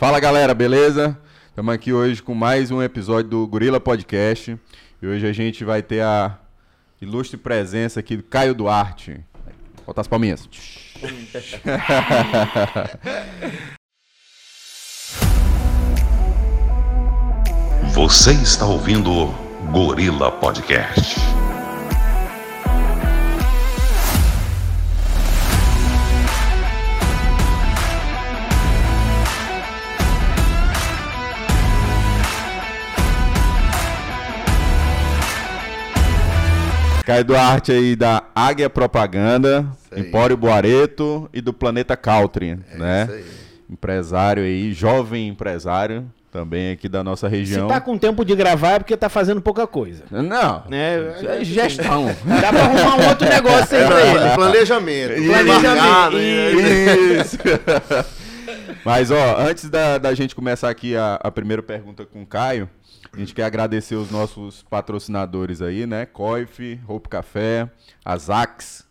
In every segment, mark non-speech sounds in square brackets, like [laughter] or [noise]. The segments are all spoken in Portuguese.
Fala galera, beleza? Estamos aqui hoje com mais um episódio do Gorila Podcast. E hoje a gente vai ter a ilustre presença aqui do Caio Duarte. Falta as palminhas. Você está ouvindo Gorila Podcast. Caio Duarte aí da Águia Propaganda. Empório Boareto e do Planeta Country, né? isso aí. Empresário aí, jovem empresário, também aqui da nossa Se região. tá com tempo de gravar é porque tá fazendo pouca coisa. Não, Né? isso é gestão. Dá pra arrumar um outro negócio aí pra É, ele. planejamento. Planejamento, né? Isso. [laughs] Mas, ó, antes da, da gente começar aqui a, a primeira pergunta com o Caio, a gente quer agradecer os nossos patrocinadores aí, né? Coif, Roupa Café, Azax.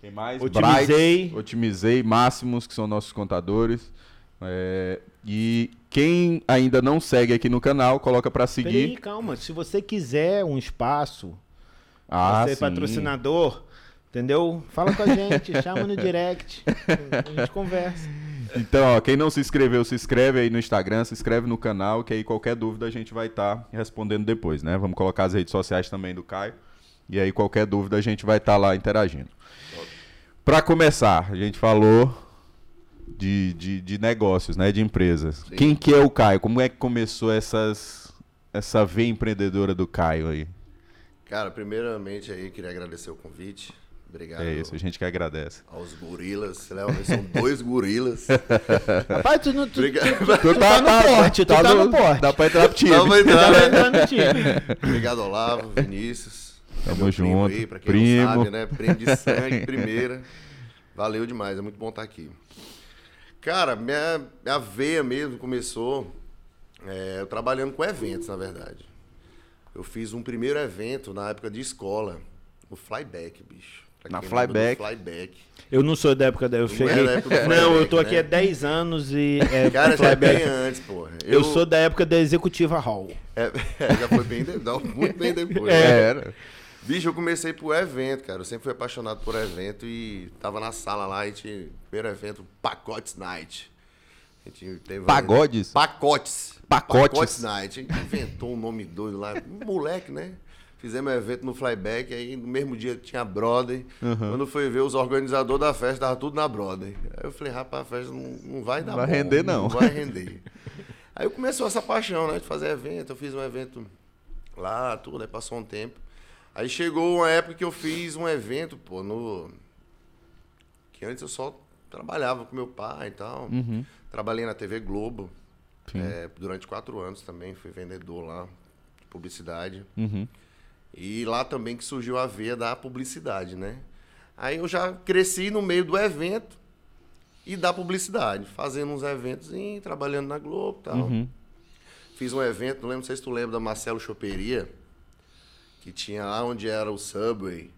Tem mais? Otimizei. Bright, Otimizei, Máximos, que são nossos contadores. É, e quem ainda não segue aqui no canal, coloca pra Peraí, seguir. calma. Se você quiser um espaço, Ah, você é sim. patrocinador, entendeu? Fala com a gente, chama no direct. A gente conversa. Então, ó, quem não se inscreveu, se inscreve aí no Instagram, se inscreve no canal, que aí qualquer dúvida a gente vai estar respondendo depois, né? Vamos colocar as redes sociais também do Caio. E aí qualquer dúvida a gente vai estar lá interagindo. Pra começar, a gente falou de, de, de negócios, né? De empresas. Quem que é o Caio? Como é que começou essas, essa veia empreendedora do Caio aí? Cara, primeiramente aí, queria agradecer o convite. Obrigado É isso, a gente que agradece. aos gorilas. Léo, são dois gorilas. [laughs] Rapaz, tu, não, tu, tu, Obrigado. tu [laughs] tá no porte, tu tá no porte. Dá pra entrar pro time. Dá pra entrar, Tá né? no time. Obrigado, Olavo, Vinícius. É Tamo primo junto. Aí, pra quem Primo. não sabe, né? Primo de sangue, primeira. Valeu demais, é muito bom estar aqui. Cara, minha, minha veia mesmo começou é, eu trabalhando com eventos, na verdade. Eu fiz um primeiro evento na época de escola, no Flyback, bicho. Na Flyback. Flyback. Eu não sou da época da. Eu é cheguei. época Não, eu tô aqui né? há 10 anos e. É, [laughs] Cara, já é bem antes, porra. Eu sou da época da Executiva Hall. [laughs] É, já foi bem, de- não, muito bem depois. É, né? era. Bicho, eu comecei por evento, cara. Eu sempre fui apaixonado por evento e tava na sala lá e tinha primeiro evento, Pacotes Night. A gente teve Pagodes? Pacotes. Pacotes. Night. A gente inventou um nome doido lá. Um moleque, né? Fizemos um evento no Flyback, aí no mesmo dia tinha Brother. Quando foi ver, os organizadores da festa estavam tudo na Brother. Aí eu falei, rapaz, a festa não, não vai dar vai bom, render, não. Não vai render. [laughs] aí começou essa paixão, né? De fazer evento. Eu fiz um evento lá, tudo, aí passou um tempo. Aí chegou uma época que eu fiz um evento, pô, no. Que antes eu só trabalhava com meu pai e tal. Trabalhei na TV Globo é, durante quatro anos também, fui vendedor lá de publicidade. Uhum. E lá também que surgiu a veia da publicidade, né? Aí eu já cresci no meio do evento e da publicidade, fazendo uns eventos e trabalhando na Globo e tal. Uhum. Fiz um evento, não lembro não sei se tu lembra da Marcelo Choperia, que tinha lá onde era o Subway,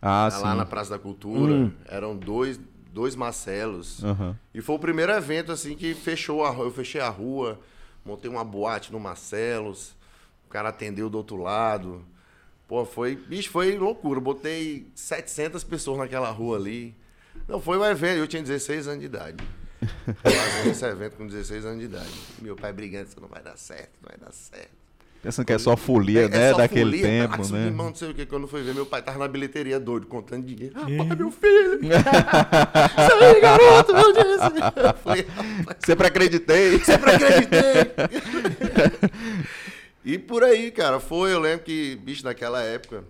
Ah, lá sim. na Praça da Cultura. Hum. Eram dois, dois Marcelos. Aham. E foi o primeiro evento assim que fechou a rua. Eu fechei a rua, montei uma boate no Marcelos, o cara atendeu do outro lado. Pô, foi, bicho, foi loucura. Botei 700 pessoas naquela rua ali. Não, foi um evento, eu tinha 16 anos de idade. [laughs] Fazendo esse evento com 16 anos de idade. Meu pai brigando, isso não vai dar certo, não vai dar certo. Pensando que é só folia, É- é né? só Daquele folia, tempo, caraca, né? Irmão, não sei o que, quando foi ver, meu pai tava na bilheteria doido, contando dinheiro. Rapaz, meu filho! [laughs] Aí, garoto, meu Deus! Eu falei, [laughs] rapaz, Sempre acreditei. sempre acreditei! E por aí, cara, foi, eu lembro que, bicho, naquela época,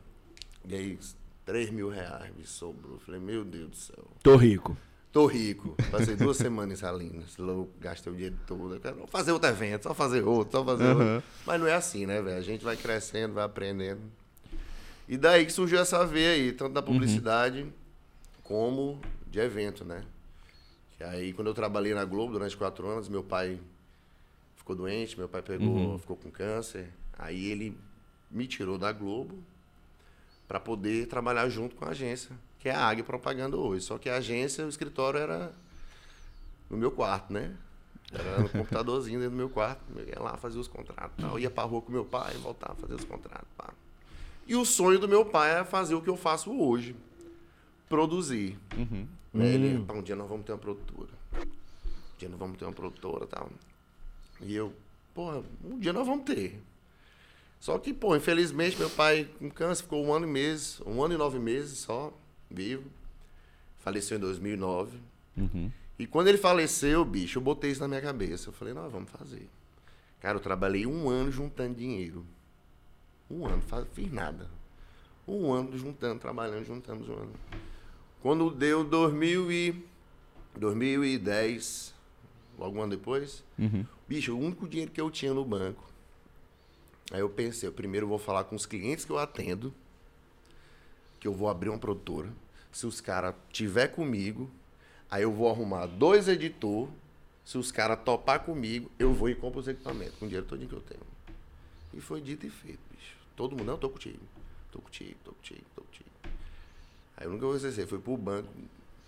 ganhei 3 mil reais, me sobrou. Falei, meu Deus do céu. Tô rico. Tô rico. Passei duas [laughs] semanas em Salinas. Louco, gastei o dinheiro todo. Quero só fazer outro evento, só fazer outro, só fazer Uhum. outro. Mas não é assim, né, velho? A gente vai crescendo, vai aprendendo. E daí que surgiu essa veia aí, tanto da publicidade como de evento, né? Que aí, quando eu trabalhei na Globo durante quatro anos, meu pai ficou doente, meu pai pegou, ficou com câncer. Aí ele me tirou da Globo para poder trabalhar junto com a agência, que é a Águia Propaganda hoje. Só que a agência, o escritório era no meu quarto, né? Era no computadorzinho dentro do meu quarto. Eu ia lá fazer os contratos. Tal. Ia pra rua com meu pai, voltava a fazer os contratos. Pá. E o sonho do meu pai é fazer o que eu faço hoje. Produzir. Uhum. Né? Ele, "Pá, um dia nós vamos ter uma produtora. Um dia nós vamos ter uma produtora e tal. E eu, porra, um dia nós vamos ter. Só que, pô, infelizmente, meu pai com câncer ficou um ano e meses, um ano e nove meses só, vivo. Faleceu em 2009. Uhum. E quando ele faleceu, bicho, eu botei isso na minha cabeça. Eu falei, nós vamos fazer. Cara, eu trabalhei um ano juntando dinheiro. Um ano, fa- fiz nada. Um ano juntando, trabalhando, juntando, juntando. Quando deu 2000 e 2010, logo um ano depois, Uhum. bicho, o único dinheiro que eu tinha no banco. Aí eu pensei, eu primeiro vou falar com os clientes que eu atendo, que eu vou abrir uma produtora. Se os caras tiver comigo, aí eu vou arrumar dois editor. Se os caras topar comigo, eu vou e compro os equipamentos, com o dinheiro todo que eu tenho. E foi dito e feito, bicho. Todo mundo, não, tô contigo. Tô contigo, tô contigo, tô contigo. Aí eu nunca vou esquecer, fui pro banco,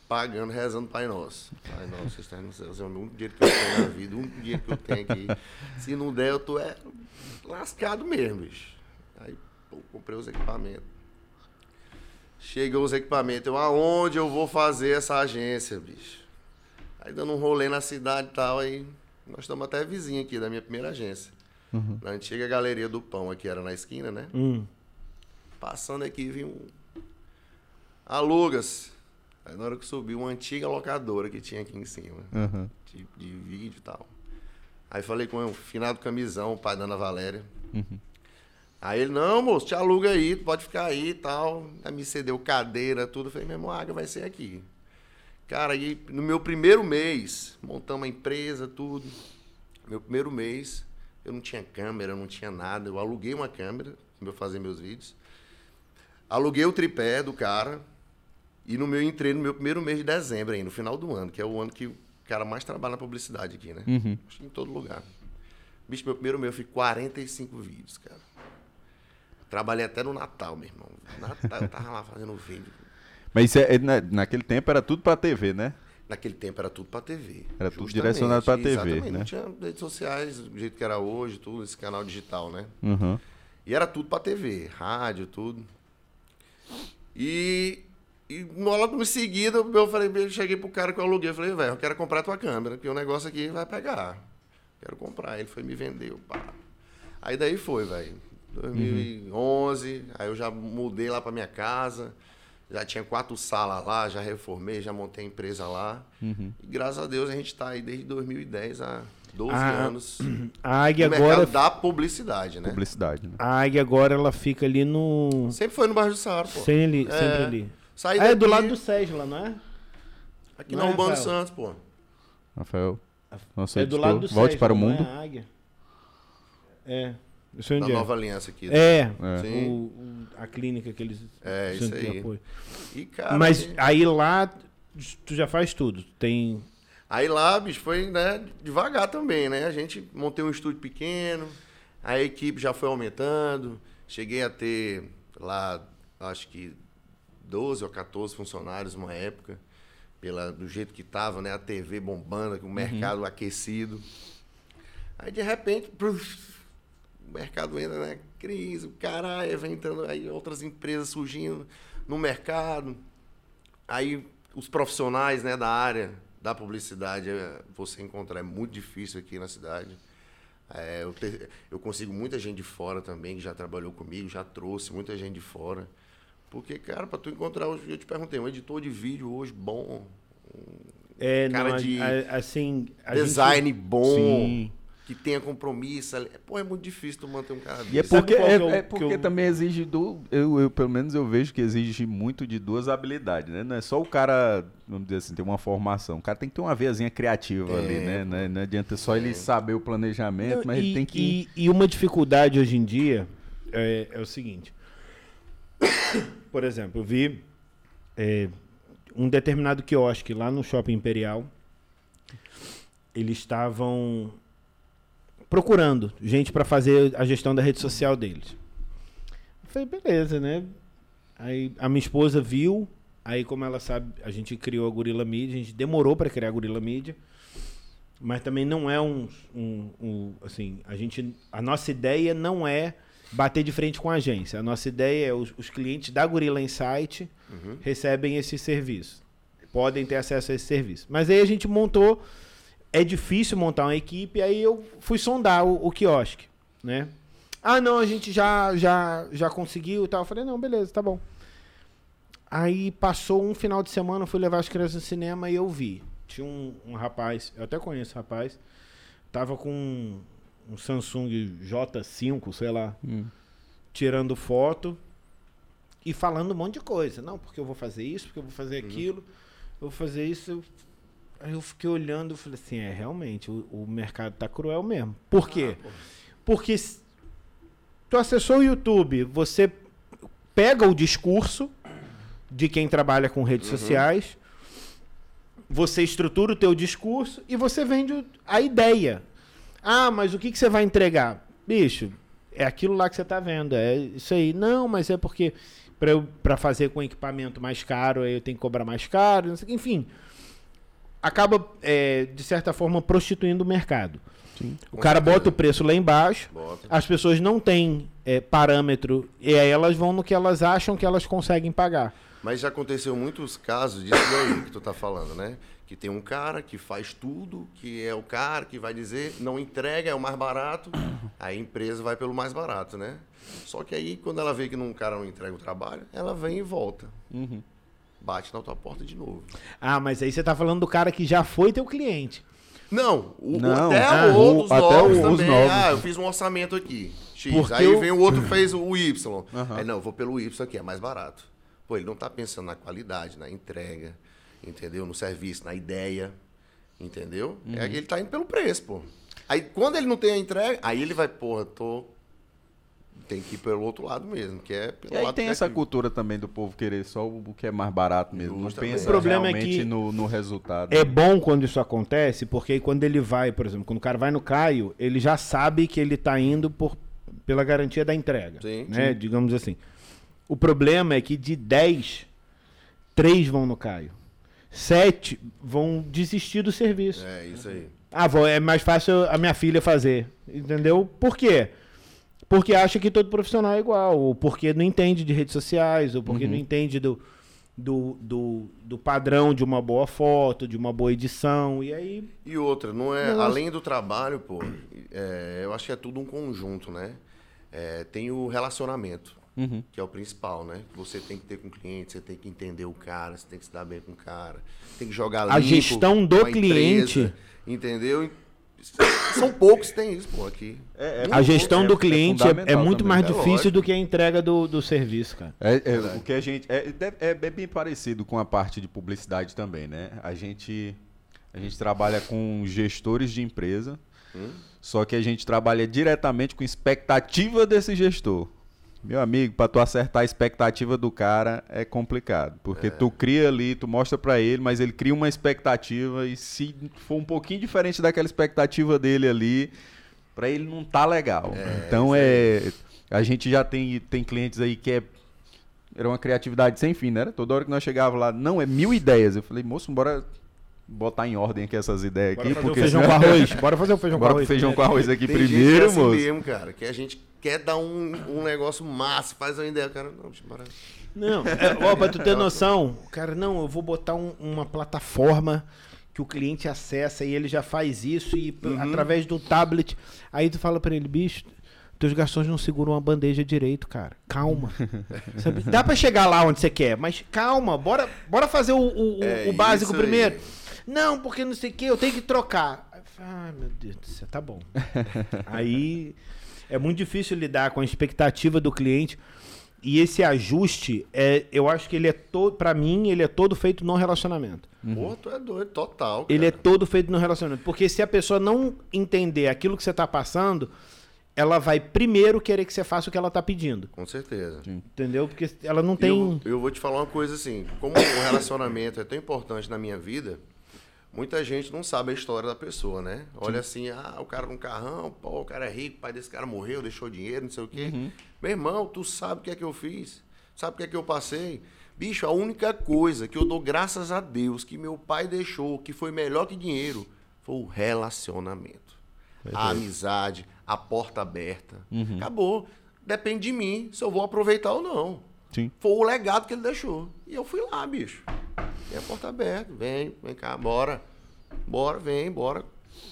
pagando, rezando Pai Nosso. Pai Nosso, vocês estão no céu, é o único dinheiro que eu tenho na vida, o único dinheiro que eu tenho aqui. Se não der, eu tô é, lascado mesmo, bicho. Aí, pô, comprei os equipamentos. Chegou os equipamentos, eu, aonde eu vou fazer essa agência, bicho? Aí dando um rolê na cidade e tal, aí nós estamos até vizinho aqui da minha primeira agência. Na antiga Galeria do Pão, aqui era na esquina, né? Hum. Passando aqui, vi um. Alugas. Aí na hora que subiu, uma antiga locadora que tinha aqui em cima. Uhum. De, de vídeo e tal. Aí falei com o finado camisão, o pai da Ana Valéria. Aí ele, não, moço, te aluga aí, pode ficar aí e tal. Aí me cedeu cadeira, tudo. Eu falei, meu irmão, a água vai ser aqui. Cara, aí no meu primeiro mês, montamos a empresa, tudo. Meu primeiro mês, eu não tinha câmera, não tinha nada. Eu aluguei uma câmera para eu fazer meus vídeos. Aluguei o tripé do cara. E no meu entrei no meu primeiro mês de dezembro aí, no final do ano, que é o ano que o cara mais trabalha na publicidade aqui, né? Uhum. Acho que em todo lugar. Bicho, meu primeiro mês eu fiz 45 vídeos, cara. Trabalhei até no Natal, meu irmão. Natal eu tava lá fazendo vídeo. Mas é, na- naquele tempo era tudo pra TV, né? Naquele tempo era tudo pra TV. Era tudo direcionado pra TV, exatamente. né? Não tinha redes sociais do jeito que era hoje, tudo, esse canal digital, né? Uhum. E era tudo pra TV, rádio, tudo. E, e logo em seguida eu falei, eu cheguei pro cara que eu aluguei, eu falei, velho, eu quero comprar tua câmera, que o negócio aqui vai pegar. Quero comprar. Ele foi me vender, eu, pá. Aí daí foi, velho. 2011, aí eu já mudei lá pra minha casa. Já tinha quatro salas lá, já reformei, já montei a empresa lá. Uhum. E graças a Deus a gente tá aí desde 2010 há 12 Ah, anos. [clears throat] A águia agora. da publicidade, né? Publicidade, né? A águia agora ela fica ali no. Sempre foi no bairro do Saara, pô. Sem ali, É. sempre ali. Saí Ah, é do daqui, lado do Sérgio lá, não é? Aqui não na é, Urbano Rafael? Santos, pô. Rafael. Nosso é do lado do Volte Sérgio, para o não mundo. É a águia. É. Eu sei Da onde é. Nova Aliança aqui. É, É. Sim. o- o- a clínica que eles É, isso aí. apoio. E, cara, Mas aí- aí lá tu já faz tudo. Tem. Aí lá, bicho, foi né, devagar também, né? A gente montei um estúdio pequeno, a equipe já foi aumentando. Cheguei a ter lá, acho que 12 ou 14 funcionários uma época, pela, do jeito que tava, né? A TV bombando, o mercado aquecido. Aí de repente, o mercado entra, né? Crise, o caralho, vem entrando aí outras empresas surgindo no mercado. Aí os profissionais né, da área da publicidade, é, você encontrar é muito difícil aqui na cidade. É, eu, te- eu consigo muita gente de fora também, que já trabalhou comigo, já trouxe muita gente de fora. Porque, cara, para tu encontrar, hoje, eu te perguntei, um editor de vídeo hoje bom, É, Cara não, de a- assim. a design gente- bom, Sim. que tenha compromisso. Pô, é muito difícil tu manter um cara E é desse. Porque, é, é é porque eu- também exige do. Eu, eu, pelo menos eu vejo que exige muito de duas habilidades, né? Não é só o cara, vamos dizer assim, ter uma formação. O cara tem que ter uma veiazinha criativa É, ali, né? Não, é- não adianta só ele saber o planejamento, Não, mas e, ele tem que. e, e uma dificuldade hoje em dia é, é o seguinte. Por exemplo, eu vi é, um determinado quiosque lá no Shopping Imperial. Eles estavam procurando gente para fazer a gestão da rede social deles. Eu falei, beleza, né? Aí a minha esposa viu, aí como ela sabe, a gente criou a Gorila Media, a gente demorou para criar a Gorila Media. mas também não é um, um, um, assim, a gente, a nossa ideia não é bater de frente com a agência. A nossa ideia é os, os clientes da Gorilla Insight recebem esse serviço, podem ter acesso a esse serviço. Mas aí a gente montou, é difícil montar uma equipe, aí eu fui sondar o, o quiosque, né? Ah, não, a gente já já já conseguiu e tal. Eu falei, não, beleza, tá bom. Aí passou um final de semana, eu fui levar as crianças no cinema e eu vi. Tinha um, um rapaz, eu até conheço o rapaz, tava com um, Samsung J5, sei lá, tirando foto e falando um monte de coisa. Não, porque eu vou fazer isso, porque eu vou fazer aquilo, eu vou fazer isso. eu- Aí eu fiquei olhando e falei assim, é, realmente, o, o mercado tá cruel mesmo. Por quê? Porque s- tu acessou o YouTube, você pega o discurso de quem trabalha com redes sociais, você estrutura o teu discurso e você vende a ideia. Ah, mas o que, que você vai entregar? Bicho, é aquilo lá que você tá vendo, é isso aí. Não, mas é porque para fazer com equipamento mais caro, aí eu tenho que cobrar mais caro, não sei, enfim. Acaba, é, de certa forma, prostituindo o mercado. O Com cara certeza. bota o preço lá embaixo, Bota. as pessoas não têm é, parâmetro e aí elas vão no que elas acham que elas conseguem pagar. Mas já aconteceu muitos casos disso daí que tu tá falando, né? Que tem um cara que faz tudo, que é o cara que vai dizer, não entrega, é o mais barato, aí a empresa vai pelo mais barato, né? Só que aí, quando ela vê que um cara não entrega o trabalho, ela vem e volta. Bate na tua porta de novo. Ah, mas aí você tá falando do cara que já foi teu cliente. Não, o, Não, até ah, o outros o- até novos os também. novos. Ah, eu fiz um orçamento aqui. X. Porque aí eu- vem o outro fez o Y. Aham. Aí não, eu vou pelo Y aqui, é mais barato. Pô, ele não tá pensando na qualidade, na entrega, entendeu? No serviço, na ideia, entendeu? Uhum. É que ele tá indo pelo preço, pô. Aí quando ele não tem a entrega, aí ele vai, porra, tô. Tem que ir pelo outro lado mesmo, que é pelo E aí lado tem essa criativo. cultura também do povo querer só o que é mais barato mesmo. Não pensa O problema é realmente que- no, no resultado. É bom quando isso acontece, porque aí quando ele vai, por exemplo, quando o cara vai no Caio, ele já sabe que ele tá indo por, pela garantia da entrega. Sim, né? Digamos assim. O problema é que de 10, 3 vão no Caio. 7 vão desistir do serviço. É, isso aí. Ah, vou, é mais fácil a minha filha fazer. Entendeu? Por quê? Porque acha que todo profissional é igual, ou porque não entende de redes sociais, ou porque não entende do, do, do, do padrão de uma boa foto, de uma boa edição. E aí. E outra, não é, Negócio- além do trabalho, pô, é, eu acho que é tudo um conjunto, né? É, tem o relacionamento, Uhum. que é o principal, né? Que Você tem que ter com o cliente, você tem que entender o cara, você tem que se dar bem com o cara, tem que jogar A limpo gestão do a cliente. empresa, entendeu? [coughs] São poucos que tem isso, pô, aqui. É, A gestão é- do é cliente é, é muito também. mais É difícil lógico. do que a entrega do, do serviço, cara. É, é, o que a gente é, é, é bem parecido com a parte de publicidade também, né? A gente a gente trabalha com gestores de empresa, só que a gente trabalha diretamente com expectativa desse gestor. Meu amigo, para tu acertar a expectativa do cara é complicado, porque tu cria ali, tu mostra para ele, mas ele cria uma expectativa e se for um pouquinho diferente daquela expectativa dele ali, para ele não tá legal. então é a gente já tem tem clientes aí que é era uma criatividade sem fim, né? Toda hora que nós chegava lá, não, é mil ideias. Eu falei, moço, bora botar em ordem aqui essas ideias Bora aqui, fazer o porque feijão senão- com [laughs] arroz. Bora fazer o feijão Bora com pro arroz. feijão com arroz aqui Tem gente que é primeiro, assim moço. mesmo, cara, que a gente quer dar um, um negócio massa, faz uma ideia, cara, não, bora. Não, é, ó, pra tu ter [laughs] noção, cara, não, eu vou botar um- uma plataforma que o cliente acessa e ele já faz isso e p- através do tablet. Aí tu fala pra ele, bicho, teus garçons não seguram uma bandeja direito, cara. Calma. [laughs] Sabe? Dá pra chegar lá onde você quer, mas calma, bora, bora fazer o, o- o- É o básico isso aí. Não, porque não sei o que, eu tenho que trocar. Ai, meu Deus do céu, tá bom. [laughs] Aí é muito difícil lidar com a expectativa do cliente. E esse ajuste, é, eu acho que ele é todo, para mim, ele é todo feito no relacionamento. Pô, tu é doido, total, cara. Ele é todo feito no relacionamento. Porque se a pessoa não entender aquilo que você tá passando, ela vai primeiro querer que você faça o que ela tá pedindo. Com certeza. Entendeu? Porque ela não tem. Eu, eu vou te falar uma coisa assim, como o relacionamento é tão importante na minha vida, muita gente não sabe a história da pessoa, né? Olha assim, ah, o cara num carrão, pô, o cara é rico, o pai desse cara morreu, deixou dinheiro, não sei o quê. Meu irmão, tu sabe o que é que eu fiz? Sabe o que é que eu passei? Bicho, a única coisa que eu dou graças a Deus que meu pai deixou, que foi melhor que dinheiro, Foi o relacionamento. A amizade, a porta aberta. Uhum. Acabou. Depende de mim se eu vou aproveitar ou não. Sim. Foi o legado que ele deixou. E eu fui lá, bicho. E a porta aberta. Vem, vem cá, bora. Bora, vem, bora.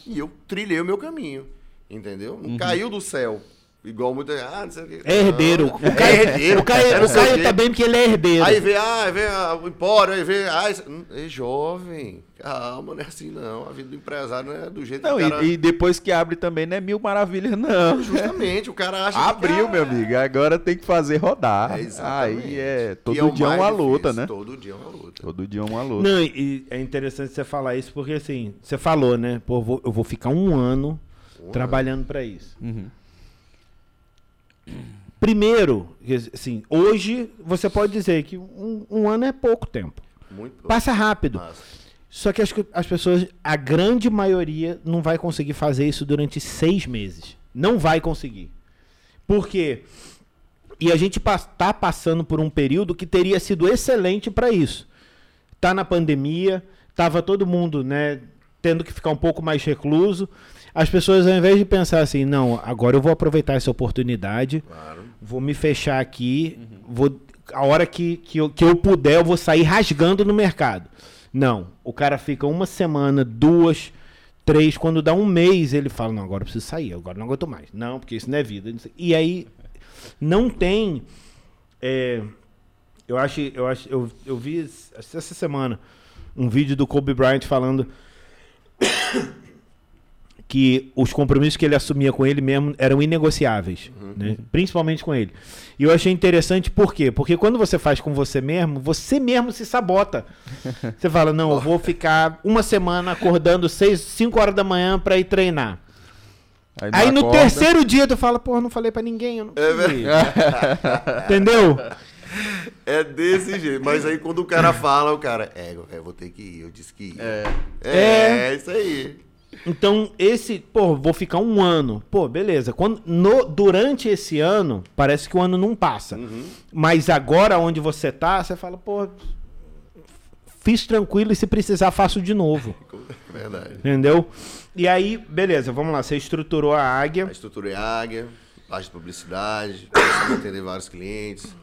E eu trilhei o meu caminho. Entendeu? Não caiu do céu. Igual muita. Ah, não sei o quê. É herdeiro. Não, O Caio, é herdeiro. o Caio, É não o sei o Caio tá bem porque ele é herdeiro. Aí vem, ah, vem ah, o empório, aí vem. Ah, isso- Hum, é jovem. Calma, não é assim não. A vida do empresário não é do jeito Não, que o cara. e, e depois que abre também não é mil maravilhas, não. Justamente, o cara acha que. Abriu, cara, meu amigo. Agora tem que fazer rodar. É exatamente. Aí é. Que Todo o dia é uma difícil, luta, né? Todo dia é uma luta. Todo dia é uma luta. Não, e é interessante você falar isso porque assim, você falou, né? Pô, eu vou, eu vou ficar um ano trabalhando pra isso. Uhum. Primeiro, assim, hoje você pode dizer que um, um ano é pouco tempo. Muito Passa rápido. Só que acho que as pessoas, a grande maioria, não vai conseguir fazer isso durante seis meses. Não vai conseguir. Por quê? E a gente está passando por um período que teria sido excelente para isso. Tá na pandemia, tava todo mundo, né, tendo que ficar um pouco mais recluso. As pessoas, ao invés de pensar assim, não, agora eu vou aproveitar essa oportunidade, Claro. vou me fechar aqui, vou a hora que, que, eu, que eu puder, eu vou sair rasgando no mercado. Não, o cara fica uma semana, duas, três, quando dá um mês, ele fala, não, agora eu preciso sair, agora não aguento mais. Não, porque isso não é vida. E aí, não tem... é, eu acho, eu acho, eu, eu vi essa semana um vídeo do Kobe Bryant falando que os compromissos que ele assumia com ele mesmo eram inegociáveis, né? principalmente com ele. E eu achei interessante por quê? Porque quando você faz com você mesmo, você mesmo se sabota. [laughs] Você fala, não, eu vou ficar uma semana acordando 6, 5 horas da manhã para ir treinar. não Aí no acorda. terceiro dia tu fala, porra, não falei pra ninguém, eu não É verdade. [laughs] Entendeu? É desse jeito. Mas aí quando o cara fala, o cara, é, eu vou ter que ir, eu disse que ia. É, É. é isso aí. Então, esse, pô, vou ficar um ano. Pô, beleza. Quando, no, durante esse ano, parece que o ano não passa. Mas agora, onde você tá, você fala, pô, fiz tranquilo e se precisar, faço de novo. [laughs] Verdade. Entendeu? E aí, beleza, vamos lá. Você estruturou a águia. A estrutura é águia, parte de publicidade, [coughs] atender vários clientes.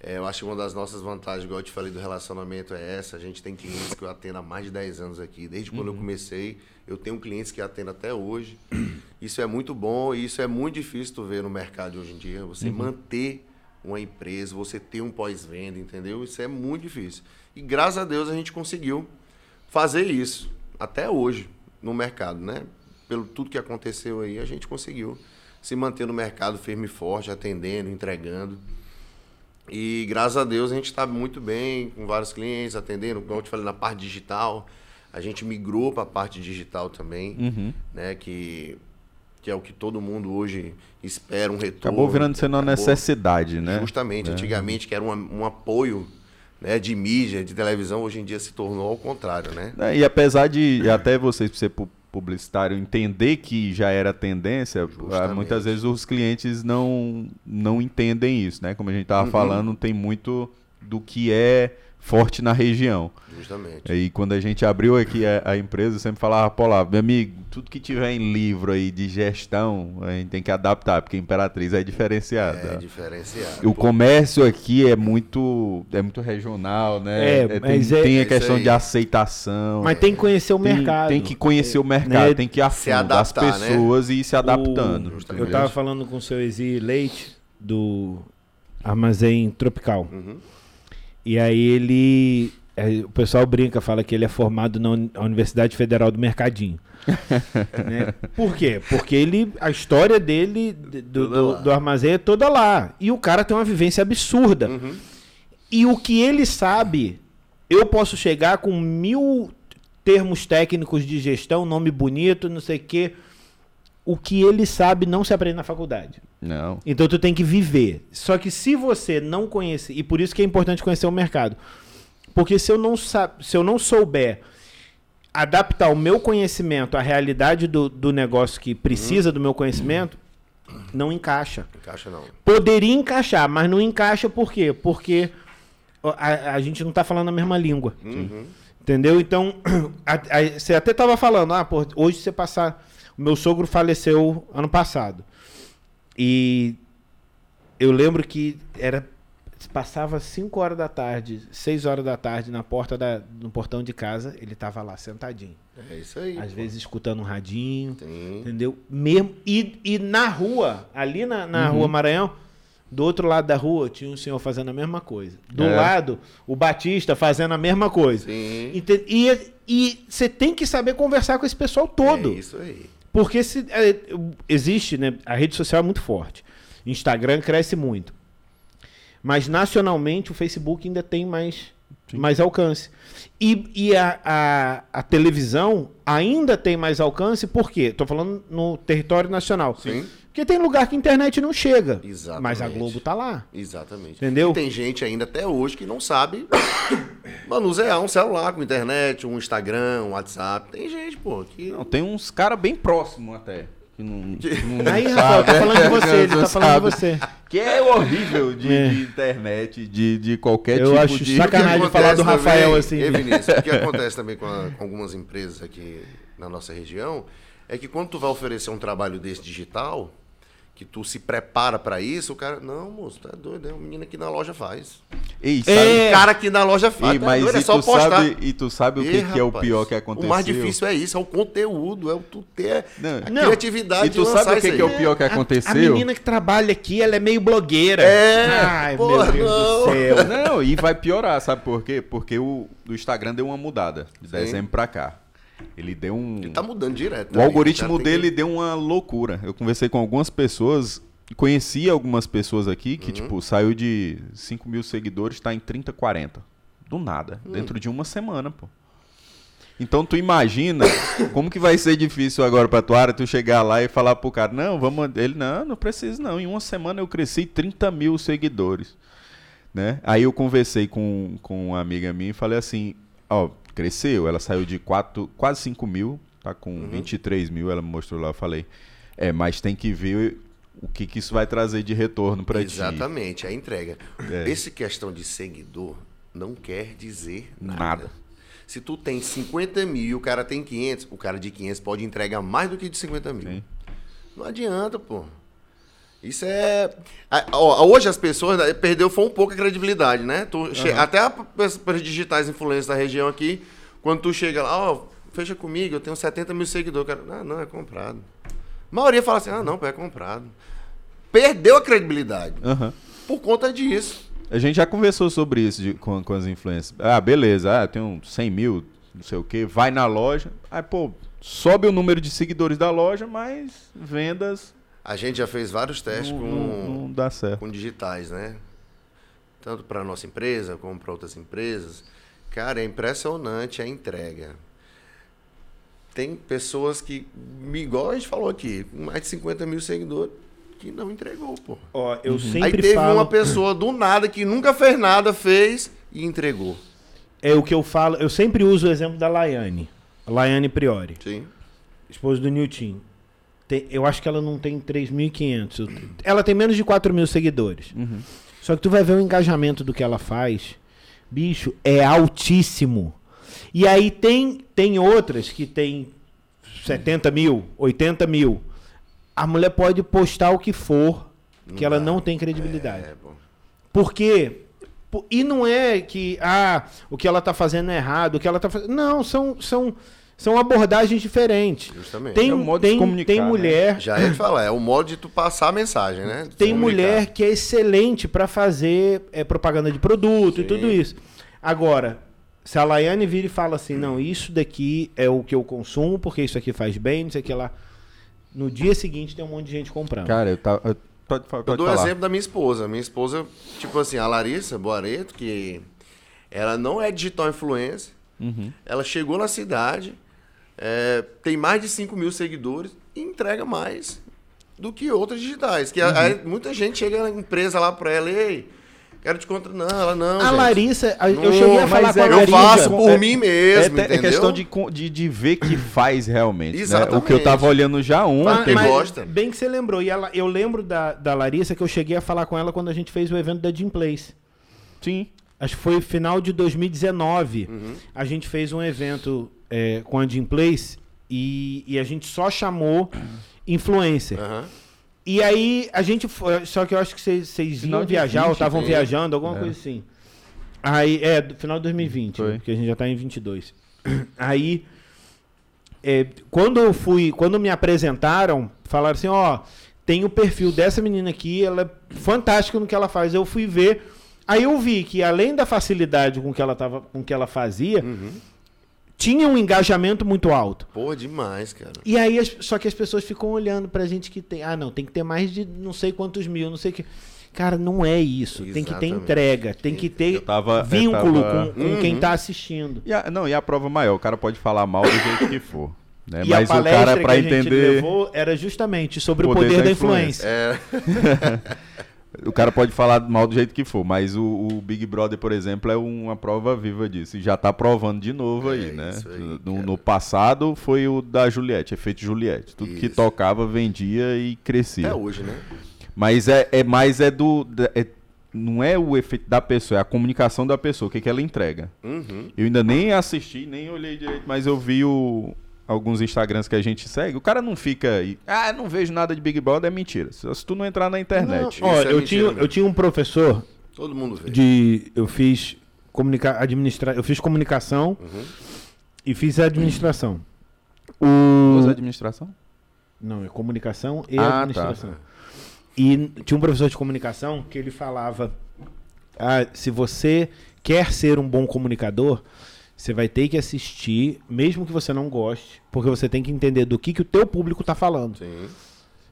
É, eu acho que uma das nossas vantagens, igual eu te falei do relacionamento, é essa. A gente tem clientes que eu atendo há mais de 10 anos aqui. Desde quando eu comecei, eu tenho clientes que atendo até hoje. [clears throat] Isso é muito bom e isso é muito difícil tu ver no mercado hoje em dia. Você manter uma empresa, você ter um pós-venda, entendeu? Isso é muito difícil. E graças a Deus a gente conseguiu fazer isso até hoje no mercado, né? Pelo tudo que aconteceu aí, a gente conseguiu se manter no mercado firme e forte, atendendo, entregando. E graças a Deus a gente está muito bem com vários clientes, atendendo, como eu te falei, na parte digital. A gente migrou para a parte digital também, né? Que, que é o que todo mundo hoje espera, um retorno. Acabou virando sendo uma necessidade, né? Justamente, antigamente que era um, um apoio né, de mídia, de televisão, hoje em dia se tornou ao contrário, né? É, E apesar de até vocês, pu- publicitário, entender que já era tendência, Justamente. muitas vezes os clientes não, não entendem isso, né? Como a gente Uhum. tava falando, tem muito do que é forte na região. Justamente. E quando a gente abriu aqui a, a empresa, eu sempre falava, pô lá, meu amigo, tudo que tiver em livro aí de gestão, a gente tem que adaptar, porque Imperatriz é diferenciada. É diferenciado. O comércio aqui é muito, é muito regional, né? É, tem, mas é- tem é a questão aí. de aceitação. Mas tem que conhecer o tem, mercado. tem que conhecer o mercado, né? tem que ir a Se fundo adaptar, né? pessoas e ir se adaptando. O- Justamente. eu tava falando com o seu Ezi Leite, do Armazém Tropical. Uhum. E aí ele. é, o pessoal brinca, fala que ele é formado na Uni- Universidade Federal do Mercadinho. [laughs] né? Por quê? Porque ele. A história dele, do, do, do armazém é toda lá. E o cara tem uma vivência absurda. Uhum. E o que ele sabe, eu posso chegar com mil termos técnicos de gestão, nome bonito, não sei o quê. O que ele sabe não se aprende na faculdade. Não. Então tu tem que viver. Só que se você não conhecer, e por isso que é importante conhecer o mercado. Porque se eu não, se eu não souber adaptar o meu conhecimento à realidade do, do negócio que precisa do meu conhecimento, não encaixa. Encaixa não. Poderia encaixar, mas não encaixa por quê? Porque a, a gente não está falando a mesma língua. Uhum. Entendeu? Então, [clears throat] a- a- você até tava falando, ah, pô, hoje você passar. Meu sogro faleceu ano passado. E eu lembro que era. Passava 5 horas da tarde, 6 horas da tarde na porta da, no portão de casa, ele tava lá sentadinho. É isso aí. Às pô. vezes escutando um radinho, Tem. entendeu? Mesmo, e, e na rua, ali na, na rua Maranhão, do outro lado da rua, tinha um senhor fazendo a mesma coisa. Do É. lado, o Batista fazendo a mesma coisa. Sim. E e você tem que saber conversar com esse pessoal todo. É isso aí. Porque se, é, existe, né? A rede social é muito forte. Instagram cresce muito. Mas nacionalmente o Facebook ainda tem mais, mais alcance. E, e a, a, a televisão ainda tem mais alcance, por quê? Estou falando no território nacional. Sim. Porque tem lugar que a internet não chega. Exatamente. Mas a Globo tá lá. Exatamente. Entendeu? E tem gente ainda até hoje que não sabe [coughs] manusear um celular com internet, um Instagram, um WhatsApp. Tem gente, pô, que. Não, tem uns caras bem próximos até. Que não, [laughs] que não Aí, Rafael, tá falando de você, ele tá falando de sabe. você. Que é horrível de, É. de internet, de, de qualquer Eu tipo acho de. saca- Sacanagem falar do Rafael também, assim. Ei, Vinícius, o que [laughs] acontece também com, a- com algumas empresas aqui na nossa região é que quando tu vai oferecer um trabalho desse digital, que tu se prepara pra isso, o cara, não, moço, tá doido, é um menino aqui na loja faz. Ei, sabe? É. O cara aqui na loja faz, Ei, tá mas doido, é e, só tu postar. sabe, e tu sabe o que, que é o rapaz, pior que aconteceu? O mais difícil é isso, é o conteúdo, é o tu ter Não. a Não. criatividade E tu sabe o que, que é o pior que A- aconteceu? A, menina que trabalha aqui, ela é meio blogueira. É, Ai, porra, meu Deus não. do céu. Não, e vai piorar, sabe por quê? Porque o, o Instagram deu uma mudada de Sim. dezembro pra cá. Ele deu um. Ele tá mudando direto. O também, algoritmo cara, tem dele deu uma loucura. Eu conversei com algumas pessoas, conheci algumas pessoas aqui Uhum. que, tipo, saiu de 5 mil seguidores, tá em 30, 40. Do nada. Hum. Dentro de uma semana, pô. Então tu imagina [coughs] como que vai ser difícil agora pra tua área tu chegar lá e falar pro cara, não, vamos. Ele, não, não precisa não. Em uma semana eu cresci 30 mil seguidores. Né? Aí eu conversei com, com uma amiga minha e falei assim, ó, cresceu, ela saiu de quatro, quase 5 mil, tá com Uhum. 23 mil, ela me mostrou lá, eu falei, é, mas tem que ver o que, que isso vai trazer de retorno pra ti. Exatamente, a entrega. É. Esse questão de seguidor não quer dizer nada. Nada. Se tu tem 50 mil e o cara tem 500, o cara de 500 pode entregar mais do que de 50 mil. Sim. Não adianta, pô. Isso é. ó, hoje as pessoas né, perdeu foi um pouco a credibilidade, né? Tu che- Até os digitais influentes da região aqui, quando tu chega lá, ó, fecha comigo, eu tenho 70 mil seguidores. Cara, ah, não, é comprado. A maioria fala assim, ah, não, é comprado. Perdeu a credibilidade Aham. por conta disso. A gente já conversou sobre isso de- com, com as influências. Ah, beleza, ah, eu tenho 100 mil, não sei o que, vai na loja, aí, pô, sobe o número de seguidores da loja, mas vendas A gente já fez vários testes não, com, não- não dá certo. com digitais, né? Tanto para nossa empresa como para outras empresas. Cara, é impressionante a entrega. Tem pessoas que, igual a gente falou aqui, mais de 50 mil seguidores, que não entregou, pô. Ó, eu Aí sempre teve falo. uma pessoa do nada que nunca fez nada, fez e entregou. É o que eu falo. Eu sempre uso o exemplo da Laiane. Laiane Priori, Sim. esposa do Nilton. Tem- eu acho que ela não tem 3.500. Ela tem menos de 4 mil seguidores. Uhum. Só que tu vai ver o engajamento do que ela faz. Bicho, é altíssimo. E aí tem, tem outras que tem 70 mil, 80 mil. A mulher pode postar o que for, que ela dá. não tem credibilidade. É, pô. Por quê? Po- E não é que ah, o que ela tá fazendo é errado, o que ela tá fazendo. Não, são, são, são abordagens diferentes. Justamente. Tem, É um modo de tem, comunicar, tem né? mulher, Já ia falar, é o modo de tu passar a mensagem, né? De tem comunicar. mulher que é excelente para fazer é, propaganda de produto e Sim. tudo isso. Agora, se a Laiane vira e fala assim, não, isso daqui é o que eu consumo, porque isso aqui faz bem, não sei o que lá. No dia seguinte tem um monte de gente comprando. Cara, eu tava. eu- Pode, Eu pode dou o falar. exemplo da minha esposa. Minha esposa, tipo assim, a Larissa Boareto, que ela não é digital influencer. Uhum. Ela chegou na cidade, é, tem mais de 5 mil seguidores e entrega mais do que outras digitais. Que a- Uhum. aí muita gente chega na empresa lá pra ela, ei, quero te contar. Não, ela não. a gente. Larissa, a- eu Não, cheguei a mas falar com a é- Eu Larissa. faço por É- mim É, mesmo, é entendeu? questão de, de, de ver que [clears throat] faz realmente. Né? O que eu Exatamente. tava olhando já Mas- ontem. Quem gosta. Bem que você lembrou. E ela, eu lembro da, da Larissa que eu cheguei a falar com ela quando a gente fez o evento da Gym Place. Sim. acho que foi final de 2019. Uhum. A gente fez um evento é, com a Jim Place e, e a gente só chamou [coughs] influencer. Aham. E aí a gente foi. Só que eu acho que vocês- iam viajar 20, ou estavam viajando, alguma É. coisa assim. Aí, é, do final de 2020, Foi. porque a gente já tá em 22. [coughs] Aí, é, quando eu fui, quando me apresentaram, falaram assim, ó, tem o perfil dessa menina aqui, ela é fantástica no que ela faz. Eu fui ver, aí eu vi que além da facilidade com que ela tava, com que ela fazia, Uhum. Tinha um engajamento muito alto. Pô, demais, cara. E aí, só que as pessoas ficam olhando pra gente que tem. Ah, não, tem que ter mais de não sei quantos mil, não sei o que. Cara, não é isso. Tem que ter Exatamente. entrega, tem que ter tava- vínculo tava- com, com quem Uhum. tá assistindo. E a, não, e a prova maior, o cara pode falar mal do jeito que for. Né? E Mas a o palestra cara, pra que a gente levou era justamente sobre o poder, da influência. É, [laughs] O cara pode falar mal do jeito que for, mas o, o Big Brother, por exemplo, é uma prova viva disso. E já tá provando de novo aí, É né? isso aí, no, no passado foi o da Juliette, efeito Juliette. Tudo que Isso. tocava, vendia e crescia. é hoje, né? Mas é, é mais é do. é- não é o efeito da pessoa, é a comunicação da pessoa, o que, que ela entrega. Uhum. Eu ainda nem assisti, nem olhei direito, mas eu vi o- alguns Instagrams que a gente segue. O cara não fica aí. Ah, não vejo nada de Big Brother, é mentira. Se, se tu não entrar na internet. Não, Ó, é eu, mentira tinha, mesmo. eu tinha um professor Todo mundo vê. de. Eu fiz comunica, administra, eu fiz comunicação Uhum. e fiz administração. Usa O, administração? não, é comunicação e Ah, tá. administração. E tinha um professor de comunicação que ele falava: ah, se você quer ser um bom comunicador, você vai ter que assistir, mesmo que você não goste, porque você tem que entender do que, que o teu público está falando. Sim.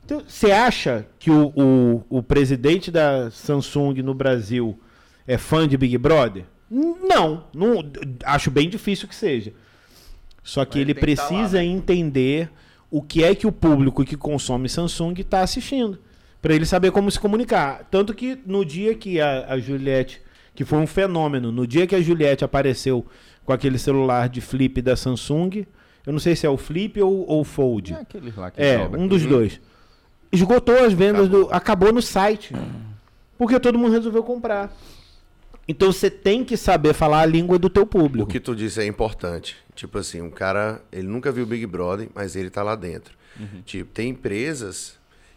Então, você acha que o, o, o presidente da Samsung no Brasil é fã de Big Brother? Não, não acho bem difícil que seja. Só que Mas ele que tá lá, precisa entender o que é que o público que consome Samsung está assistindo. Para ele saber como se comunicar. Tanto que no dia que a, a Juliette, que foi um fenômeno, no dia que a Juliette apareceu com aquele celular de flip da Samsung, eu não sei se é o flip ou o fold. É aqueles lá que É, um dos Uhum. dois. Esgotou as vendas do. Acabou no site. Porque todo mundo resolveu comprar. Então você tem que saber falar a língua do teu O público. que tu disse é importante. Tipo assim, um cara, ele nunca viu Big Brother, mas ele tá lá dentro. Uhum. Tipo, tem empresas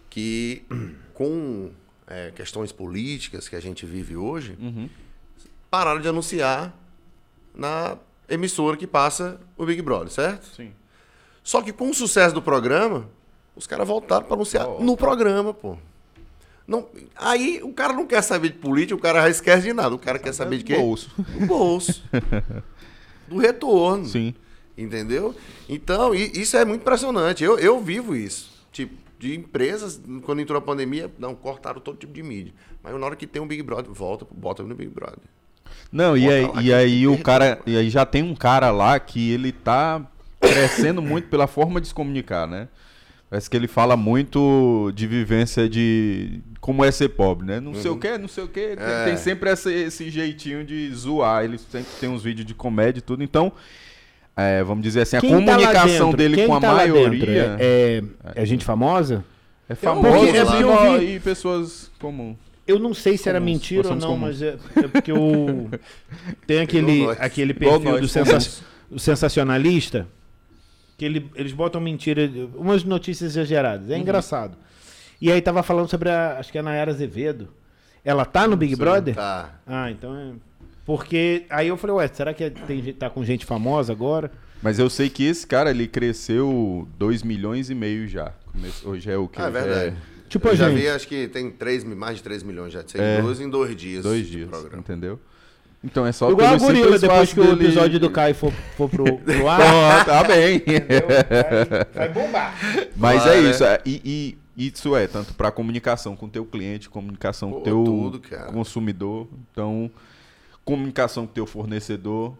que, [clears throat] com é, questões políticas que a gente vive hoje, Uhum. pararam de anunciar na emissora que passa o Big Brother, certo? Sim. Só que com o sucesso do programa, os caras voltaram para anunciar Volta. no programa, pô. Não, aí o cara não quer saber de política, o cara já esquece de nada. O cara quer saber de quê? Bolso. Do bolso. [laughs] do retorno. Sim. Entendeu? Então, isso é muito impressionante. Eu, eu vivo isso. Tipo, de empresas, quando entrou a pandemia, não, cortaram todo tipo de mídia. Mas na hora que tem um Big Brother, volta, bota no Big Brother. Não, e aí, e aí o cara. E aí já tem um cara lá que ele tá crescendo muito pela forma de se comunicar, né? Parece que ele fala muito de vivência de como é ser pobre, né? Não sei o que, não sei o que. Tem, É. tem sempre essa- esse jeitinho de zoar. Ele sempre tem uns vídeos de comédia e tudo. Então, é, vamos dizer assim, a Quem tá lá comunicação dentro? dele Quem com a tá dentro? maioria É, é, é gente famosa? é famosa é e pessoas comuns. Eu não sei se era Comuns, mentira ou não, comuns. mas é, é porque o. [laughs] Tem aquele, Igual aquele perfil nós, do sensa- sensacionalista que ele, eles botam mentira, umas notícias exageradas. É Uhum. engraçado. E aí tava falando sobre a. Acho que é a Nayara Azevedo. Ela tá no Big Brother? Tá. Ah, então é. Porque aí eu falei, ué, será que tem, gente- tá com gente famosa agora? Mas eu sei que esse cara, ele cresceu 2 milhões e meio já. Hoje é o quê? Ah, é verdade. Tipo eu a já gente. vi, acho que tem três, mais de 3 milhões já de É. seguidores em dois dias. Dois dias, programa. entendeu? Então é só Igual a gorila, depois que o dele- episódio do Caio for, for pro, [laughs] pro ar. Pronto, tá [laughs] bem. Vai, vai bombar. Mas é né? isso. é, e, e isso é tanto para comunicação com o teu cliente, comunicação com Pô, o teu tudo, consumidor. Então, comunicação com o teu fornecedor.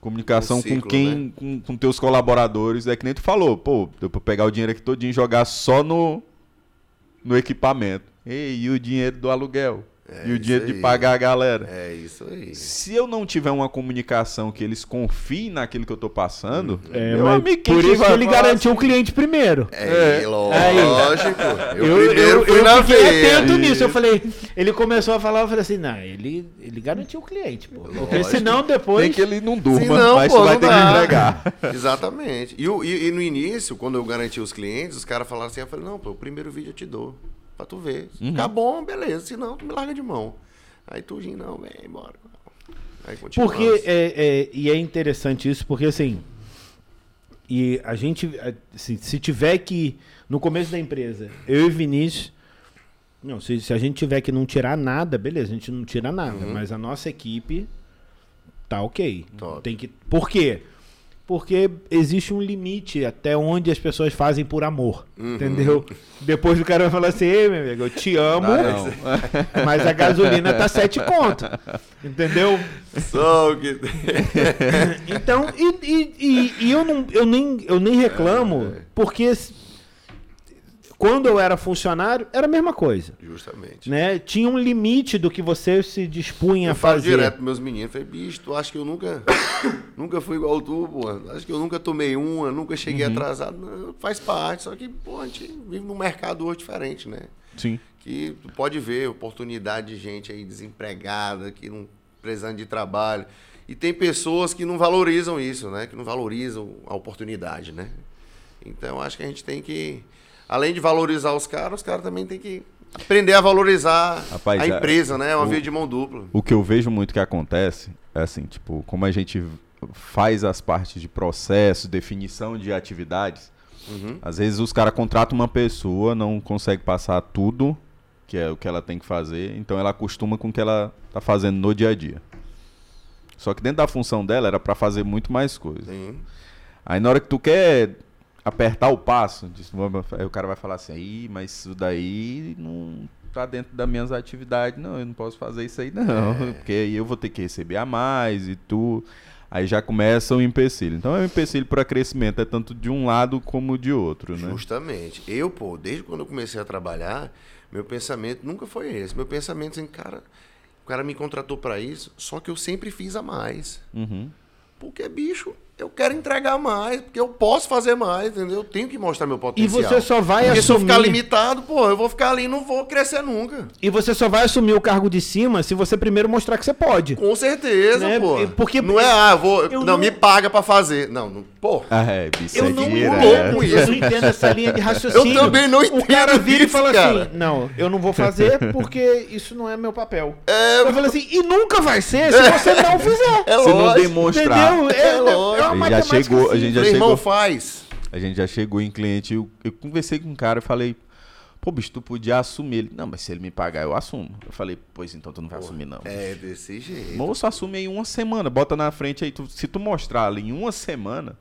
Comunicação ciclo, com quem, né? com, com teus colaboradores. É que nem tu falou, pô, deu pra pegar o dinheiro aqui todinho e jogar só no, no equipamento. E o dinheiro do aluguel? É e o dinheiro de aí. pagar a galera. É isso aí. Se eu não tiver uma comunicação que eles confiem naquilo que eu tô passando, É, meu mas amigo, por que isso que ele garantiu o assim? cliente primeiro. É, É. lógico. Eu, Eu, primeiro eu, fui eu na fiquei veia. atento nisso. Eu falei, ele começou a falar, eu falei assim, não, ele, ele garantiu o cliente, pô. Porque Lógico. senão depois. Nem que ele não durma, Se não, mas pô, tu vai ter que dá. entregar. [laughs] Exatamente. E, o- e- e no início, quando eu garanti os clientes, os caras falaram assim, eu falei, não, pô, o primeiro vídeo eu te dou, pra tu ver. Se Uhum. ficar bom, beleza, se não, tu me larga de mão. Aí tu, Gin, não, vem, bora. Aí. Porque é, é- e é interessante isso, porque assim, e a gente, assim, se tiver que, no começo da empresa, eu e Vinícius, não, se, se a gente tiver que não tirar nada, beleza, a gente não tira nada, mas a nossa equipe tá ok. Top. Tem que, por quê? Porque existe um limite até onde as pessoas fazem por amor, entendeu? Depois o cara vai falar assim, Ei, meu amigo, eu te amo, Ah, não. [laughs] mas a gasolina tá sete conto, entendeu? Só o que... [laughs] Então, e, e, e, e eu, não, eu, nem, eu nem reclamo, porque s- quando eu era funcionário, era a mesma coisa. Justamente. Né? Tinha um limite do que você se dispunha Eu a falo fazer. direto pros meus meninos, falei, bicho, tu acha que eu nunca, [coughs] nunca fui igual tu, pô? Acho que eu nunca tomei uma, nunca cheguei Uhum. atrasado. Não, faz parte, só que, pô, a gente vive num mercado hoje diferente, né? Sim. que tu pode ver oportunidade de gente aí desempregada, que não precisando de trabalho. E tem pessoas que não valorizam isso, né? Que não valorizam a oportunidade, né? Então acho que a gente tem que, além de valorizar os caras, os caras também tem que aprender a valorizar Rapaz, a é- empresa, né? É uma o- via de mão dupla. O que eu vejo muito que acontece é assim, tipo, como a gente faz as partes de processo, definição de atividades, Uhum. às vezes os caras contratam uma pessoa, não consegue passar tudo que é o que ela tem que fazer, então ela acostuma com o que ela tá fazendo no dia a dia. Só que dentro da função dela era para fazer muito mais coisa. Sim. Aí na hora que tu quer apertar o passo, aí o cara vai falar assim, aí, mas isso daí não tá dentro das minhas atividades, não, eu não posso fazer isso aí não, [laughs] porque aí eu vou ter que receber a mais e tu. Aí já começa o empecilho. Então é um empecilho para crescimento, é tanto de um lado como de outro, né? Justamente. Eu, pô, desde quando eu comecei a trabalhar, meu pensamento nunca foi esse. Meu pensamento assim, cara, o cara me contratou pra isso, só que eu sempre fiz a mais. Uhum. Porque, bicho, eu quero entregar mais, porque eu posso fazer mais, entendeu? Eu tenho que mostrar meu E potencial. você só vai Porque se eu ficar assumir. limitado, pô, eu vou ficar ali e não vou crescer nunca. E você só vai assumir o cargo de cima se você primeiro mostrar que você pode. Com certeza, Né? pô. Porque- não é, ah, eu vou. eu não, não- me paga pra fazer. Não, não pô. Ah, é, Eu não é. com entendo, eu isso. não entendo essa linha de raciocínio. Eu também não O cara entendo vira e isso, fala cara. assim: Não, eu não vou fazer porque isso não é meu papel. É, Eu falo assim: E nunca vai ser se [laughs] você não fizer. é Se não lógico. demonstrar. Entendeu? É É, lógico. Uma Ele já chegou, a gente já Meu irmão chegou. faz. A gente já chegou em cliente, eu, eu conversei com um cara e falei, pô, bicho, tu podia assumir ele. Não, mas se ele me pagar, eu assumo. Eu falei, pois então tu não vai assumir, não. É desse jeito. Moço, assume aí uma semana, bota na frente aí. tu- se tu mostrar ali em uma semana,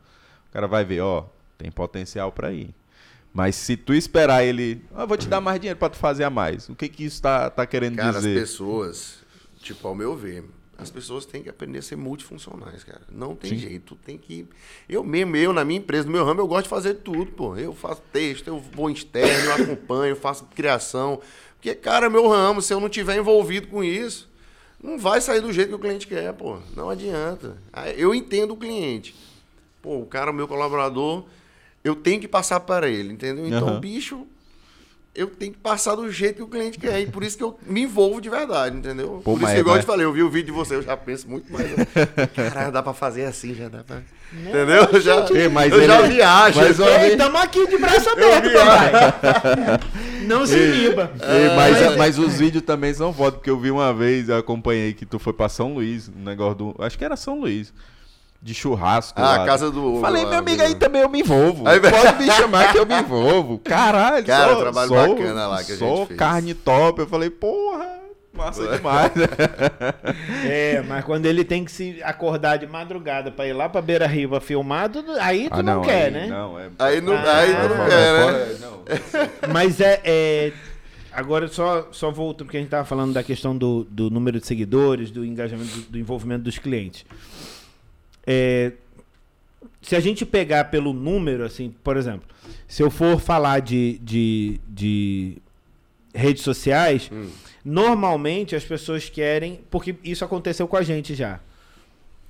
o cara vai ver, ó, tem potencial pra ir. Mas se tu esperar ele, ah, vou te dar mais dinheiro pra tu fazer a mais. O que que isso tá, tá querendo Cara, as dizer? pessoas, tipo, ao meu ver, as pessoas têm que aprender a ser multifuncionais, cara. Não tem jeito, tem que. Eu mesmo, eu, na minha empresa, no meu ramo, eu gosto de fazer tudo, pô. Eu faço texto, eu vou externo, eu acompanho, [laughs] faço criação. Porque, cara, meu ramo, se eu não tiver envolvido com isso, não vai sair do jeito que o cliente quer, pô. Não adianta. Eu entendo o cliente. Pô, o cara, o meu colaborador, eu tenho que passar para ele, entendeu? Então, Aham. bicho, eu tenho que passar do jeito que o cliente quer. E por isso que eu me envolvo de verdade, entendeu? Pô, por isso que, igual eu vai- te falei, eu vi o vídeo de você, eu já penso muito mais. Caralho, dá pra fazer assim, já dá pra. entendeu? Eu já, Ei, mas eu ele- já viajo. mas, ó, Ei, tamo aqui de braço aberto, papai. Não se iniba. Ei, mas, mas os vídeos também são foda, porque eu vi uma vez, eu acompanhei que tu foi pra São Luís, um negócio do. Acho que era São Luís. De churrasco. Ah, lá. casa do- Falei, lá, meu amigo, né? aí também eu me envolvo. Aí- Pode me chamar que eu me envolvo. [laughs] Caralho, Cara, só, trabalho só- bacana lá que a gente fez. carne top. Eu falei, porra, massa demais. [laughs] É, mas quando ele tem que se acordar de madrugada pra ir lá pra Beira Riva filmado, aí tu Ah, não, quer, aí, né? Não, é. Aí não, Ah, aí é não quer, né? fora- [laughs] não. Mas é, é- Agora, só, só volto, porque a gente tava falando da questão do, do número de seguidores, do engajamento, do, do envolvimento dos clientes. É, se a gente pegar pelo número, assim, por exemplo, se eu for falar de, de, de redes sociais, normalmente as pessoas querem, porque isso aconteceu com a gente já.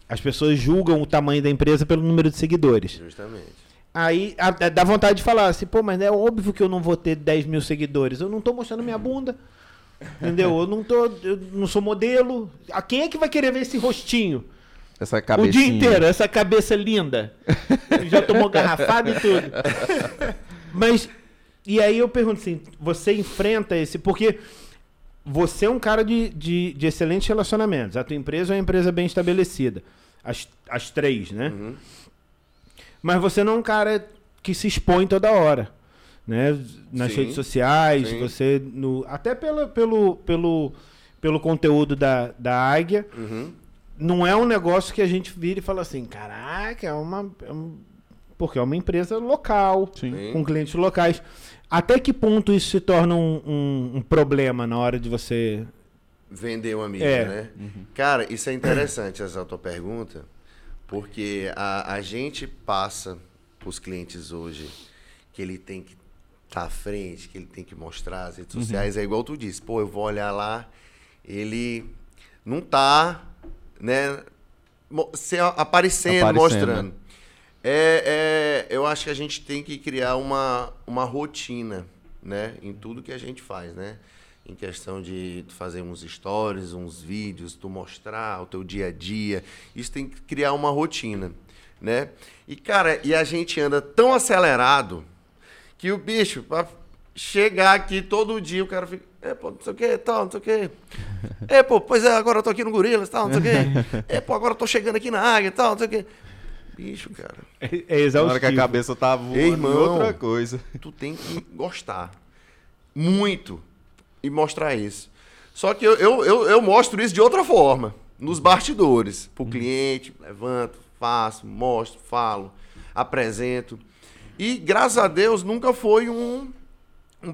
As pessoas julgam o tamanho da empresa pelo número de seguidores. Justamente. Aí a- a- dá vontade de falar assim, pô, mas é óbvio que eu não vou ter 10 mil seguidores. Eu não tô mostrando minha bunda. Entendeu? Eu não tô. Eu não sou modelo. A quem é que vai querer ver esse rostinho? Essa O dia inteiro, essa cabeça linda. Já tomou garrafada e tudo. [laughs] Mas. E aí eu pergunto assim: você enfrenta esse. Porque você é um cara de, de, de excelentes relacionamentos. A tua empresa é uma empresa bem estabelecida. As, as três, né? Uhum. Mas você não é um cara que se expõe toda hora. Né? Nas Sim, redes sociais, sim. você. No, até pelo, pelo, pelo, pelo conteúdo da, da Águia. Uhum. Não é um negócio que a gente vira e fala assim: caraca, é uma. é um-" porque é uma empresa local, Sim. Com clientes locais. Até que ponto isso se torna um, um- um problema na hora de você. Vender uma mídia, É. né? Cara, isso é interessante essa tua pergunta, porque a, a gente passa para os clientes hoje que ele tem que estar à frente, que ele tem que mostrar as redes sociais. É igual tu disse, pô, eu vou olhar lá, ele não tá, né, se aparecendo, Aparecendo, mostrando. É, é, eu acho que a gente tem que criar uma, uma rotina, né, em tudo que a gente faz, né? Em questão de fazer uns stories, uns vídeos, tu mostrar o teu dia a dia. Isso tem que criar uma rotina, né? E, cara, e a gente anda tão acelerado que o bicho, pra chegar aqui todo dia, o cara fica, é, pô, não sei o que, tal, não sei o que. É, pô, pois é, agora eu tô aqui no Gorilas, tal, não sei o que. [laughs] É, pô, agora eu tô chegando aqui na Águia, tal, não sei o que. Bicho, cara, É, é Na hora que a exaustivo. cabeça tá voando Ei, irmão. outra coisa. tu tem que gostar muito e mostrar isso. Só que eu, eu, eu, eu mostro isso de outra forma, nos bastidores. Pro cliente, levanto, faço, mostro, falo, apresento. E graças a Deus nunca foi um, um,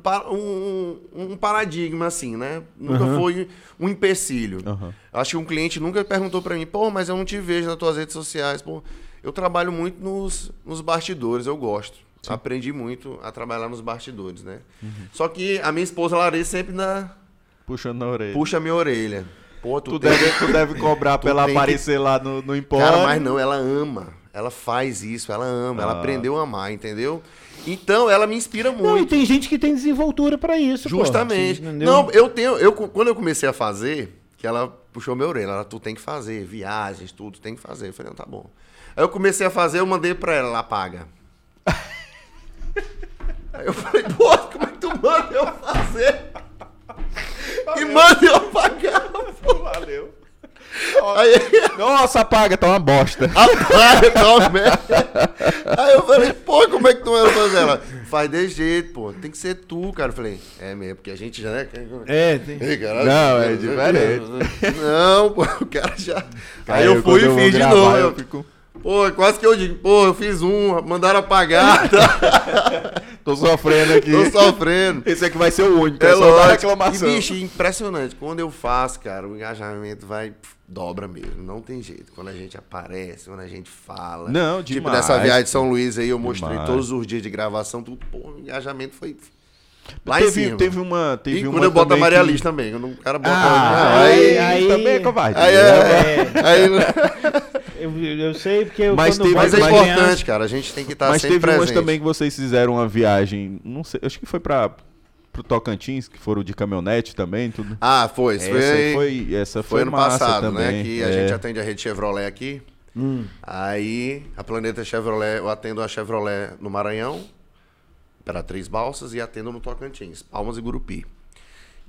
um, um paradigma assim, né? Nunca Aham. foi um empecilho. Aham. Acho que um cliente nunca perguntou pra mim, pô, mas eu não te vejo nas tuas redes sociais. Pô, eu trabalho muito nos, nos bastidores, eu gosto. Aprendi muito a trabalhar nos bastidores, né? Uhum. Só que a minha esposa Larissa sempre na, Puxando na orelha. puxa a minha orelha. Pô, tu, Tu tem- deve, tu deve [laughs] cobrar pra ela tem que- aparecer lá no, no empório. Cara, mas não, ela ama. Ela faz isso, ela ama. Ela Ah. aprendeu a amar, entendeu? Então, ela me inspira Não, e muito. tem gente que tem desenvoltura pra isso. Justamente. Não, eu tenho. Eu, quando eu comecei a fazer, que ela puxou minha orelha, ela, tu tem que fazer, viagens, tudo, tem que fazer. Eu falei, não, tá bom. Aí eu comecei a fazer, eu mandei pra ela, ela paga. [laughs] Aí eu falei, pô, como é que tu manda eu fazer? E manda eu pagar, pô. Valeu. Aí, Nossa, apaga, tá uma bosta. apaga, tá uma merda. [laughs] Aí eu falei, pô, como é que tu manda fazer? Ela, faz de jeito, pô, tem que ser tu, cara. Eu falei, é mesmo, porque a gente já, né? É, tem... Ei, caralho. Não, é diferente. Não, pô, o cara já. Cara, Aí eu fui e fiz de novo. Eu- fico... Pô, quase que eu digo, pô, eu fiz um, mandaram apagar, tá? [laughs] Tô sofrendo aqui. Tô sofrendo. Esse aqui vai ser o único. É É só lógico. reclamação. E, bicho, impressionante. Quando eu faço, cara, o engajamento vai. pff, dobra mesmo. Não tem jeito. Quando a gente aparece, quando a gente fala. Não, Tipo, demais. nessa viagem de São Luís aí, eu mostrei Demais. todos os dias de gravação, tudo. Pô, o engajamento foi. Lá teve, teve uma. Teve e uma quando eu boto a Maria que- Liz também. Quando o cara bota. Ah, aí, aí- aí, Também é covarde. aí, né? é, aí, [laughs] Eu, eu sei porque eu, Mas teve- Mas é Mas- importante, cara. A gente tem que estar Mas sempre teve umas presente. também que vocês fizeram uma viagem. Não sei, acho que foi pra, pro Tocantins, que foram de caminhonete também, tudo. Ah, foi. Essa foi, foi, essa foi, foi ano massa passado, também. né? Que a é. gente atende a rede Chevrolet aqui. Hum. Aí, a Planeta Chevrolet, eu atendo a Chevrolet no Maranhão, Imperatriz Balsas, e atendo no Tocantins, Palmas e Gurupi.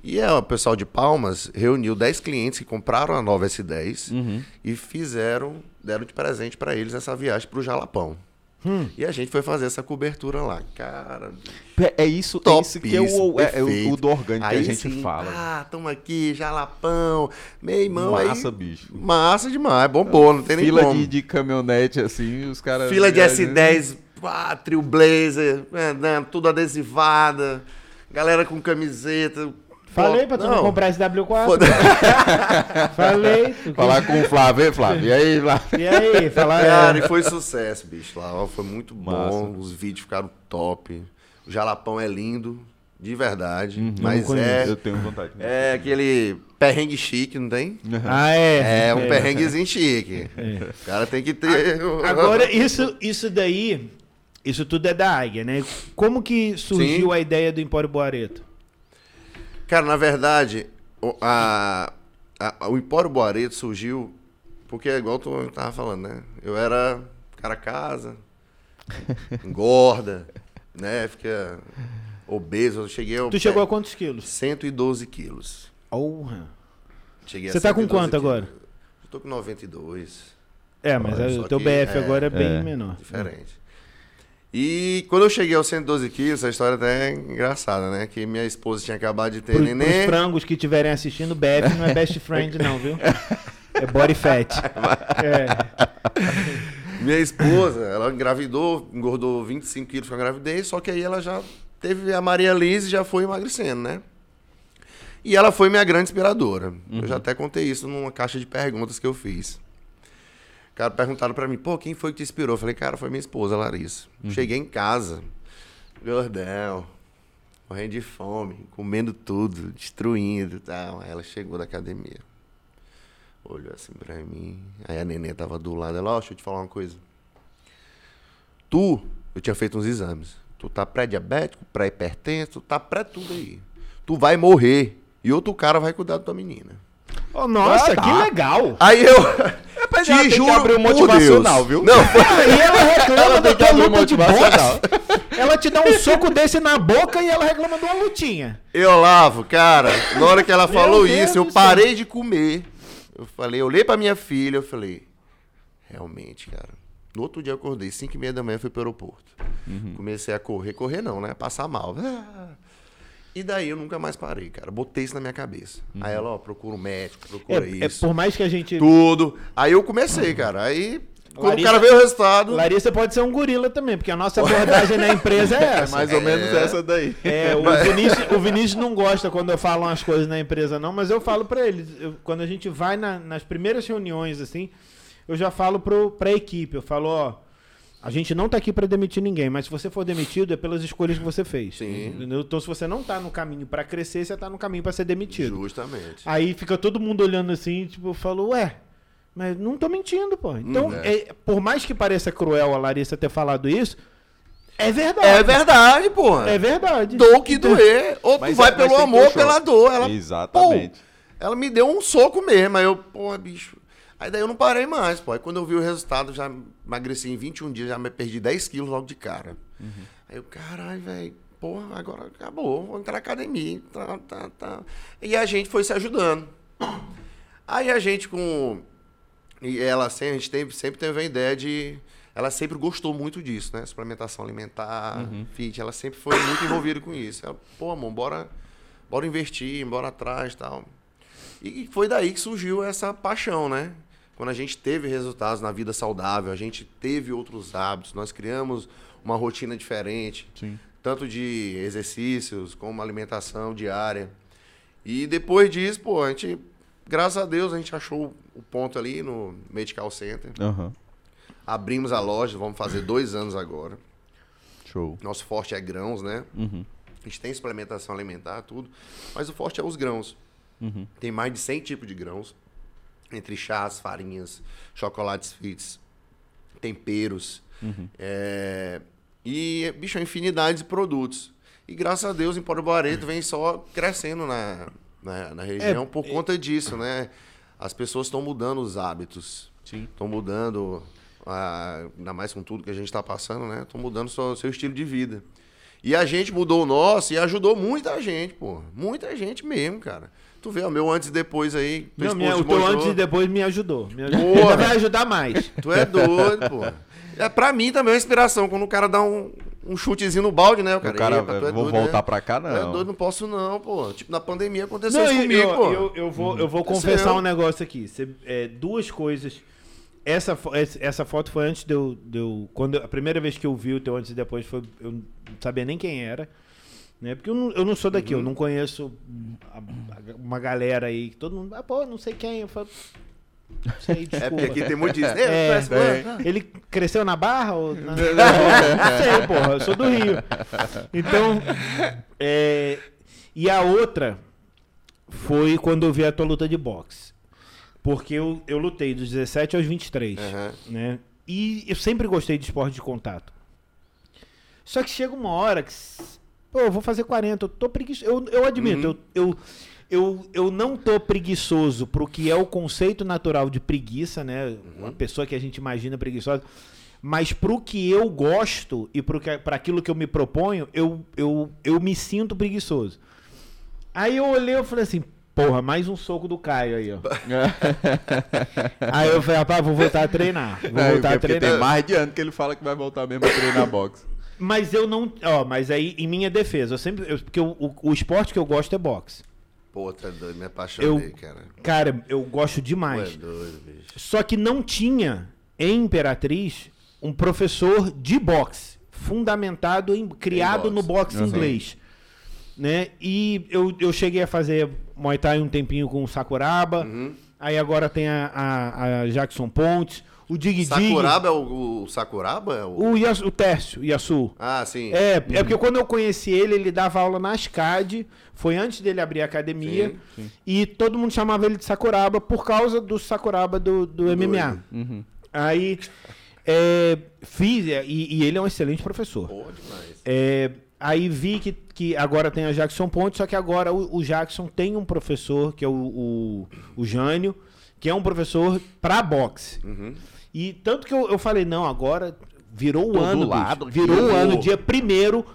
E é, o pessoal de Palmas reuniu 10 clientes que compraram a nova S10 Uhum. e fizeram, deram de presente para eles essa viagem pro Jalapão. Hum. E a gente foi fazer essa cobertura lá. Cara, É isso, é top isso que é o, é, é o, o do orgânico que a gente sim, fala. Ah, tamo aqui, Jalapão, meu irmão. aí- Massa, bicho. Massa demais, bombou, não tem nem Fila como. de, de caminhonete, assim, os caras. Fila de viajando. S10, pá, trio blazer, é, né, tudo adesivada, galera com camiseta. Falei pra tu não, comprar esse W4. Foda- [laughs] Falei. tu Falar com o Flávio, hein, Flávio? E aí, Flávio? E aí, falar. Cara, é, e foi sucesso, bicho. Lá ó, foi muito bom, Massa. os vídeos ficaram top. O Jalapão é lindo, de verdade. Uhum. mas Não é, Eu tenho vontade. é aquele perrengue chique, não tem? Ah, é. É um perrenguezinho chique. O cara tem que ter. Agora, isso, isso daí, isso tudo é da Águia, né? Como que surgiu Sim. a ideia do Empório Boareto? Cara, na verdade, o, a, a- o Empório Boareto surgiu porque, igual tu tava falando, né? Eu era cara casa, [laughs] engorda, né? Fica obeso. Eu cheguei ao Tu chegou a quantos quilos? 112 quilos. Porra. Cheguei a Você tá com 112 quanto quilos. agora? Eu tô com 92. É, mas Olha, o teu BF é- agora é bem é. menor. Diferente. E quando eu cheguei aos 112 quilos, essa história até é engraçada, né? Que minha esposa tinha acabado de ter Pro, neném. frangos que estiverem assistindo, BF não é best friend não, viu? É body fat. [laughs] É. Minha esposa, ela engravidou, engordou 25 quilos com a gravidez, só que aí ela já teve a Maria Liz e já foi emagrecendo, né? E ela foi minha grande inspiradora. Eu já até contei isso numa caixa de perguntas que eu fiz. Cara, perguntaram pra mim, pô, quem foi que te inspirou? Eu falei, cara, foi minha esposa, Larissa. Cheguei em casa, gordão, morrendo de fome, comendo tudo, destruindo e tal. Aí ela chegou da academia. Olhou assim pra mim. Aí a neném tava do lado. Ela, ó, deixa eu te falar uma coisa. Tu, eu tinha feito uns exames. Tu tá pré-diabético, pré-hipertenso, tu tá pré-tudo aí. Tu vai morrer. E outro cara vai cuidar da tua menina. Oh, nossa, Ah, tá. que legal! Aí eu. Mas ela tem te que abrir um motivacional, viu? Não, Aí [laughs] ela reclama Ela da tua luta de boxe. [laughs] Ela te dá um soco desse na boca e ela reclama de uma lutinha. Eu lavo, cara. Na hora que ela falou Deus isso, eu parei de comer. Eu falei, eu olhei pra minha filha, eu falei, realmente, cara. No outro dia eu acordei, 5 e meia da manhã, fui pro aeroporto. Uhum. Comecei a correr, correr não, né? Passar mal. Ah. E daí eu nunca mais parei, cara. Botei isso na minha cabeça. Aí ela, ó, procura um médico, procura É, é isso. por mais que a gente. Tudo. Aí eu comecei, cara. Aí, quando Larissa- o cara veio o resultado. Larissa pode ser um gorila também, porque a nossa abordagem na empresa é [laughs] É essa. mais ou menos essa daí. É, o Vinícius, o Vinícius não gosta quando eu falo umas coisas na empresa, não, mas eu falo pra ele. eu- quando a gente vai na- nas primeiras reuniões, assim, eu já falo pro, pra equipe. Eu falo, ó, a gente não tá aqui pra demitir ninguém, mas se você for demitido é pelas escolhas que você fez. Sim. Entendeu? Então, se você não tá no caminho pra crescer, você tá no caminho pra ser demitido. Justamente. Aí fica todo mundo olhando assim, tipo, eu falo, ué, mas não tô mentindo, pô. Então, Hum, é, por mais que pareça cruel a Larissa ter falado isso, é verdade. É verdade, porra. É verdade. Dou que Então- doer. Ou tu vai é- pelo amor pela dor. Ela, Exatamente. pô, ela me deu um soco mesmo. Aí eu, porra, bicho. Aí daí eu não parei mais, pô. Aí quando eu vi o resultado, já emagreci em 21 dias, já me perdi 10 quilos logo de cara. Aí eu, caralho, velho, porra, agora acabou, vou entrar na academia. Tá, tá, tá. E a gente foi se ajudando. Aí a gente com. E ela assim, a gente teve, sempre teve a ideia de. Ela sempre gostou muito disso, né? Suplementação alimentar, fit. Ela sempre foi muito envolvida com isso. Ela, pô, amor, bora, bora investir, bora atrás e tal. E foi daí que surgiu essa paixão, né? Quando a gente teve resultados na vida saudável, a gente teve outros hábitos, nós criamos uma rotina diferente, Sim. tanto de exercícios como alimentação diária. E depois disso, pô, a gente, graças a Deus, a gente achou o ponto ali no Medical Center. Aham. Abrimos a loja, vamos fazer dois anos agora. Show. Nosso forte é grãos, né? Uhum. A gente tem suplementação alimentar, tudo. Mas o forte é os grãos. Uhum. Tem mais de 100 tipos de grãos. Entre chás, farinhas, chocolates fits, temperos. Uhum. É, E, bicho, infinidade de produtos. E graças a Deus, em Porto Bareto vem só crescendo na, na, na região por conta disso, né? As pessoas estão mudando os hábitos. Estão mudando, ah, ainda mais com tudo que a gente está passando, né? Estão mudando o seu, seu estilo de vida. E a gente mudou o nosso e ajudou muita gente, pô. Muita gente mesmo, cara. Tu vê o meu antes e depois aí. Não, minha- o teu antes e depois me ajudou. Me [laughs] ajudou. Porra. Ainda vai ajudar mais. [laughs] Tu é doido, pô. [laughs] É, pra mim também é uma inspiração. Quando o cara dá um, um chutezinho no balde, né? O cara, O cara, "Epa, tu é vou doido, voltar né? pra cá, Tu é não. doido, não posso não, pô. Tipo, na pandemia aconteceu Não, isso comigo, eu, pô. eu, eu vou, eu vou Aconteceu. confessar um negócio aqui. Cê- é, duas coisas. Essa, essa foto foi antes de eu, de eu- Quando, eu- a primeira vez que eu vi o teu antes e depois foi. Eu não sabia nem quem era. Né? Porque eu não, eu não sou daqui, Uhum. eu não conheço a- a- uma galera aí. que Todo mundo. Ah, pô, não sei quem. Eu falo, Sei, [laughs] É porque aqui tem muito disso. [laughs] É, É, parece- é. Ele cresceu na Barra? Ou [laughs] na... Não sei, porra, eu sou do Rio. Então, é, e a outra foi quando eu vi a tua luta de boxe. Porque eu, eu lutei dos 17 aos 23, Aham. né? E eu sempre gostei de esporte de contato. Só que chega uma hora que, pô, eu vou fazer 40, eu tô preguiçoso. Eu, eu admito, eu, eu, eu, eu não tô preguiçoso pro que é o conceito natural de preguiça, né? Uma pessoa que a gente imagina preguiçosa. Mas pro que eu gosto e pra aquilo que eu me proponho, eu, eu, eu me sinto preguiçoso. Aí eu olhei e falei assim, porra, mais um soco do Caio aí, ó. [laughs] aí eu falei, rapaz, vou voltar a treinar. Vou Não, voltar a treinar. tem mais de ano que ele fala que vai voltar mesmo a treinar boxe. Mas eu não. Ó, mas aí, em minha defesa, eu sempre. eu- porque o, o, o esporte que eu gosto é boxe. Pô, tá doido, me apaixonei, Eu- cara. Cara, eu gosto Pô, é demais. doido, bicho. Só que não tinha em Imperatriz um professor de boxe, fundamentado em. criado Em no boxe. boxe inglês. Né? E eu, eu cheguei a fazer Muay Thai um tempinho com o Sakuraba. Uhum. Aí agora tem a, a, a Jackson Pontes, o Dig Dig. Sakuraba é o, o Sakuraba? É o... O, Yasu, o Tércio, Yasu. Ah, sim. É, é porque quando eu conheci ele, ele dava aula na SCAD, foi antes dele abrir a academia, e todo mundo chamava ele de Sakuraba por causa do Sakuraba do, do MMA. Aí, é, fiz, é, e, e ele é um excelente professor. Pô, demais. É, aí vi que, que agora tem a Jackson Ponte, só que agora o, o Jackson tem um professor, que é o, o, o Jânio, que é um professor pra boxe. Uhum. E tanto que eu, eu falei, não, agora virou o ano, bicho. lado, virou o virou. ano, dia primeiro,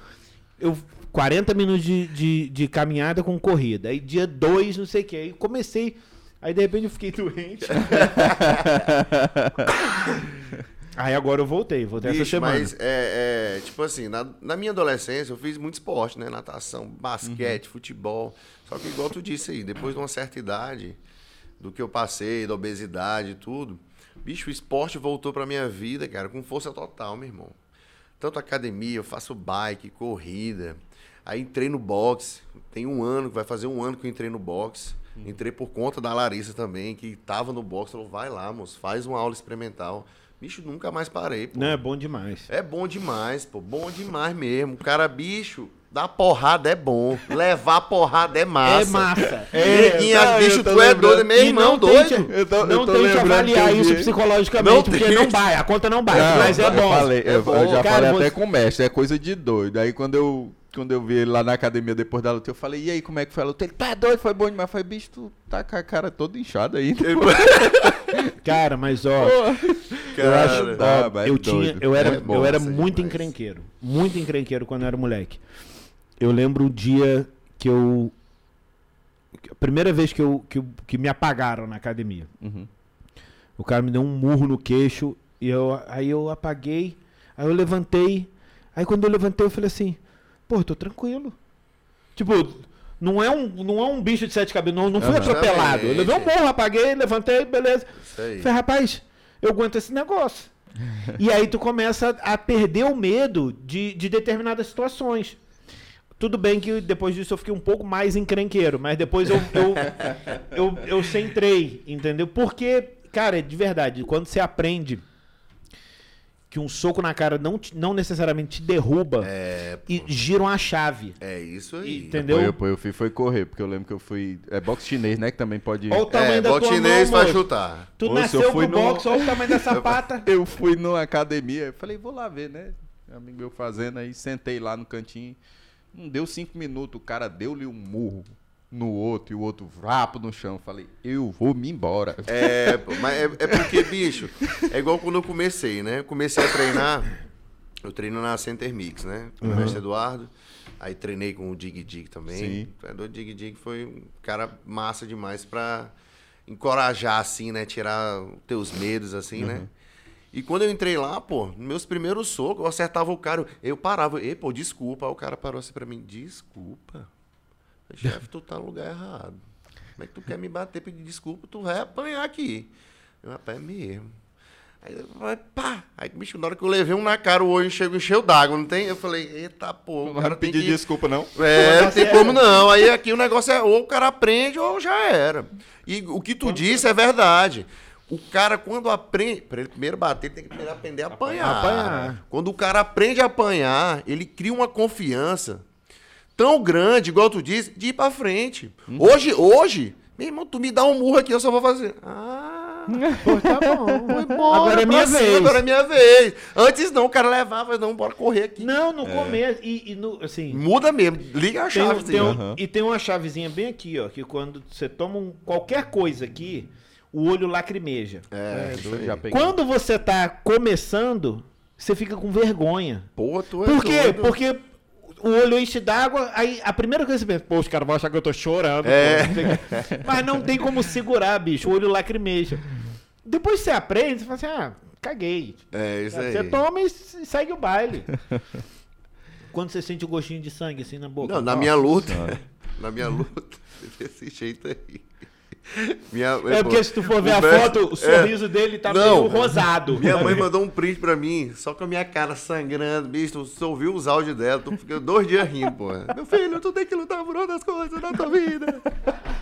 eu 40 minutos de, de, de caminhada com corrida. Aí dia 2, não sei o que. Aí comecei, aí de repente eu fiquei [laughs] doente. [laughs] aí agora eu voltei, voltei essa Bicho, semana. mas é, é, tipo assim, na, na minha adolescência eu fiz muito esporte, né? Natação, basquete, futebol. Só que igual tu disse aí, depois de uma certa idade, do que eu passei, da obesidade e tudo, bicho, o esporte voltou pra minha vida, cara, com força total, meu irmão. Tanto academia, eu faço bike, corrida. Aí entrei no boxe. Tem um ano, vai fazer um ano que eu entrei no boxe. Entrei por conta da Larissa também, que tava no boxe. Falou, vai lá, moço, faz uma aula experimental. Bicho, nunca mais parei, pô. Não, é bom demais. É bom demais, pô. Bom demais mesmo. O cara, bicho, dar porrada é bom. Levar porrada é massa. É massa. Neguinha, não, bicho, eu tu é lembrando. doido, meu E irmão, doido. Eu tô- eu não tô tente lembrando avaliar que eu isso psicologicamente, Não porque tente. não vai, a conta não bate, Não, mas é eu bom. falei, É eu, bom. eu já Cara, falei você- até com o mestre, é coisa de doido. Aí quando eu, quando eu vi ele lá na academia depois da luta, eu falei, e aí, como é que foi a luta? Ele, tá doido, foi bom demais. Eu falei, bicho, tu tá com a cara toda inchada aí. [laughs] Cara, mas ó, eu Cara, acho, dá, ó, mas é eu tinha, doido. eu era, É bom eu era muito encrenqueiro, muito encrenqueiro quando eu era moleque. Eu lembro o dia que eu a primeira vez que eu que, que me apagaram na academia. Uhum. O cara me deu um murro no queixo e eu aí eu apaguei, aí eu levantei, aí quando eu levantei eu falei assim, pô, eu tô tranquilo. Tipo, não é um, não é um bicho de sete cabeças, não, não fui atropelado. Eu levei um morro, apaguei, levantei, beleza. Falei, rapaz, eu aguento esse negócio. [laughs] e aí tu começa a perder o medo de, de determinadas situações. Tudo bem que depois disso eu fiquei um pouco mais encrenqueiro, mas depois eu, eu, [laughs] eu, eu centrei, entendeu? Porque, cara, de verdade, quando você aprende que um soco na cara não, te- não necessariamente te derruba É, e gira uma chave. é isso aí. Entendeu? Depois eu fui foi correr, porque eu lembro que eu fui. É boxe chinês, né? Que também pode. Olha o tamanho É, da tua boxe mão, chinês vai moço. chutar. Tu Ô, se eu nasceu fui pro no- boxe, olha o tamanho dessa [laughs] pata. Eu fui numa academia, eu falei, vou lá ver, né? Um amigo meu fazendo, aí sentei lá no cantinho. Não deu cinco minutos, o cara deu-lhe um murro no outro e o outro vrapo no chão. Falei, eu vou me embora. É, mas é, é porque, bicho, é igual quando eu comecei, né? Eu comecei a treinar, eu treino na Center Mix, né? Com o mestre Eduardo. Aí treinei com o Dig Dig também. Sim. O treinador Dig Dig foi um cara massa demais pra encorajar, assim, né? Tirar os teus medos, assim, né? E quando eu entrei lá, pô, meus primeiros socos, eu acertava o cara, eu parava, ei, pô, desculpa. Aí o cara parou assim pra mim, desculpa. Chefe, tu tá no lugar errado. Como é que tu quer me bater, pedir desculpa? Tu vai apanhar aqui. Eu, rapaz, é mesmo. Aí, eu falei, pá. Aí, bicho, na hora que eu levei um na cara, o olho chegou, encheu d'água, não tem? Eu falei, eita, pô, Não vai pedir que... desculpa, não. É, não tem como não. Aí aqui o negócio é ou o cara aprende ou já era. E o que tu disse é verdade. O cara, quando aprende. Pra ele primeiro bater, ele tem que primeiro aprender a apanhar. Apanhar. Quando o cara aprende a apanhar, ele cria uma confiança tão grande, igual tu disse, de ir pra frente. Hoje, hoje, meu irmão, tu me dá um murro aqui, eu só vou fazer. Ah, [laughs] Pô, tá bom. foi embora. Agora é minha cima, vez. Agora é minha vez. Antes não, o cara levava, não, bora correr aqui. Não, no começo. E, e no, assim. Muda mesmo, liga a Tem, chave. tem um- Aham. E tem uma chavezinha bem aqui, ó. Que quando você toma um- qualquer coisa aqui, o olho lacrimeja. É, peguei. Quando você tá começando, você fica com vergonha. Pô, tu é Por quê? doido. Porque o olho enche d'água, aí a primeira coisa que você pensa, pô, os caras vão achar que eu tô chorando. É. Mas não tem como segurar, bicho. O olho lacrimeja. Depois você aprende, você fala assim, ah, caguei. É, isso aí. Você toma e segue o baile. Quando você sente o gostinho de sangue assim na boca. Não, na minha luta. [laughs] Na minha luta, [laughs] desse jeito aí. Minha, É porque se tu for ver a mestre- foto, o é. sorriso dele tá Não. meio rosado. Minha mãe mandou um print pra mim, só com a minha cara sangrando, bicho, tu ouviu os áudios dela, tu fica dois dias rindo, pô. Meu filho, tu tem que lutar por outras coisas na tua vida.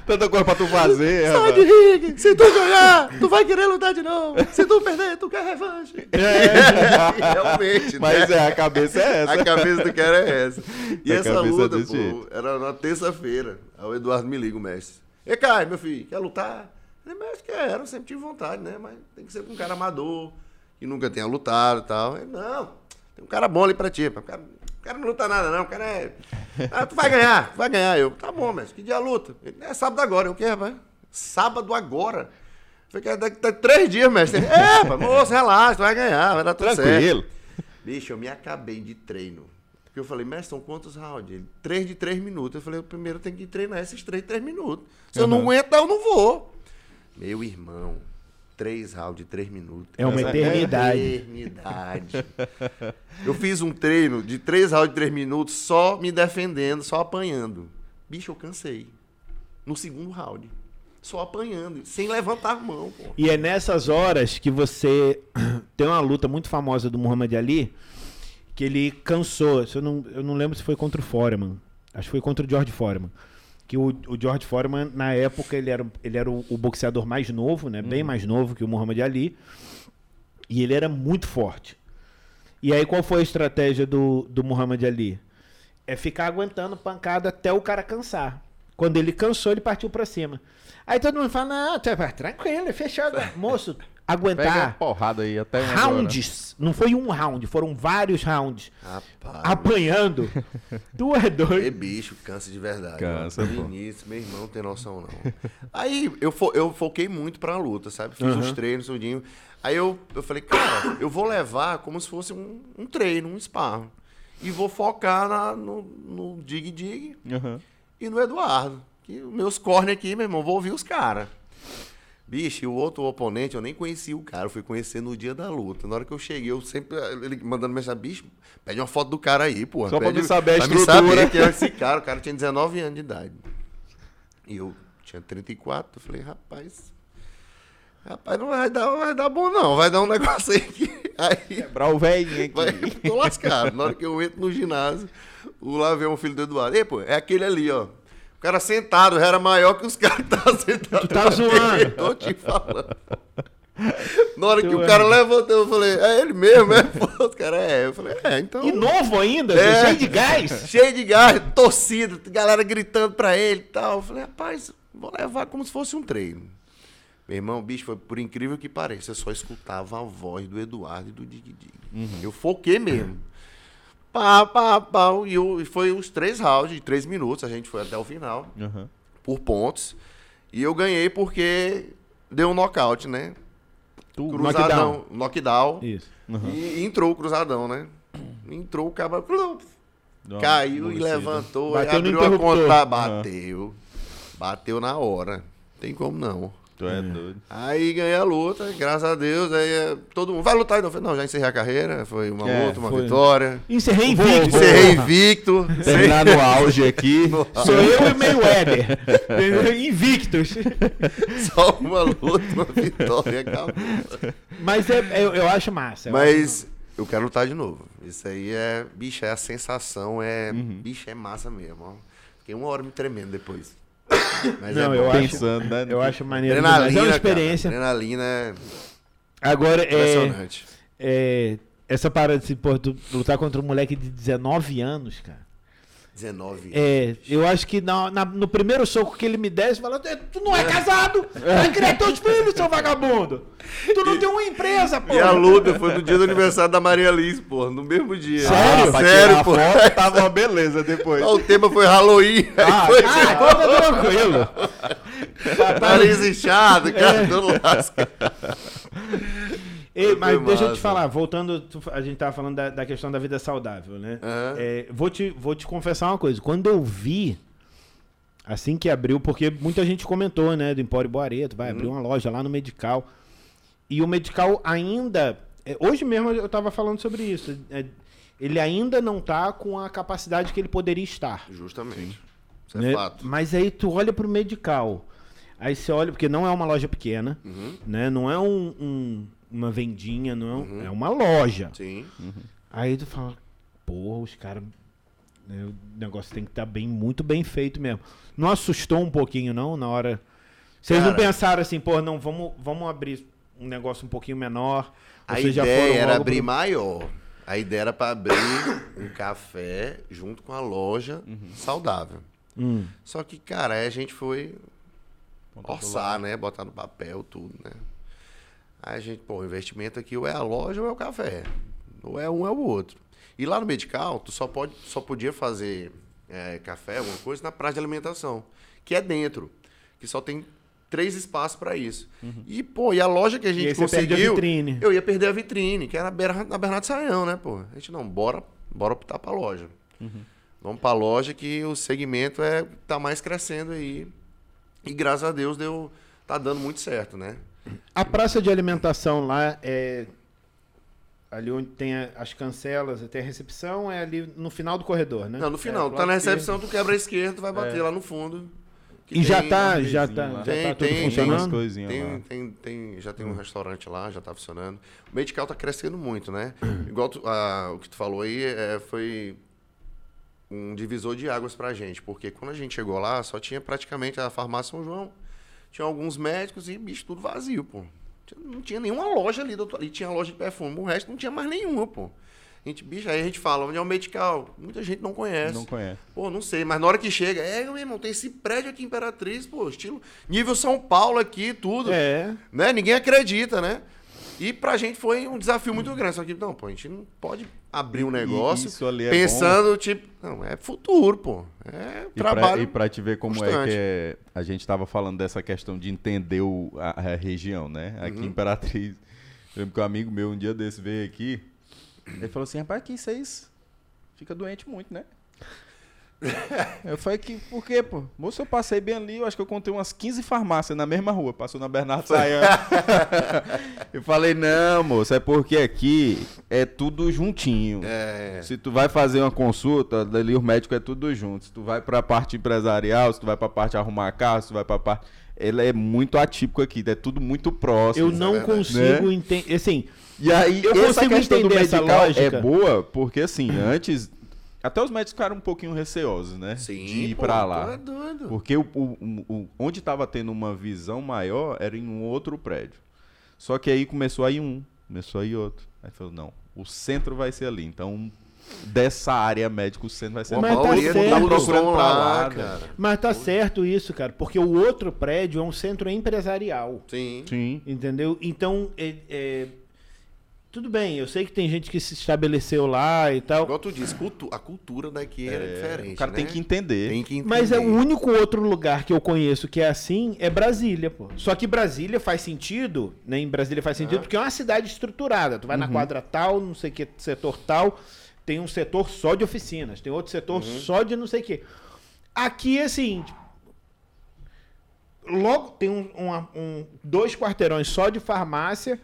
Tanta coisa pra tu fazer, Sai rapaz. de ringue, se tu ganhar, tu vai querer lutar de novo. Se tu perder, tu quer revanche. [laughs] Realmente, Mas né? é, a cabeça é essa. A cabeça do cara é essa. E A essa cabeça luta, pô, jeito. era na terça-feira. Aí o Eduardo me liga, o mestre. E Caio, meu filho, quer lutar? Eu falei, mestre, quero, sempre tive vontade, né? Mas tem que ser com um cara amador, que nunca tenha lutado e tal. Ele, não, tem um cara bom ali pra ti. O cara, o cara não luta nada, não. O cara é. [laughs] Ah, tu vai ganhar, tu vai ganhar. Eu, tá bom, mestre, que dia luta? Ele, é sábado agora. Eu, o rapaz? Sábado agora. Eu falei, "É daqui a três dias, mestre. É, moço, relaxa, tu vai ganhar, vai dar tudo certo. Tranquilo. Bicho, eu me acabei de treino. Porque eu falei, mestre, são quantos rounds? Ele, três de três minutos. Eu falei, eu primeiro tenho que treinar esses três de três minutos. Se eu não Uhum. aguentar, eu não vou. Meu irmão, três rounds de três minutos. É uma Essa eternidade. eternidade. [laughs] eu fiz um treino de três rounds de três minutos só me defendendo, só apanhando. Bicho, eu cansei. No segundo round. Só apanhando, sem levantar a mão, pô. E é nessas horas que você [clears throat] tem uma luta muito famosa do Muhammad Ali, que ele cansou. Eu não, eu não lembro se foi contra o Foreman. Acho que foi contra o George Foreman. Que o, o George Foreman, na época, ele era, ele era o, o boxeador mais novo, né? Bem mais novo que o Muhammad Ali. E ele era muito forte. E aí, qual foi a estratégia do, do Muhammad Ali? É ficar aguentando pancada até o cara cansar. Quando ele cansou, ele partiu pra cima. Aí todo mundo fala: Não, tá, tranquilo, é fechado. [laughs] Moço, aguentar porrada aí até rounds. Não foi um round, foram vários rounds. Rapaz. Apanhando. [laughs] tu é E doido. bicho, cansa de verdade. Cansa, No início, meu irmão não tem noção, não. Aí eu, fo- eu foquei muito pra luta, sabe? Fiz os treinos, tudinho. Aí eu, eu falei, cara, eu vou levar como se fosse um, um treino, um sparring. E vou focar na- no, no Dig Dig Aham. e no Eduardo. Que meus corner aqui, meu irmão, vou ouvir os caras. Bicho, e o outro oponente, eu nem conhecia o cara, eu fui conhecer no dia da luta. Na hora que eu cheguei, eu sempre, ele mandando mensagem, bicho, pede uma foto do cara aí, pô. Só pra Pede- me saber a pra me estrutura. saber quem é esse cara. O cara tinha 19 anos de idade. E eu tinha 34, eu falei, rapaz, rapaz, não vai dar, vai dar bom não, vai dar um negócio aí que... [laughs] Aí, Quebrar o velhinho aqui. Vai, tô lascado. Na hora que eu entro no ginásio, o lá vem um filho do Eduardo. Ei, pô, é aquele ali, ó. O cara sentado, já era maior que os caras que estavam sentados. [laughs] Tu tá zoando. [laughs] Tô te falando. Na hora que Tu o é. cara levantou, eu falei, é ele mesmo, é? Pô, os caras, é. Eu falei, é, então. E novo ainda, É. cheio de gás. [laughs] Cheio de gás, torcida, galera gritando pra ele e tal. Eu falei, rapaz, vou levar como se fosse um treino. Meu irmão, bicho, foi por incrível que pareça, eu só escutava a voz do Eduardo e do Dig Dig. Eu foquei mesmo. Pá, pá, pá. E eu- e foi os três rounds de três minutos, a gente foi até o final, Aham. por pontos. E eu ganhei porque deu um nocaute, né? Tu, Cruzadão, knockdown. Isso. E entrou o cruzadão, né? Entrou o cara. Caiu e amolecida. levantou, Bateu abriu a conta, bateu. Bateu na hora. Tem como não. Tu é doido. Aí ganhei a luta, graças a Deus. Aí eh, todo mundo vai lutar. Eu falei, não, já encerrei a carreira. Foi uma É, luta, uma foi. vitória. Encerrei invicto. Encerrei invicto. [laughs] Terminar no auge aqui. [laughs] Sou eu e Mayweather. [laughs] Invictos. Só uma luta, uma vitória. Acabou. Mas é, é- eu acho massa. eu Mas eu quero lutar de novo. Isso aí é. Bicho, é a sensação. É. Uhum. Bicho, é massa mesmo. Ó. Fiquei uma hora me tremendo depois. [coughs] Mas Não, é eu bom. acho- Pensando, né? Eu acho maneiro. Adrenalina, É uma cara, experiência. Adrenalina é Agora, é, impressionante. é, essa parada de pô, lutar contra um moleque de 19 anos, cara. 19 É, eu acho que na- na- no primeiro soco que ele me desse, fala, tu não é casado, vai criar teus filhos, seu vagabundo. Tu não tem uma empresa, pô. E a luta foi no dia do aniversário da Maria Liz, pô, no mesmo dia. Sério? Ah, Sério, pô. foto, tava uma beleza depois. O tema foi Halloween. Ah, Foi ah, então tá tranquilo. nariz inchado, cara, todo lasco. [laughs] Ei, mas Foi deixa eu te massa. falar, voltando, tu- a gente tava falando da, da questão da vida saudável, né? Aham. É, vou, te, vou te confessar uma coisa. Quando eu vi, assim que abriu, porque muita gente comentou, né, do Empório Boareto, vai abrir uma loja lá no Medical. E o Medical ainda. é, hoje mesmo eu tava falando sobre isso. é, ele ainda não tá com a capacidade que ele poderia estar. Justamente. Isso é né? fato. Mas aí tu olha pro Medical. Aí você olha, porque não é uma loja pequena, Uhum. né? Não é um, um- uma vendinha, não é, um- é uma loja. Sim. Aí tu fala, porra, os caras. né, o negócio tem que estar bem, muito bem feito mesmo. Não assustou um pouquinho, não, na hora. Vocês não Cara- pensaram assim, pô, não, vamos, vamos abrir um negócio um pouquinho menor. A ideia era abrir pro- maior. A ideia era para abrir um café junto com a loja saudável. Hum. Só que, cara, aí a gente foi orçar, né? Botar no papel tudo, né? Aí a gente, pô, o investimento aqui ou é a loja ou é o café. Ou é um ou é o outro. E lá no Medical, tu só, pode, só podia fazer é, café, alguma coisa, na praça de alimentação, que é dentro. Que só tem três espaços para isso. E, pô, e a loja que a Uhum. Gente a conseguiu. vitrine. Eu ia perder a vitrine, que era na Bernardo Saião, né, pô? A gente não, bora, bora optar pra loja. Uhum. Vamos pra loja que o segmento é, tá mais crescendo aí. E graças a Deus deu, tá dando muito certo, né? A praça de alimentação lá é. Ali onde tem a- as cancelas, tem a recepção, é ali no final do corredor, né? Não, no final, É, tá na recepção, tu quebra a esquerda, tu vai bater É. lá no fundo. E já tem- tá, já tá, lá. já Tem, tá tudo tem, Tem funcionando? coisinhas Tem, lá. tem, tem, já tem um restaurante lá, já tá funcionando. O Medical tá crescendo muito, né? Igual tu- ah, o que tu falou aí, é, foi um divisor de águas pra gente, porque quando a gente chegou lá, só tinha praticamente a farmácia São João, tinha alguns médicos e, bicho, tudo vazio, pô. Não tinha nenhuma loja ali, doutor. Ali tinha loja de perfume, o resto não tinha mais nenhuma, pô. A gente, bicho, aí a gente fala, onde é o Medical? Muita gente não conhece. Não conhece. Pô, não sei, mas na hora que chega, é, meu irmão, tem esse prédio aqui, Imperatriz, pô, estilo nível São Paulo aqui, tudo. É. Né? Ninguém acredita, né? E pra gente foi um desafio muito grande. Só que, não, pô, a gente não pode abrir um negócio é pensando, tipo, não, é futuro, pô. É E pra, trabalho. e pra te ver como é constante. que é, a gente tava falando dessa questão de entender o- a, a região, né? Aqui Uhum. em Imperatriz, eu lembro que um amigo meu um dia desse veio aqui, ele falou assim, rapaz, aqui vocês fica doente muito, né? Eu falei que, por quê, pô? Moço, eu passei bem ali, eu acho que eu contei umas 15 farmácias na mesma rua, passou na Bernardo Saião. [laughs] eu falei, não, moço, é porque aqui é tudo juntinho. É. Se tu vai fazer uma consulta, dali o médico é tudo junto. Se tu vai pra parte empresarial, se tu vai pra parte arrumar carro, se tu vai pra parte. Ele é muito atípico aqui, é tudo muito próximo. Eu não verdade. consigo entender. Assim, E aí, Eu essa questão do entender essa medical lógica. é boa, porque assim, antes. Até os médicos ficaram um pouquinho receosos, né? Sim, de ir tu lá. é doido. Porque o, o- o- onde estava tendo uma visão maior era em um outro prédio. Só que aí começou a ir um, começou a ir outro. Aí falou, não, o centro vai ser ali. Então, dessa área médica, o centro vai ser Mas a tá certo. tá pra lá, cara. mas tá certo isso, cara, porque o outro prédio é um centro empresarial. Sim. Sim. Entendeu? Então, é- é, tudo bem, eu sei que tem gente que se estabeleceu lá e tal. Igual tu disse, cultu- a cultura daqui é, diferente. O cara tem né? que entender. Tem que entender. Mas é o único outro lugar que eu conheço que é assim é Brasília, pô. Só que Brasília faz sentido, né? Em Brasília faz sentido porque é uma cidade estruturada. Tu vai na quadra tal, não sei que setor tal, tem um setor só de oficinas, tem outro setor só de não sei o quê. Aqui, assim, logo tem um, uma- um- dois quarteirões só de farmácia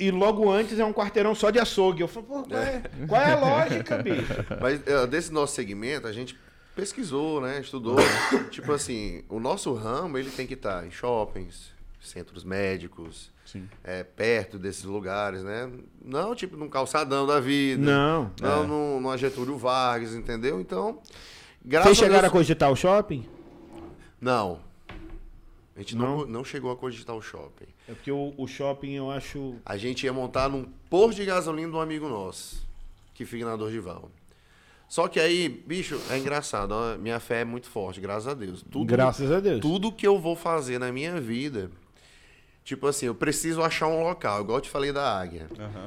e logo antes é um quarteirão só de açougue. Eu falo, pô, qual é, qual é a lógica, bicho? Mas é, desse nosso segmento, a gente pesquisou, né? Estudou. [laughs] tipo assim, o nosso ramo, ele tem que estar em shoppings, centros médicos, Sim. é, perto desses lugares, né? Não, tipo, num calçadão da vida. Não. Não, É. num, numa Getúlio Vargas, entendeu? Então, graças Vocês chegaram a a Deus... cogitar o shopping? Não. A gente não, Não? não chegou a cogitar o shopping. É porque o, o shopping eu acho. A gente ia montar num posto de gasolina de um amigo nosso, que fica na Dorgival. Só que aí, bicho, é engraçado. ó, minha fé é muito forte, graças a Deus. Tudo, Graças a Deus. Tudo que eu vou fazer na minha vida, tipo assim, eu preciso achar um local, igual eu te falei da Águia.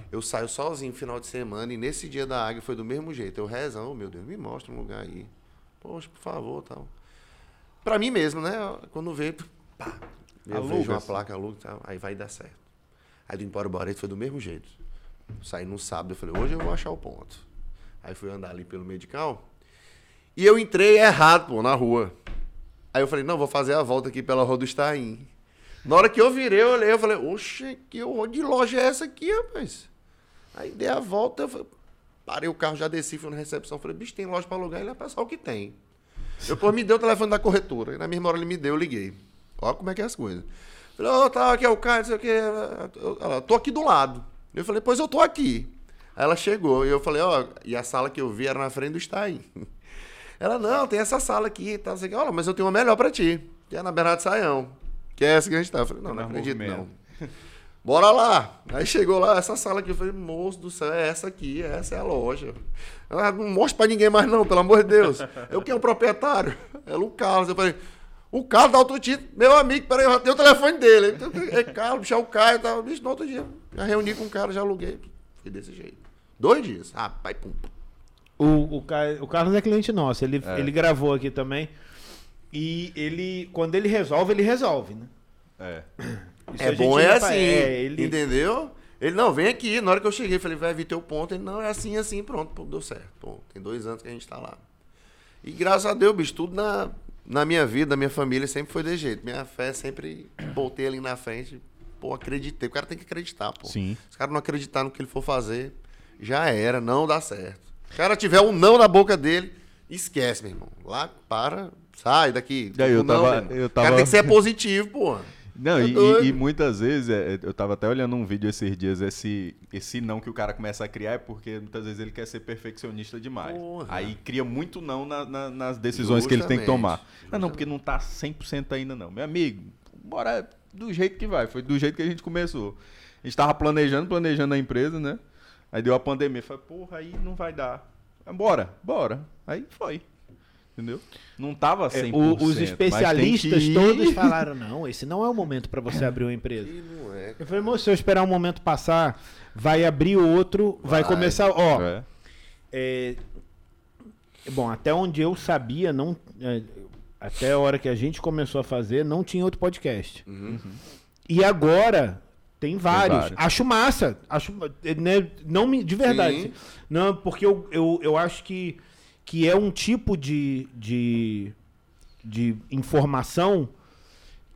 Eu saio sozinho no final de semana e nesse dia da Águia foi do mesmo jeito. Eu rezando, oh, meu Deus, me mostra um lugar aí. Poxa, por favor, tal. Pra mim mesmo, né? Quando veio, pá, eu Aluga, vejo uma assim. placa, aluga tal, aí vai dar certo. Aí do Empório Barreto foi do mesmo jeito. Saí no sábado, eu falei, hoje eu vou achar o ponto. Aí fui andar ali pelo medical. E eu entrei errado, pô, na rua. Aí eu falei, não, vou fazer a volta aqui pela Rua do Estaim. Na hora que eu virei, eu olhei, eu falei, oxe, que horror de loja é essa aqui, rapaz? Aí dei a volta, eu falei, parei o carro, já desci, fui na recepção, falei, bicho, tem loja pra alugar? Ele é pessoal que tem. Eu, pô, me deu o telefone da corretora. E na mesma hora ele me deu, eu liguei. Olha como é que é as coisas. Falei, ô, tá, aqui é o Caio, não sei o quê. Ela, tô aqui do lado. Eu falei, pois eu tô aqui. Aí ela chegou e eu falei, ó, e a sala que eu vi era na frente do Stein. [laughs] Ela, não, tem essa sala aqui e tal. Sei quê. Olha, mas eu tenho uma melhor pra ti. Que é na Bernardo Saião. Que é essa que a gente tá. Eu falei, não, não É acredito, não. [laughs] Bora lá. Aí chegou lá, essa sala aqui. Eu falei, moço do céu, é essa aqui, essa é a loja. Ela, não mostra pra ninguém mais, não, pelo amor de Deus. Eu quem é o proprietário? Ela, o Carlos. Eu falei, o Carlos da Autotito, meu amigo, peraí, eu já tenho o telefone dele. É Carlos, bicho, é o Caio e tal. Bicho, no outro dia, já reuni com o cara, já aluguei. Foi desse jeito. Dois dias. Rapaz, pum. O, o, Ca- o Carlos é cliente nosso, ele, É. ele gravou aqui também. E ele, quando ele resolve, ele resolve, né? É. Isso É bom, é assim. ele, Entendeu? Ele, não, vem aqui. Na hora que eu cheguei, falei, vai vir teu ponto. Ele, não, é assim, assim, pronto, pô, deu certo. Pô, tem dois anos que a gente tá lá. E graças a Deus, bicho, tudo na, na minha vida, na minha família, sempre foi desse jeito. Minha fé sempre botei ali na frente. Pô, acreditei. O cara tem que acreditar, pô. Sim. Se o cara não acreditar no que ele for fazer, já era, não dá certo. Se o cara tiver um não na boca dele, esquece, meu irmão. Lá, para, sai daqui. Daí eu O não, tava- eu O cara tava- tem que ser positivo, pô. Não, Tá e, e- muitas vezes, é, eu tava até olhando um vídeo esses dias, esse, esse não que o cara começa a criar é porque muitas vezes ele quer ser perfeccionista demais. Porra. Aí cria muito não na- na- nas decisões que ele tem que Justamente, tomar. Não, não, porque não tá 100% ainda não. Meu amigo, bora do jeito que vai. Foi do jeito que a gente começou. A gente tava planejando, planejando a empresa, né? Aí deu a pandemia. Falei, porra, aí não vai dar. Bora, bora. Aí foi. Entendeu? Não tava É, 100%. o- os tem especialistas que todos [laughs] falaram: não, esse não é o momento para você abrir uma empresa. Não é. Eu falei, moço, se eu esperar um momento passar, vai abrir outro, vai, Vai. começar. Ó, É. é, bom, até onde eu sabia, não, é, até a hora que a gente começou a fazer, não tinha outro podcast. E agora tem vários. vários. Acho massa. Acho, né, não me, de verdade. Sim. Não, porque eu, eu, eu acho que, que é um tipo de, de, de informação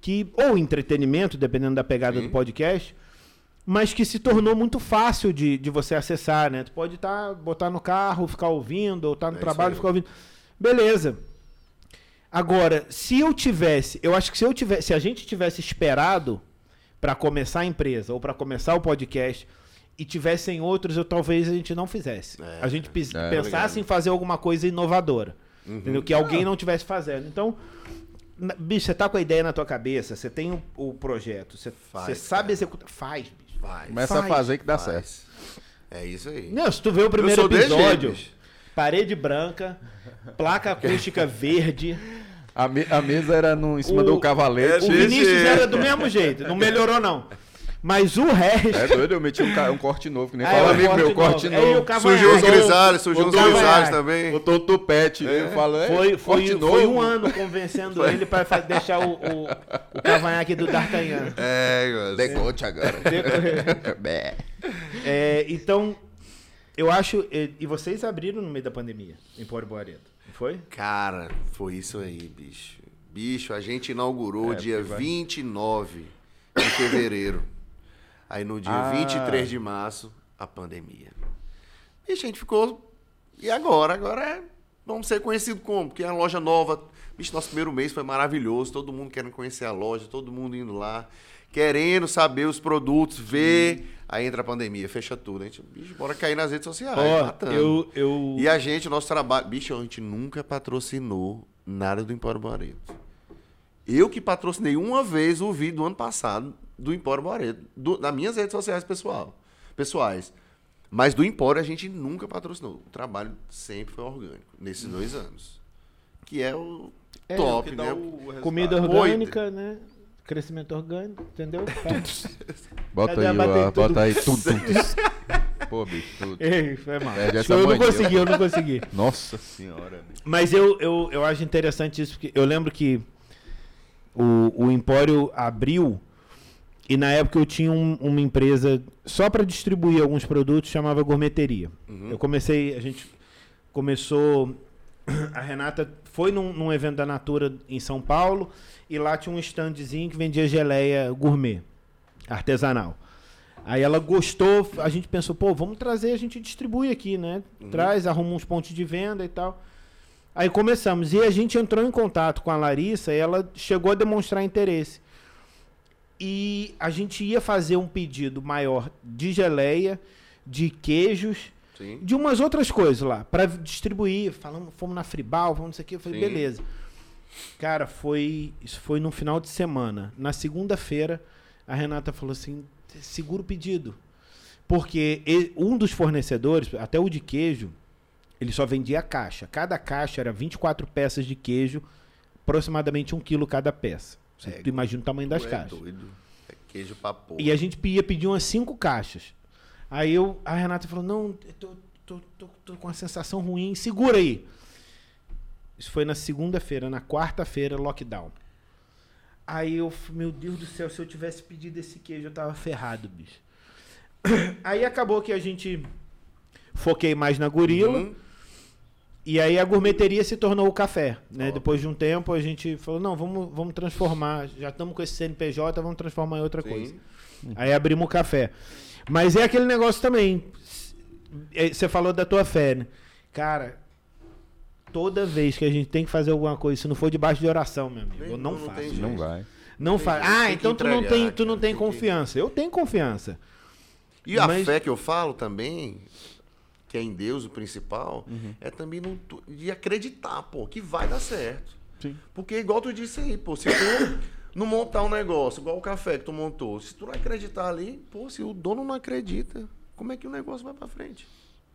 que ou entretenimento, dependendo da pegada Sim. do podcast, mas que se tornou muito fácil de, de você acessar, né? Tu pode tá, botar no carro, ficar ouvindo, ou tá no É trabalho, ficar ouvindo. Beleza. Agora, se eu tivesse, eu acho que se eu tivesse, se a gente tivesse esperado para começar a empresa ou para começar o podcast e tivessem outros, eu talvez a gente não fizesse. É, a gente é. pensasse Obrigado. em fazer alguma coisa inovadora. Uhum. Entendeu? Que alguém não tivesse fazendo. Então, na- bicho, você tá com a ideia na tua cabeça, você tem o, o projeto, você, Faz, você sabe executar. Faz, bicho. Vai. Começa Faz, a fazer que dá Faz. certo. É isso aí. Não, se tu vê o primeiro episódio, jeito, parede branca, placa acústica [laughs] verde. A, me- a mesa era no, em cima O- do cavalete. O Desse Vinícius era do mesmo jeito, não melhorou não. Mas o resto. É doido, eu meti um, ca- um corte novo, que nem fala é, amigo meu, corte novo. Surgiu os grisalhos, surgiu os grisalhos também. Botou o tupete. Eu falo, é, Foi, foi, corte foi novo. um ano convencendo ele pra deixar o, o, o cavanhaque do D'Artagnan. É. Decote agora. [laughs] É, então, eu acho. E, vocês abriram no meio da pandemia, em Pório Boaredo, não foi? Cara, foi isso aí, bicho. Bicho, a gente inaugurou É, dia porque vai- 29 de fevereiro. Aí no dia Ah. 23 de março, a pandemia. Bicho, a gente ficou. E agora? Agora é. Vamos ser conhecido como? Porque é uma loja nova. Bicho, nosso primeiro mês foi maravilhoso. Todo mundo querendo conhecer a loja, todo mundo indo lá, querendo saber os produtos, ver. Aí entra a pandemia, fecha tudo. A gente, bicho, bora cair nas redes sociais. Matando. eu, eu, E a gente, o nosso trabalho. Bicho, a gente nunca patrocinou nada do Empório Barreto. Eu que patrocinei uma vez o vídeo do ano passado do Empório Moreto, do, nas minhas redes sociais pessoal, pessoais. Mas do Empório a gente nunca patrocinou. O trabalho sempre foi orgânico, nesses dois anos. Que é o top, né? Comida orgânica, né? Crescimento orgânico, entendeu? [laughs] Bota Cadê a aí, ó, bota aí tudo. tudo. [laughs] Pô, bicho, tudo. Ei, foi mal. Eu não consegui, eu não consegui. Nossa senhora. bicho. Mas eu, eu, eu acho interessante isso, porque eu lembro que o, o Empório abriu e na época eu tinha um- uma empresa só para distribuir alguns produtos, chamava Gourmeteria. Eu comecei, a gente começou, a Renata foi num, num evento da Natura em São Paulo e lá tinha um standzinho que vendia geleia gourmet, artesanal. Aí ela gostou, a gente pensou, pô, vamos trazer, a gente distribui aqui, né? Traz, arruma uns pontos de venda e tal. Aí começamos. E a gente entrou em contato com a Larissa e ela chegou a demonstrar interesse. E a gente ia fazer um pedido maior de geleia, de queijos, Sim. de umas outras coisas lá, para distribuir. Falamos, fomos na Fribal, vamos não sei o que. Eu falei, Sim. beleza. Cara, foi. Isso foi no final de semana. Na segunda-feira, a Renata falou assim: segura o pedido. Porque um dos fornecedores, até o de queijo, ele só vendia a caixa. Cada caixa era 24 peças de queijo, aproximadamente um quilo cada peça. Você É, tu imagina o tamanho das é caixas. doido. É queijo pra porra. E a gente ia pedir umas cinco caixas. Aí eu, a Renata falou: Não, eu tô, tô, tô, tô com uma sensação ruim, segura aí. Isso foi na segunda-feira, na quarta-feira, lockdown. Aí eu, meu Deus do céu, se eu tivesse pedido esse queijo, eu tava ferrado, bicho. [coughs] Aí acabou que a gente foquei mais na gorila. Uhum. E aí a gourmeteria se tornou o café, né? Depois de um tempo a gente falou, não, vamos, vamos transformar, já estamos com esse CNPJ, vamos transformar em outra Sim. coisa. Aí abrimos o café. Mas é aquele negócio também. É, Você falou da tua fé, né? Cara, toda vez que a gente tem que fazer alguma coisa, se não for debaixo de oração, meu amigo, Nem- eu não, não faço. jeito. Não vai. Não Tem faz. Ah, então tu não tem, tu não tem que- confiança. Eu tenho confiança. E a Mas- fé que eu falo também, que é em Deus o principal, Uhum. é também não, de acreditar, pô, que vai dar certo. Sim. Porque, igual tu disse aí, pô, se tu não montar um negócio, igual o café que tu montou, se tu não acreditar ali, pô, se o dono não acredita, como é que o negócio vai pra frente?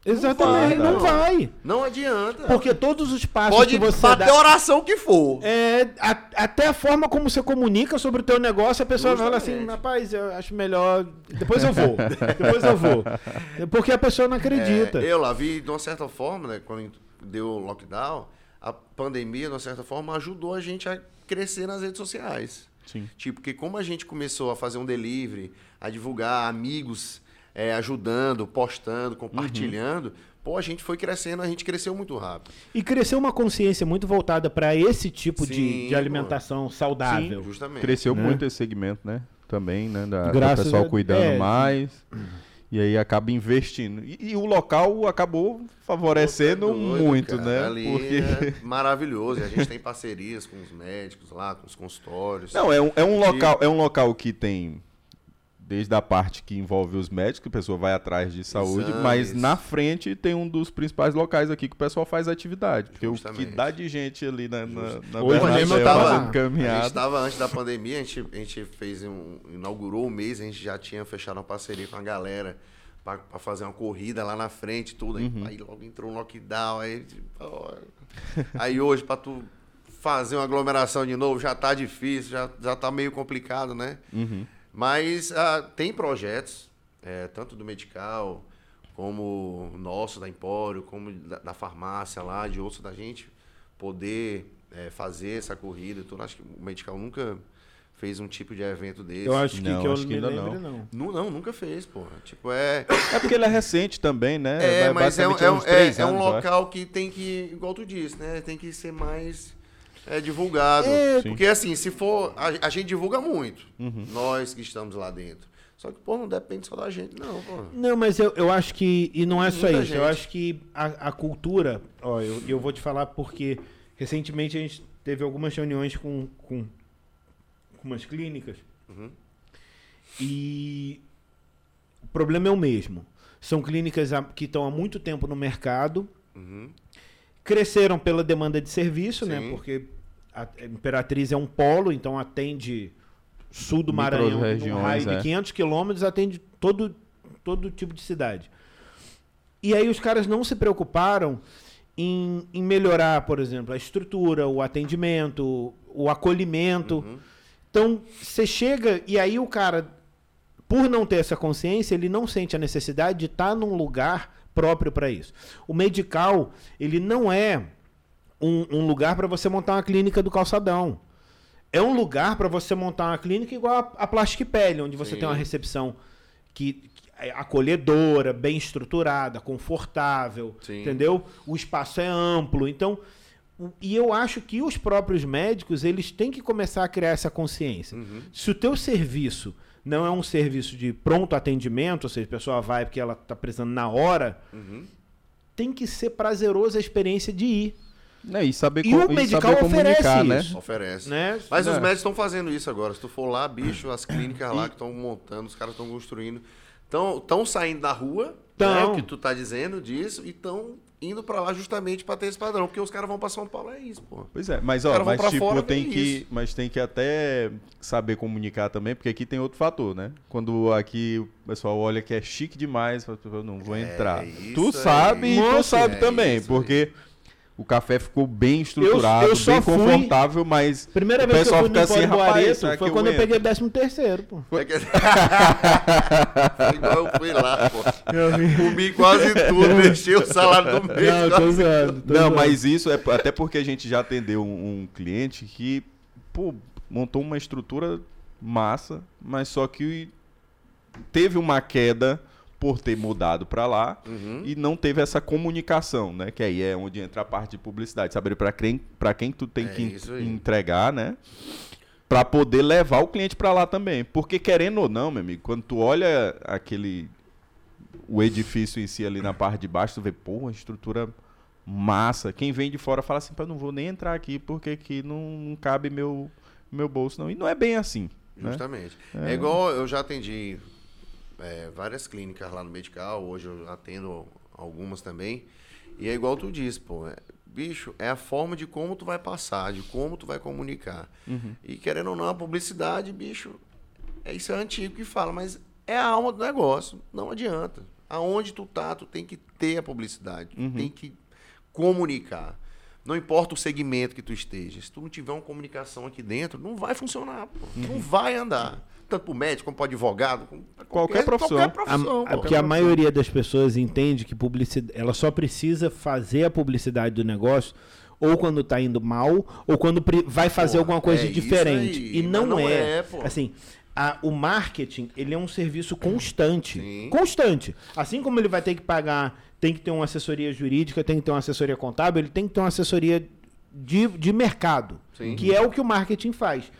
Exatamente, vai, não não. vai. Não adianta. Porque todos os passos Pode que você bater dá... a oração que for. É, a- até a forma como você comunica sobre o teu negócio, a pessoa fala assim, rapaz, eu acho melhor. Depois eu vou. [laughs] depois eu vou. Porque a pessoa não acredita. É, eu lá vi, de uma certa forma, né, quando deu o lockdown, a pandemia, de uma certa forma, ajudou a gente a crescer nas redes sociais. Sim. Tipo, porque como a gente começou a fazer um delivery, a divulgar amigos é, ajudando, postando, compartilhando, pô, a gente foi crescendo, a gente cresceu muito rápido. E cresceu uma consciência muito voltada para esse tipo de, Sim, de alimentação saudável. Justamente. Cresceu Né? muito esse segmento, né? Também, né? Da, do Graças pessoal a- cuidando é, mais. E aí acaba investindo. E, e o local acabou favorecendo Pô, tá doido, muito, cara. né? Ali Porque. é [laughs] maravilhoso. E a gente tem parcerias com os médicos lá, com os consultórios. Não, é um, é um De- local, é um local que tem desde a parte que envolve os médicos, que a pessoa vai atrás de saúde, Exames. mas na frente tem um dos principais locais aqui que o pessoal faz atividade. Porque o que Justamente. dá de gente ali na, na, na Hoje gente eu tava- fazendo A gente caminhada. estava antes da pandemia, a gente, a gente fez um. inaugurou o mês, a gente já tinha fechado uma parceria com a galera para fazer uma corrida lá na frente, tudo. Aí, Uhum. aí logo entrou um lockdown. Aí, tipo, ó. aí hoje, para tu fazer uma aglomeração de novo, já tá difícil, já, já tá meio complicado, né? Uhum. Mas ah, tem projetos, é, tanto do Medical, como o nosso da Empório, como da, da farmácia lá, de outros da gente, poder é, fazer essa corrida. e tudo. acho que o Medical nunca fez um tipo de evento desse. Eu acho que, Não, que eu acho que ainda lembro, não. não. Não, nunca fez, porra. Tipo, é. É porque ele é recente também, né? É, mas é, um- é, um- é- é um anos, eu acho. local que tem que, igual tu disse, né? Tem que ser mais é, divulgado. É, Sim. Porque assim, se for. A, a gente divulga muito. Uhum. Nós que estamos lá dentro. Só que, pô, não depende só da gente, não, pô. Não, mas eu, eu acho que. E não é só Muita isso. Eu gente. acho que a, a cultura. Ó, eu, eu vou te falar porque recentemente a gente teve algumas reuniões com, com, com umas clínicas. Uhum. E o problema é o mesmo. São clínicas que estão há muito tempo no mercado, Uhum. Cresceram pela demanda de serviço, né? Sim. Porque a Imperatriz é um polo, então atende sul do Maranhão, Micro-regiões, raio é. de 500 quilômetros, atende todo, todo tipo de cidade. E aí os caras não se preocuparam em, em melhorar, por exemplo, a estrutura, o atendimento, o acolhimento. Então, você chega e aí o cara, por não ter essa consciência, ele não sente a necessidade de estar num lugar próprio para isso. O medical, ele não é um, um lugar para você montar uma clínica do calçadão. É um lugar para você montar uma clínica igual a, a Plastic Pele, onde você Sim. tem uma recepção que, que é acolhedora, bem estruturada, confortável, Sim. entendeu? O espaço é amplo. Então, e eu acho que os próprios médicos, eles têm que começar a criar essa consciência. Se o teu serviço não é um serviço de pronto atendimento, ou seja, a pessoa vai porque ela está precisando na hora, tem que ser prazeroso a experiência de ir. É, e saber, E o e medical saber comunicar, oferece né? isso. Oferece. Né? Mas os É. médicos estão fazendo isso agora. Se tu for lá, bicho, as clínicas lá que estão montando, os caras estão construindo. Estão saindo da rua, Tão. né, o que tu tá dizendo disso, e estão indo pra lá justamente pra ter esse padrão. Porque os caras vão pra São Paulo, é isso, pô. Pois é, mas ó, mas tipo, fora, tem vem que, isso. mas tem que até saber comunicar também, porque aqui tem outro fator, né? Quando aqui o pessoal olha que é chique demais, eu não vou entrar. É isso Tu aí. sabe e tu Nossa, sabe é também, isso porque o café ficou bem estruturado, eu só bem fui- confortável, mas Primeira o vez que eu pessoal fui no fica assim, rapaz, foi quando eu entro?" peguei 13 terceiro, pô. É que... [laughs] Foi igual eu fui lá, pô. Comi quase tudo, [laughs] mexi o salário do mês. Não, tô zoando. Não, zoando. mas isso é até porque a gente já atendeu um, um cliente que, pô, montou uma estrutura massa, mas só que teve uma queda por ter mudado para lá Uhum. e não teve essa comunicação, né? Que aí é onde entra a parte de publicidade, saber para quem, para quem tu tem É que entregar, né? Para poder levar o cliente para lá também, porque querendo ou não, meu amigo, quando tu olha aquele o edifício em si ali na parte de baixo, tu vê, pô, uma estrutura massa. Quem vem de fora fala assim, eu não vou nem entrar aqui porque aqui não, cabe meu meu bolso não. E não é bem assim, né? Justamente. É. igual eu já atendi é, várias clínicas lá no Medical, hoje eu atendo algumas também. E é igual tu disse, pô. é- bicho, é a forma de como tu vai passar, de como tu vai comunicar. E querendo ou não, a publicidade, bicho, é isso é antigo que fala, mas é a alma do negócio. Não adianta. Aonde tu tá, tu tem que ter a publicidade. Tu tem que comunicar. Não importa o segmento que tu esteja. Se tu não tiver uma comunicação aqui dentro, não vai funcionar, pô. Não vai andar. Tanto pro médico, como pro advogado, como pra Qualquer profissão. Qualquer A- profissão, é pô. porque a maioria das pessoas entende que publicidade, ela só precisa fazer a publicidade do negócio ou quando está indo mal ou quando vai fazer Porra, alguma coisa é diferente. aí, e não, não é. é, pô. Assim, a- o marketing, ele é um serviço constante. Sim. Constante. Assim como ele vai ter que pagar, tem que ter uma assessoria jurídica, tem que ter uma assessoria contábil, ele tem que ter uma assessoria de, de mercado, Sim. que é o que o marketing faz.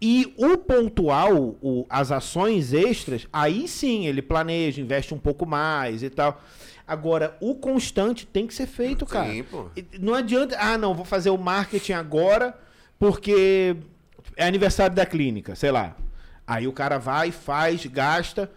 E o pontual, o- as ações extras, aí sim ele planeja, investe um pouco mais e tal. Agora, o constante tem que ser feito, cara. Sim, pô. E Não adianta, ah, não, vou fazer o marketing agora porque é aniversário da clínica, sei lá. Aí o cara vai, faz, gasta,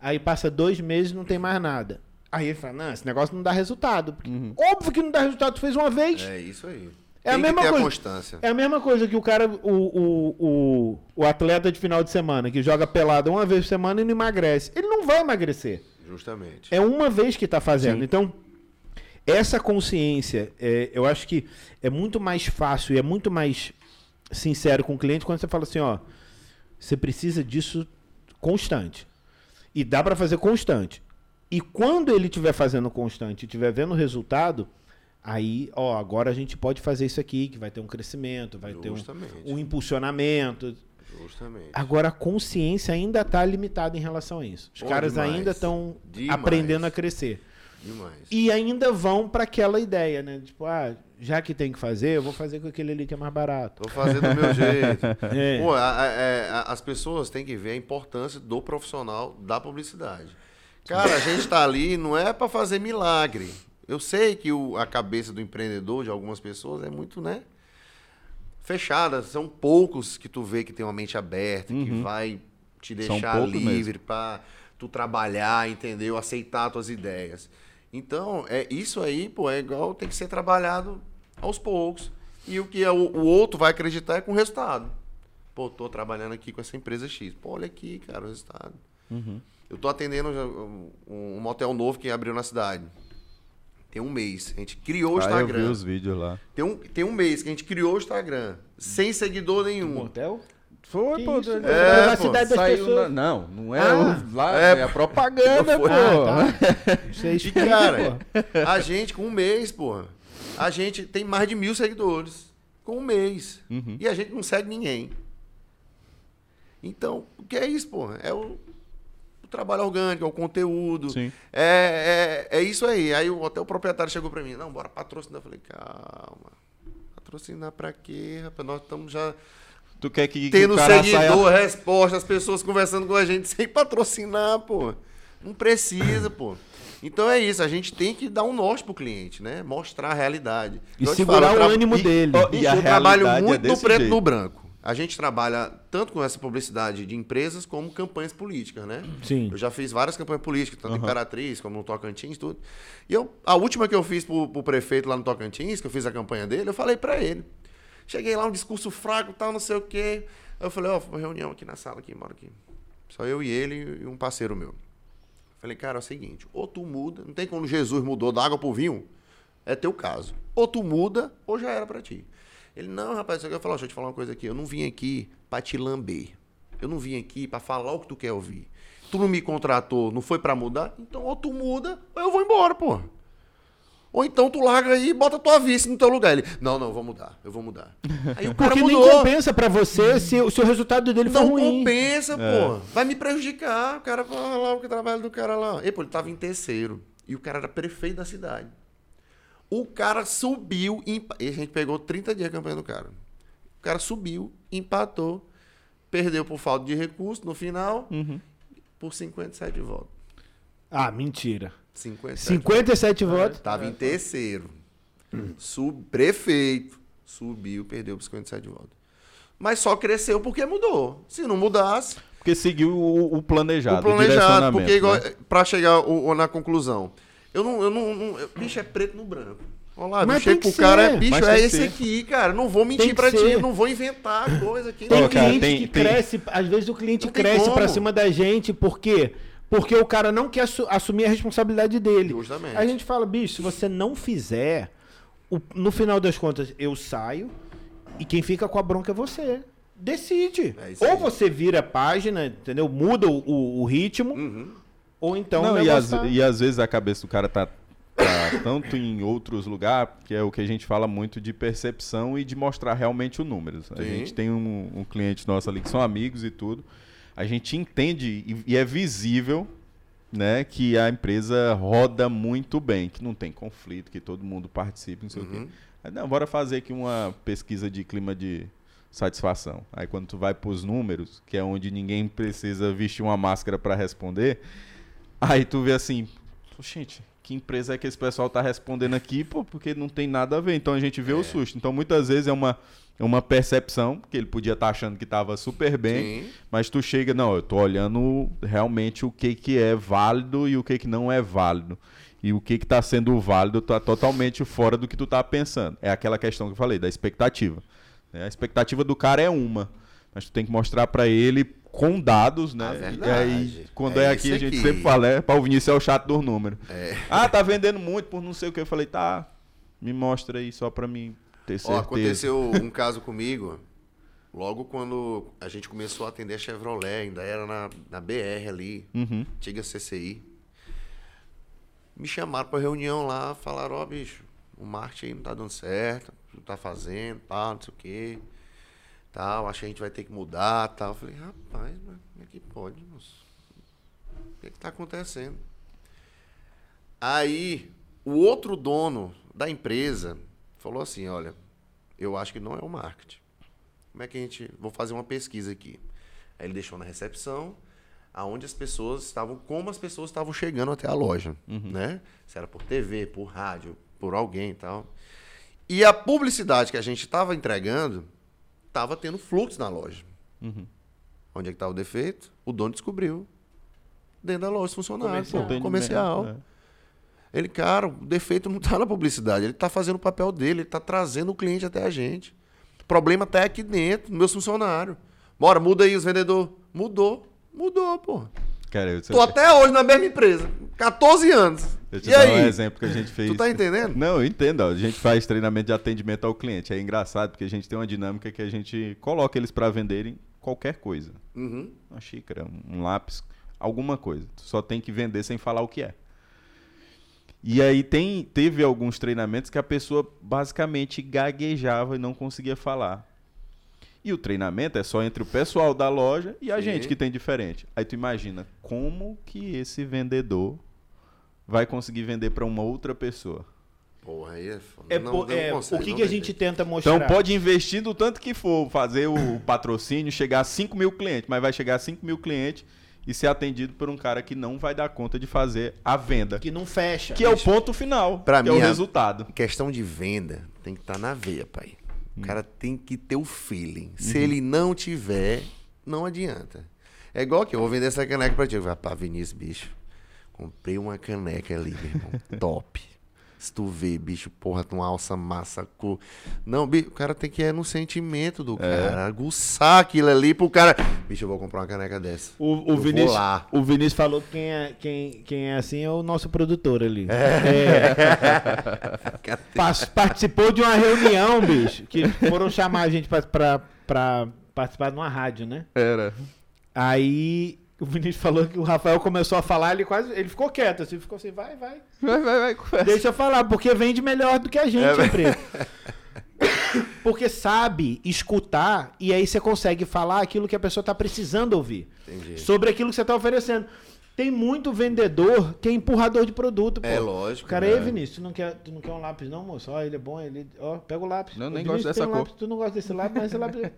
aí passa dois meses e não tem mais nada. Aí ele fala, não, esse negócio não dá resultado. Porque Óbvio que não dá resultado, tu fez uma vez. É isso aí. É a tem mesma coisa. a constância. É a mesma coisa que o cara, o, o, o, o atleta de final de semana, que joga pelada uma vez por semana e não emagrece. Ele não vai emagrecer. Justamente. É uma vez que está fazendo. Então, essa consciência, é, eu acho que é muito mais fácil e é muito mais sincero com o cliente quando você fala assim, ó, você precisa disso constante. E dá para fazer constante. E quando ele estiver fazendo constante e estiver vendo o resultado, aí, ó, agora a gente pode fazer isso aqui, que vai ter um crescimento, vai ter um, Justamente. um impulsionamento. Justamente. Agora a consciência ainda está limitada em relação a isso. Os caras demais. ainda estão aprendendo a crescer. Demais. E ainda vão para aquela ideia, né? Tipo, ah, já que tem que fazer, eu vou fazer com aquele ali que é mais barato. Vou fazer do meu jeito. [laughs] É. Pô, a- a- é, a- as pessoas têm que ver a importância do profissional da publicidade. Cara, a gente tá ali não é para fazer milagre. Eu sei que o- a cabeça do empreendedor, de algumas pessoas, é muito, né? Fechada. São poucos que tu vê que tem uma mente aberta, que vai te Uhum. Deixar livre para tu trabalhar, entendeu? Aceitar tuas ideias. Então, é isso aí, pô, é igual tem que ser trabalhado aos poucos. E o que é o, o outro vai acreditar é com o resultado. Pô, tô trabalhando aqui com essa empresa X. Pô, olha aqui, cara, o resultado. Eu tô atendendo um, um motel novo que abriu na cidade. Tem um mês. A gente criou o Ah, eu vi Instagram. os vídeos lá. Tem, um, tem um mês que a gente criou o Instagram. Sem seguidor nenhum. Motel? Foi, Que pô. isso, ele- cara? É, Privacidade das pessoas. na- Não, não é Ah, o- lá, é, é, a propaganda, pô. Ah, tá. Isso aí E, cara, pô. a gente, com um mês, porra, a gente tem mais de mil seguidores. Com um mês. Uhum. E a gente não segue ninguém. Então, o que é isso, porra? É o trabalho orgânico, é o conteúdo. Sim. É, é, é isso aí. Aí até o proprietário chegou pra mim, não, bora patrocinar. Eu falei, calma. Patrocinar pra quê, rapaz? Nós estamos já Tu quer que, que tendo o cara seguidor, saia... resposta, as pessoas conversando com a gente sem patrocinar, pô. Não precisa, pô. Então é isso, a gente tem que dar um norte pro cliente, né? Mostrar a realidade. E te segurar falo, o ânimo e- dele. E a eu trabalho é muito no desse preto e jeito. no branco. A gente trabalha tanto com essa publicidade de empresas como campanhas políticas, né? Sim. Eu já fiz várias campanhas políticas, tanto em Imperatriz como no Tocantins, tudo. E eu, a última que eu fiz pro, pro prefeito lá no Tocantins, que eu fiz a campanha dele, eu falei pra ele. Cheguei lá, um discurso fraco, tal, não sei o quê. Aí eu falei, ó, uma reunião aqui na sala, aqui, mora aqui. Só eu e ele e um parceiro meu. Falei, cara, é o seguinte, ou tu muda, não tem como Jesus mudou da água pro vinho, é teu caso. Ou tu muda, ou já era pra ti. Ele, não, rapaz, eu falei, ó, deixa eu te falar uma coisa aqui, eu não vim aqui pra te lamber. Eu não vim aqui pra falar o que tu quer ouvir. Tu não me contratou, não foi pra mudar? Então ou tu muda, ou eu vou embora, pô. Ou então tu larga aí e bota tua vice no teu lugar. Ele, não, não, vou mudar, eu vou mudar. [laughs] Aí o cara Porque nem mudou. compensa pra você se, o- resultado dele for Não ruim. compensa, É. pô. Vai me prejudicar. O cara fala lá o que trabalho do cara lá. E, pô, ele tava em terceiro. E o cara era prefeito da cidade. O cara subiu. empa- E a gente pegou 30 dias a campanha do cara. O cara subiu, empatou, perdeu por falta de recurso no final, Uhum. por 57 votos. Ah, mentira. 57 57 votos. Tava em terceiro. Sub, prefeito. Subiu, perdeu por 57 votos. Mas só cresceu porque mudou. Se não mudasse, Porque seguiu o, o planejado, o planejado, direcionamento, porque igual, né? pra chegar o- o- na conclusão. Eu não, eu não, não- eu- bicho é preto no branco. Olha lá, Mas tem pro cara, é, bicho, é esse ser. aqui, cara. Não vou mentir pra ti, não vou inventar coisa aqui. Tem cara, cliente tem- que tem- cresce, às vezes o cliente Não cresce pra cima da gente, por quê? Porque o cara não quer assu- assumir a responsabilidade dele. Justamente. A gente fala, bicho, se você não fizer, o- no final das contas, eu saio e quem fica com a bronca é você. Decide. É ou você vira a página, entendeu? Muda o, o- o ritmo, Uhum. Ou então Não, o e, às, tá- e às vezes a cabeça do cara tá, tá [coughs] tanto em outros lugares, que é o que a gente fala muito de percepção e de mostrar realmente o números. A gente tem um, um cliente nosso ali que são amigos e tudo. A gente entende e, e é visível né, que a empresa roda muito bem, que não tem conflito, que todo mundo participa, não sei o Uhum. quê. Aí, não, bora fazer aqui uma pesquisa de clima de satisfação. Aí quando tu vai pros números, que é onde ninguém precisa vestir uma máscara para responder, aí tu vê assim, "Pô, gente, que empresa é que esse pessoal tá respondendo aqui, pô, porque não tem nada a ver. Então a gente vê o susto. Então muitas vezes é uma é uma percepção que ele podia estar achando que estava super bem, Sim. mas tu chega, não, eu tô olhando realmente o que que é válido e o que que não é válido. E o que que tá sendo válido tá totalmente fora do que tu tá pensando. É aquela questão que eu falei, da expectativa. A expectativa do cara é uma, mas tu tem que mostrar pra ele com dados, né? E aí, quando É é, aqui, a gente aqui. sempre fala, é, para o Vinícius é o chato dos números. É. Ah, tá vendendo muito por não sei o que. Eu falei, tá, me mostra aí só pra mim ter Ó, certeza. aconteceu [laughs] um caso comigo, logo quando a gente começou a atender a Chevrolet, ainda era na, na BR ali, Uhum. antiga CCI. Me chamaram pra reunião lá, falaram, ó, bicho, o marketing aí não tá dando certo, não tá fazendo, tal, não sei o quê, tal, acho que a gente vai ter que mudar, tal. Eu falei, rapaz, mas como é que pode, moço? O que é que tá acontecendo? Aí, o outro dono da empresa falou assim, olha, eu acho que não é o marketing. Como é que a gente... Vou fazer uma pesquisa aqui. Aí ele deixou na recepção, aonde as pessoas estavam... Como as pessoas estavam chegando até a loja, né? Se era por TV, por rádio, por alguém e tal. E a publicidade que a gente estava entregando estava tendo fluxo na loja. Onde é que estava o defeito? O dono descobriu. Dentro da loja, os funcionários, Comercial. pô, comercial. é. Ele, cara, o defeito não tá na publicidade, ele tá fazendo o papel dele, ele tá trazendo o cliente até a gente. O problema tá aqui dentro, meus funcionários. Bora, muda aí os vendedores. Mudou, mudou, pô. Cara, eu, Tô até hoje na mesma empresa, 14 anos. eu te E aí? um exemplo que a gente fez. Tu tá entendendo? Não, eu entendo. ó. A gente faz treinamento de atendimento ao cliente. É engraçado porque a gente tem uma dinâmica que a gente coloca eles para venderem qualquer coisa. Uhum. Uma xícara, um lápis, alguma coisa. Tu só tem que vender sem falar o que é. E aí tem, teve alguns treinamentos que a pessoa basicamente gaguejava e não conseguia falar. E o treinamento é só entre o pessoal da loja e a Sim. gente que tem diferente. Aí tu imagina como que esse vendedor vai conseguir vender para uma outra pessoa. Porra, aí é foda. É, Não, não é, consegue, o que, não que a gente tenta mostrar? Então pode investir do tanto que for, fazer o patrocínio, chegar a 5 mil clientes, mas vai chegar a 5 mil clientes e ser atendido por um cara que não vai dar conta de fazer a venda. Que não fecha. Que é o ponto final, Pra que mim, é o resultado. Questão de venda tem que estar na veia, pai. O Hum. cara tem que ter o feeling. Uhum. Se ele não tiver, não adianta. É igual que eu vou vender essa caneca pra ti. Eu vou, Pá, Vinícius, bicho. Comprei uma caneca ali, meu irmão. [laughs] Top. Se tu vê, bicho, porra, tu alça massa, cor. Não, bicho, o cara tem que ir no sentimento do É. cara. Aguçar aquilo ali pro cara. Bicho, eu vou comprar uma caneca dessa. O, o, vou Vinícius, lá. o Vinícius falou que quem é, quem, quem é assim é o nosso produtor ali. É. [laughs] Pas- participou de uma reunião, bicho, que foram chamar a gente pra, pra, pra participar de uma rádio, né? Era. Aí o Vinícius falou que o Rafael começou a falar, ele quase. Ele ficou quieto, assim, ficou assim, vai, vai. Vai, vai, vai. Deixa eu falar, porque vende melhor do que a gente, É, empresa. [coughs] Porque sabe escutar e aí você consegue falar aquilo que a pessoa está precisando ouvir. Entendi. Sobre aquilo que você está oferecendo. Tem muito vendedor que é empurrador de produto, pô. É lógico, O cara, né? ei, Vinícius, tu não, quer, tu não quer um lápis, não, moço? Ó, ele é bom, ele. Ó, pega o lápis. Não, nem Vinícius, gosto tem dessa um cor. lápis, tu não gosta desse lápis, mas esse lápis.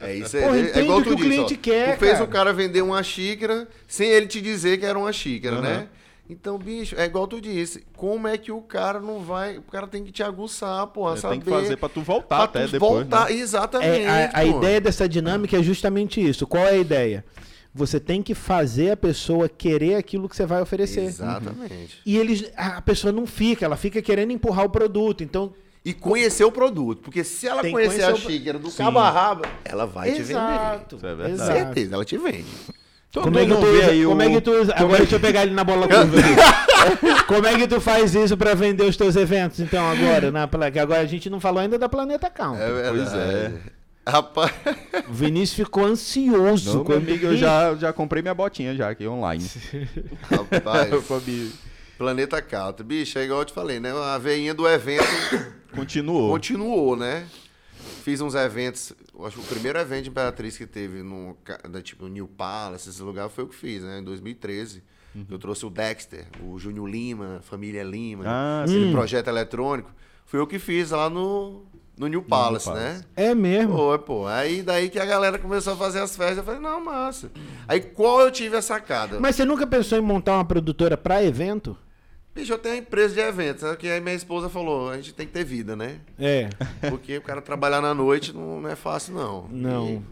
É isso Porra, é, entende é igual o que tu o disse, cliente ó. quer, Tu fez cara. o cara vender uma xícara sem ele te dizer que era uma xícara, Aham. né? Então, bicho, é igual tu disse. Como é que o cara não vai. O cara tem que te aguçar, porra, saber. Tem que fazer pra tu voltar pra até tu depois. voltar. né? Exatamente. É, a, a ideia dessa dinâmica é justamente isso. Qual é a ideia? Você tem que fazer a pessoa querer aquilo que você vai oferecer. Exatamente. E eles, a a pessoa não fica, ela fica querendo empurrar o produto. Então, E conhecer o produto. Porque se ela Tem conhecer a conhecer o- xícara do Sim. cabo a rabo, ela vai te exato, Isso é verdade. vender. exato. Certeza, ela te vende. Todo Como é, que tu vê usa, aí como o- é que tu usa- Agora deixa eu pegar ele na bola [laughs] curva aqui. como é que tu faz isso pra vender os teus eventos, então, agora? Na, agora a gente não falou ainda da Planeta Count. É verdade. Pois é. Rapaz, O Vinícius ficou ansioso. Não, meu quando- amigo, eu já, já comprei minha botinha já aqui online. rapaz. [laughs] Planeta Calta. Bicho, é igual eu te falei, né? A veinha do evento Continuou. continuou, né? Fiz uns eventos. Acho que o primeiro evento de Imperatriz que teve no da, tipo, New Palace, esse lugar, foi o que fiz, né? Em 2013. Uhum. Eu trouxe o Dexter, o Júnior Lima, família Lima, Ah, aquele sim. projeto eletrônico. Foi eu que fiz lá no, no New Palace, Palace. né? É mesmo. Pô, pô. Aí daí que a galera começou a fazer as festas, eu falei, não, massa. Aí qual eu tive a sacada? Mas você nunca pensou em montar uma produtora pra evento? Bicho, eu tenho uma empresa de eventos, né? que aí minha esposa falou, a gente tem que ter vida, né? É. Porque o cara trabalhar na noite não, não é fácil, não. Não. E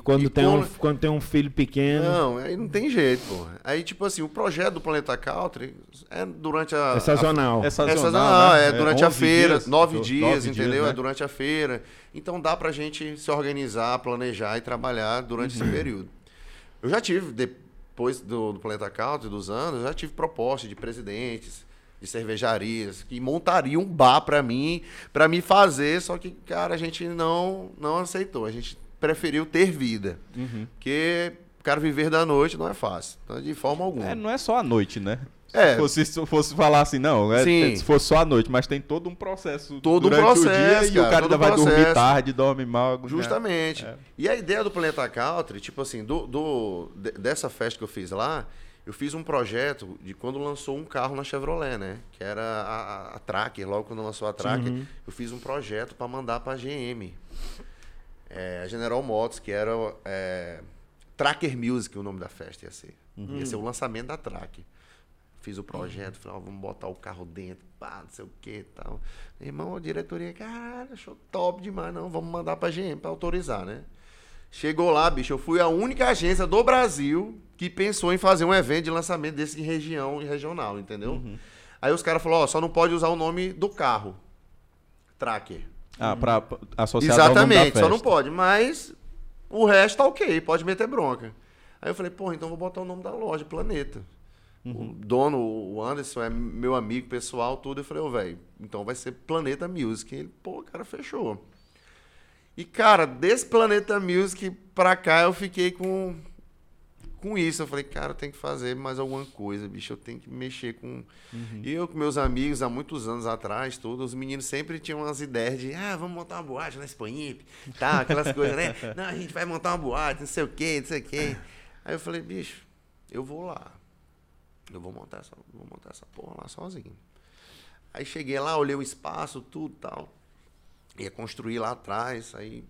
quando, e tem, um, quando- tem um filho E- pequeno. não, aí não tem jeito, porra. Aí, tipo assim, o projeto do Planeta Country é durante a. É sazonal. A, é sazonal, sazonal, né? é durante a 11 feira, dias, nove dias, nove entendeu? dias, né? É durante a feira. Então dá pra gente se organizar, planejar e trabalhar durante Uhum. esse período. Eu já tive, depois do, do Planeta Country, dos anos, eu já tive propostas de presidentes, de cervejarias, que montariam um bar pra mim, pra me fazer, só que, cara, a gente não, não aceitou. A gente preferiu ter vida. Uhum. Porque o cara viver da noite não é fácil. Então, de forma alguma. É, não é só a noite, né? É. Se fosse, se fosse falar assim, não, é, Sim. se fosse só a noite, mas tem todo um processo Todo um durante o processo, dia e o cara, cara ainda vai um dormir processo. tarde, dorme mal. né? Justamente. É. E a ideia do Planeta Country, tipo assim, do, do- de- dessa festa que eu fiz lá, eu fiz um projeto de quando lançou um carro na Chevrolet, né? Que era a, a, a Tracker, logo quando lançou a Tracker, eu fiz um projeto para mandar para GM. É, a General Motors, que era é, Tracker Music, o nome da festa ia ser. Ia ser o lançamento da Tracker. Fiz o projeto, falei, ó, vamos botar o carro dentro, pá, não sei o que e tal. Meu Irmão, a diretoria, cara, achou top demais, não, vamos mandar pra GM pra autorizar, né? Chegou lá, bicho, eu fui a única agência do Brasil que pensou em fazer um evento de lançamento desse em região e regional, entendeu? Aí os caras falaram, ó, só não pode usar o nome do carro. Tracker. Ah, pra associar Exatamente, só não pode. Mas o resto tá ok, pode meter bronca. Aí eu falei, pô, então vou botar o nome da loja, Planeta. Uhum. O dono, o Anderson, é meu amigo pessoal, tudo. Eu falei, ô, velho, então vai ser Planeta Music. Ele, pô, cara, fechou. E, cara, desse Planeta Music pra cá eu fiquei com, com isso. Eu falei, cara, eu tenho que fazer mais alguma coisa, bicho. Eu tenho que mexer com. E eu com meus amigos, há muitos anos atrás, tudo, os meninos sempre tinham umas ideias de, ah, vamos montar uma boate na Expoimp, tá, aquelas coisas, né? [laughs] Não, a gente vai montar uma boate, não sei o quê, não sei o quê. Aí eu falei, bicho, eu vou lá. Eu vou montar essa, vou montar essa porra lá sozinho. Aí cheguei lá, olhei o espaço, tudo tal. Ia construir lá atrás. Aí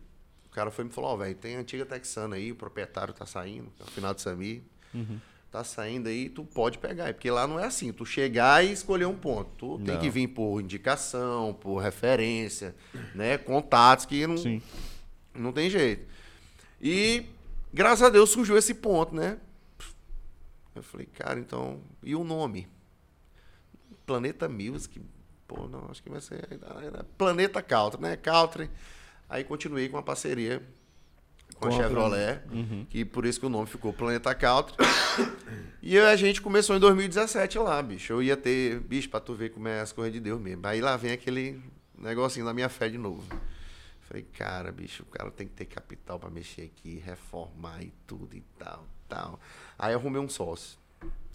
o cara foi e me falou, ó, velho, tem a antiga Texana aí, o proprietário tá saindo, é o final de Samir. Tá saindo aí, tu pode pegar. Porque lá não é assim, tu chegar e escolher um ponto. Tu tem Não. que vir por indicação, por referência, né? Contatos que não, Sim. não tem jeito. E graças a Deus surgiu esse ponto, né? Eu falei, cara, então. E o nome? Planeta Music. Pô, não, acho que vai ser. Planeta Country, né? Country. Aí continuei com a parceria com a Chevrolet, que por isso que o nome ficou Planeta Country. [coughs] e a gente começou em 2017 lá, bicho. Eu ia ter, bicho, pra tu ver como é as coisas de Deus mesmo. Aí lá vem aquele negocinho da minha fé de novo. Falei, cara, bicho, o cara tem que ter capital pra mexer aqui, reformar e tudo e tal, tal. Aí arrumei um sócio.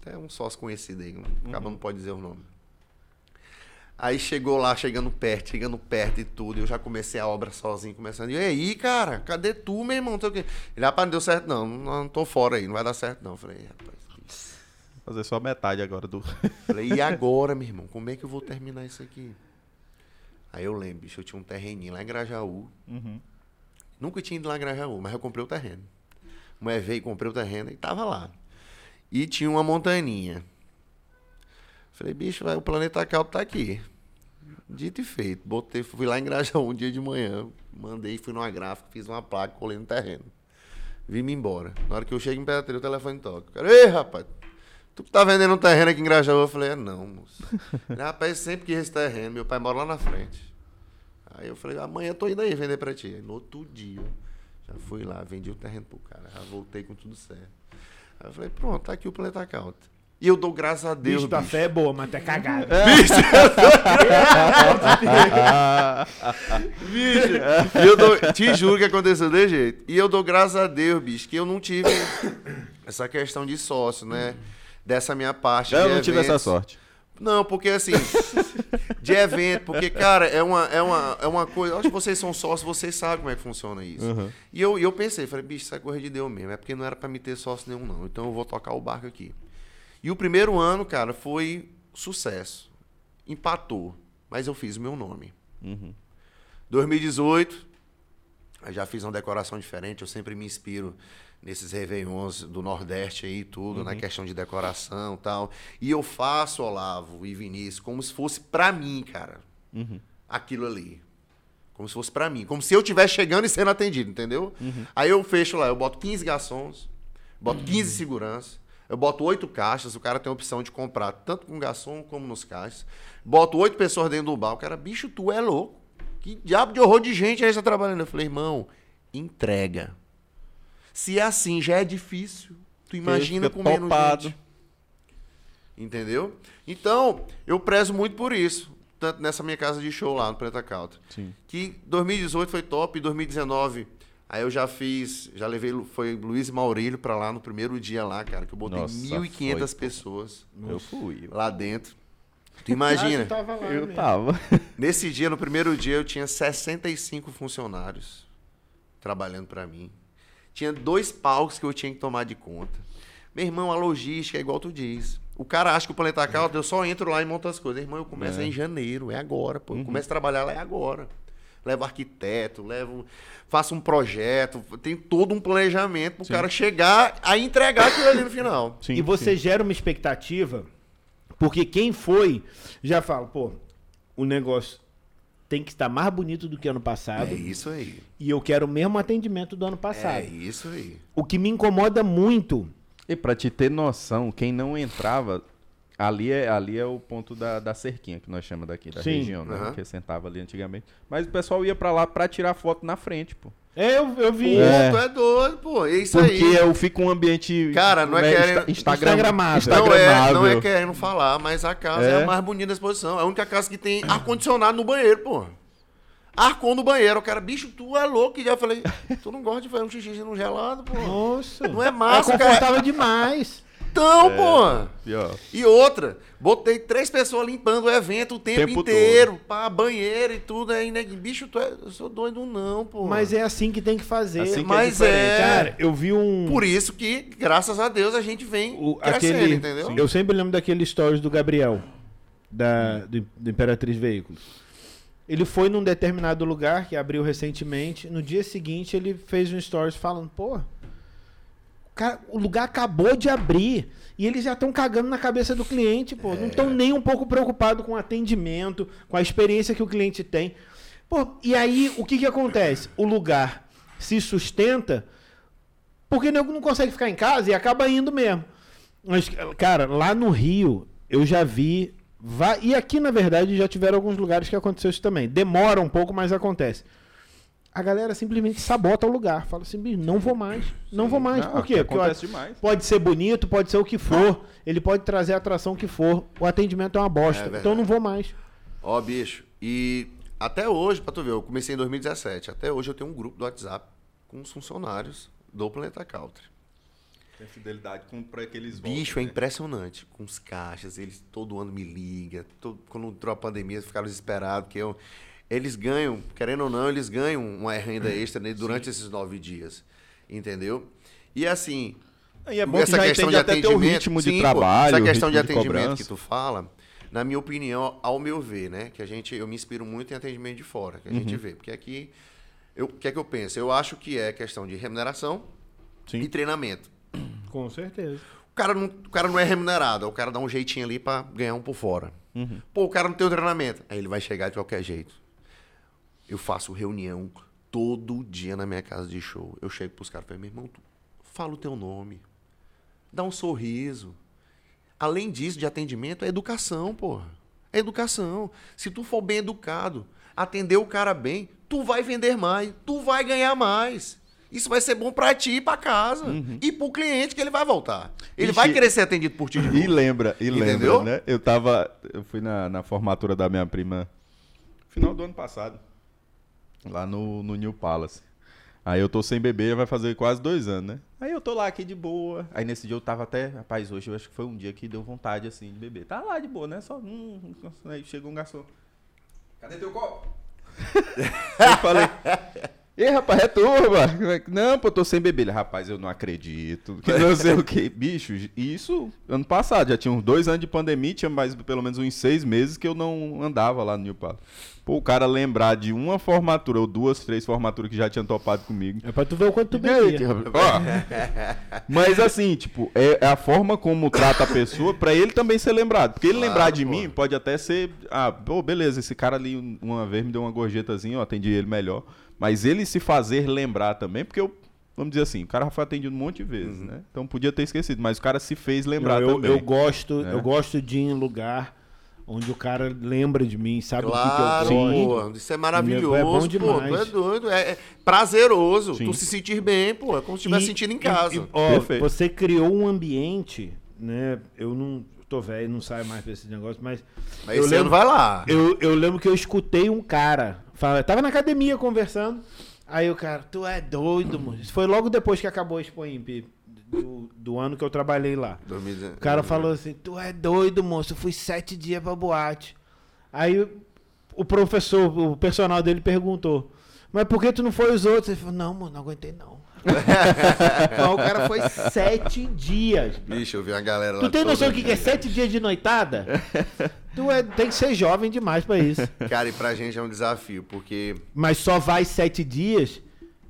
Até um sócio conhecido aí, o cara não pode dizer o nome. Aí chegou lá, chegando perto, chegando perto e tudo. Eu já comecei a obra sozinho, começando. E aí, cara, cadê tu, meu irmão? Não. Ele, rapaz, não deu certo, não. Não, não tô fora aí, não vai dar certo, não. Eu falei, rapaz. Fazer só metade agora do. Falei, e agora, meu irmão? Como é que eu vou terminar isso aqui? Aí eu lembro, bicho, eu tinha um terreninho lá em Grajaú. Nunca tinha ido lá em Grajaú, mas eu comprei o terreno. Mulher veio, comprei o terreno e tava lá. E tinha uma montaninha. Falei, bicho, vai, o planeta Caldo tá aqui. Dito e feito. Botei, fui lá em Grajaú um dia de manhã. Mandei, fui numa gráfica, fiz uma placa, colei no terreno. Vim-me embora. Na hora que eu chego em Imperatriz, o telefone toca. Cara, Ei, rapaz, tu que tá vendendo um terreno aqui em Grajaú? Eu falei, é não, moço. [laughs] Ele, rapaz, sempre quis esse terreno. Meu pai mora lá na frente. Aí eu falei, amanhã eu tô indo aí vender pra ti. Aí, no outro dia, já fui lá, vendi o terreno pro cara. Já voltei com tudo certo. Aí eu falei, pronto, tá aqui o Planeta Count. E eu dou graças a Deus, Bicho, tua bicho. fé é boa, mas tu é cagado. [laughs] Bicho, e eu dou, te juro que aconteceu desse jeito. E eu dou graças a Deus, bicho, que eu não tive essa questão de sócio, né? Dessa minha parte. Eu de não tive essa eventos. sorte. Não, porque assim, de evento, porque, cara, é uma, é uma, é uma coisa. Acho que vocês são sócios, vocês sabem como é que funciona isso. E eu, e eu pensei, falei, bicho, isso é coisa de Deus mesmo. É porque não era pra me ter sócio nenhum, não. Então eu vou tocar o barco aqui. E o primeiro ano, cara, foi sucesso. Empatou. Mas eu fiz o meu nome. 2018, eu já fiz uma decoração diferente. Eu sempre me inspiro nesses réveillons do Nordeste aí, tudo, na questão de decoração e tal. E eu faço, Olavo e Vinícius, como se fosse pra mim, cara. Aquilo ali. Como se fosse pra mim. Como se eu estivesse chegando e sendo atendido, entendeu? Aí eu fecho lá, eu boto 15 garçons, boto 15 segurança, eu boto oito caixas, o cara tem a opção de comprar tanto com garçom como nos caixas. Boto oito pessoas dentro do bar. O cara, bicho, tu é louco. Que diabo de horror de gente aí você tá trabalhando? Eu falei, irmão, entrega. Se é assim, já é difícil. Tu imagina comendo topado. gente. Entendeu? Então, eu prezo muito por isso. Tanto nessa minha casa de show lá no Preta Calta. Sim. Que 2018 foi top, 2019. Aí eu já fiz, já levei, foi Luiz e Maurílio pra lá no primeiro dia lá, cara, que eu botei Nossa, 1.500 foi, pô. pessoas Eu fui. lá dentro. Tu Ah, imagina? tu tava lá, Eu né? tava. [laughs] Nesse dia, no primeiro dia, eu tinha 65 funcionários trabalhando pra mim. Tinha dois palcos que eu tinha que tomar de conta. Meu irmão, a logística é igual tu diz. O cara acha que o Planeta Caldo, eu só entro lá e monto as coisas. Irmão, eu começo em janeiro, é agora, pô. Eu começo a trabalhar lá, é agora. Levo arquiteto, levo, faço um projeto, tem todo um planejamento pro cara chegar a entregar aquilo ali no final. [coughs] Sim, e você gera uma expectativa, porque quem foi já fala, pô, o negócio tem que estar mais bonito do que ano passado É isso aí. e eu quero o mesmo atendimento do ano passado. É isso aí. O que me incomoda muito, E pra te ter noção, quem não entrava Ali é, ali é o ponto da, da cerquinha que nós chamamos daqui, da Sim. região, né? Aham. Que sentava ali antigamente. Mas o pessoal ia pra lá pra tirar foto na frente, pô. É, eu, eu vi. É. tu é doido, pô. É isso Porque aí. eu fico um ambiente. Cara, não é né, querendo- insta- Instagram, Instagramável. Não é, não é Instagramável. querendo falar, mas a casa é, É. a mais bonita da exposição. É a única casa que tem ar-condicionado no banheiro, pô. Ar-con no banheiro. O cara, bicho, tu é louco. E já falei, tu não gosta de fazer um xixi no gelado, pô. Nossa. Não é É massa, cara. confortável demais. Então, pô. Pior. E outra, botei três pessoas limpando o evento o tempo, Tempo inteiro. Pá, banheiro e tudo. Aí, né? Bicho, tu é, eu sou doido não, pô. Mas é assim que tem que fazer. Assim que é Mas diferente. é. Cara, eu vi um. Por isso que, graças a Deus, a gente vem o- crescendo, aquele, entendeu? Eu sempre lembro daquele stories do Gabriel, da, do, do Imperatriz Veículos. Ele foi num determinado lugar que abriu recentemente. No dia seguinte, ele fez um stories falando: pô, cara, o lugar acabou de abrir. E eles já estão cagando na cabeça do cliente, pô. Não estão nem um pouco preocupados com o atendimento, com a experiência que o cliente tem. Pô, e aí, o que que acontece? O lugar se sustenta porque nego não consegue ficar em casa e acaba indo mesmo. Mas, cara, lá no Rio, eu já vi. E aqui, na verdade, já tiveram alguns lugares que aconteceu isso também. Demora um pouco, mas acontece. A galera simplesmente sabota o lugar. Fala assim, "Bicho, não vou mais. Não vou mais. Não, Por quê? aqui Porque acontece demais. pode ser bonito, pode ser o que for. Ele pode trazer a atração que for. O atendimento é uma bosta. verdade. então eu não vou mais. Ó, bicho, e até hoje, pra tu ver, eu comecei em 2017. Até hoje eu tenho um grupo do WhatsApp com os funcionários do Planeta Country. Tem fidelidade com pra aqueles Bicho, é impressionante. Com os caixas, eles todo ano me ligam. todo- quando entrou a pandemia, eles ficaram desesperados. Que eu, eles ganham, querendo ou não, eles ganham uma renda extra né, durante esses nove dias. Entendeu? E assim, E é bom que já entende até teu ritmo de sim, pô, trabalho, essa questão de de atendimento cobrança. que tu fala, na minha opinião, ao meu ver, né? Que a gente, eu me inspiro muito em atendimento de fora, que a Uhum. gente vê. Porque aqui, eu- o que é que eu penso? Eu acho que é questão de remuneração Sim. e treinamento. Com certeza. O cara, não, o cara não é remunerado, o cara dá um jeitinho ali pra ganhar um por fora. Pô, o cara não tem o treinamento. Aí ele vai chegar de qualquer jeito. Eu faço reunião todo dia na minha casa de show. Eu chego pros caras e falo, meu irmão, fala o teu nome. Dá um sorriso. Além disso, de atendimento, é educação, porra. É educação. Se tu for bem educado, atender o cara bem, tu vai vender mais, tu vai ganhar mais. Isso vai ser bom pra ti e pra casa. E pro cliente que ele vai voltar. Ele Ixi, vai querer ser atendido por ti de E lembra, e Entendeu? lembra, né? Eu tava. Eu fui na, na formatura da minha prima final do ano passado. Lá no, no New Palace. Aí eu tô sem beber, vai fazer quase dois anos, né? Aí eu tô lá aqui de boa. Aí nesse dia eu tava até. Rapaz, hoje eu acho que foi um dia que deu vontade assim de beber. Tá lá de boa, né? Só. Hum, hum, aí chegou um garçom. Cadê teu copo? [laughs] eu falei. Ei, rapaz, é turma. Não, pô, eu tô sem beber. Ele, rapaz, eu não acredito. Que não sei o que. Bicho, isso ano passado. Já tinha uns dois anos de pandemia, tinha mais pelo menos uns seis meses que eu não andava lá no New Palace. Pô, o cara lembrar de uma formatura ou duas, três formaturas que já tinham topado comigo. É pra tu ver o quanto tu E bebia. ó. Mas assim, tipo, é é a forma como trata a pessoa pra ele também ser lembrado. Porque ele Claro, lembrar de pô. mim pode até ser, ah, pô, beleza, esse cara ali um- uma vez me deu uma gorjetazinha, eu atendi ele melhor. Mas ele se fazer lembrar também, porque eu, vamos dizer assim, o cara foi atendido um monte de vezes, né? Então podia ter esquecido, mas o cara se fez lembrar eu, também. eu gosto, né? eu gosto de ir em lugar onde o cara lembra de mim, sabe Claro, o que, que eu gosto. pô. Isso é maravilhoso, É bom pô. demais. Tu é doido. É, é prazeroso. Sim. Tu se sentir bem, pô. É como se estivesse sentindo em casa. e, ó, Perfeito. você criou um ambiente, né? Eu não tô velho, não saio mais desse negócio, mas, Mas eu esse ano lembro, vai lá. eu, eu lembro que eu escutei um cara, fala, tava na academia conversando, aí o cara, tu é doido, mano. Isso foi logo depois que acabou a Expo Imp, do, do ano que eu trabalhei lá. 2019. O cara falou assim: Tu é doido, moço. Eu fui sete dias pra boate. Aí o- professor, o personal dele perguntou: Mas por que tu não foi os outros? Ele falou: Não, mano, não aguentei não. [laughs] Mas o cara foi sete dias. Bicho, eu vi uma galera lá. Tu tem noção do que, que é sete dias de noitada? [laughs] Tu é, tem que ser jovem demais pra isso. [laughs] Cara, e pra gente é um desafio, porque Mas só vai sete dias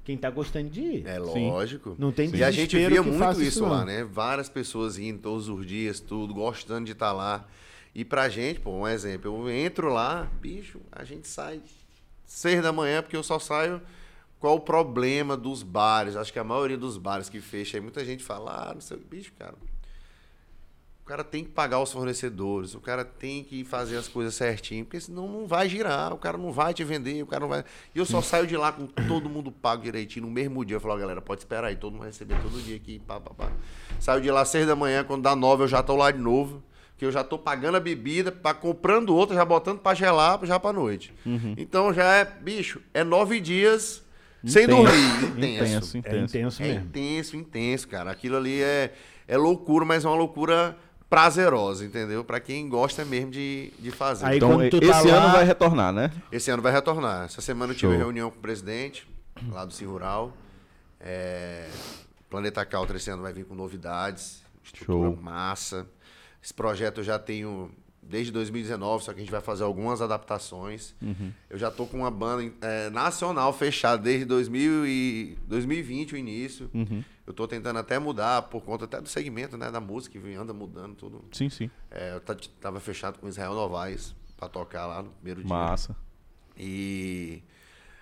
quem tá gostando de ir. é lógico. Não tem E a gente via muito isso, isso, lá, né? Várias pessoas indo todos os dias, tudo, gostando de estar lá. E pra gente, pô, um exemplo, eu entro lá, bicho, a gente sai seis da manhã, porque eu só saio. Qual o problema dos bares? Acho que a maioria dos bares que fecha, aí muita gente fala, ah, não sei, o que, bicho, cara. O cara tem que pagar os fornecedores, o cara tem que fazer as coisas certinho, porque senão não vai girar, o cara não vai te vender, o cara não vai. E eu só saio de lá com todo mundo pago direitinho no mesmo dia. Eu falo, galera, pode esperar aí, todo mundo vai receber todo dia aqui, pá, pá, pá. Saio de lá às seis da manhã, quando dá nove eu já tô lá de novo, que eu já tô pagando a bebida, pra, comprando outra, já botando pra gelar, já pra noite. Então já é, bicho, é nove dias sem Intenso, dormir. intenso, É intenso. intenso É mesmo. intenso, intenso, cara. Aquilo ali é, é loucura, mas é uma loucura prazerosa, entendeu? Pra quem gosta mesmo de, de fazer. Aí Então, tu tá esse lá- ano vai retornar, né? Esse ano vai retornar. Essa semana eu tive Show. reunião com o presidente, lá do Sim Rural. É, Planeta Caltra esse ano vai vir com novidades, estrutura Show. massa. Esse projeto eu já tenho desde 2019, só que a gente vai fazer algumas adaptações. Uhum. Eu já tô com uma banda é, nacional fechada desde 2000 e 2020, o início. Uhum. Eu tô tentando até mudar, por conta até do segmento né, da música, que anda mudando tudo. Sim, sim. É, eu ta- tava fechado com Israel Novaes para tocar lá no primeiro dia. Massa. E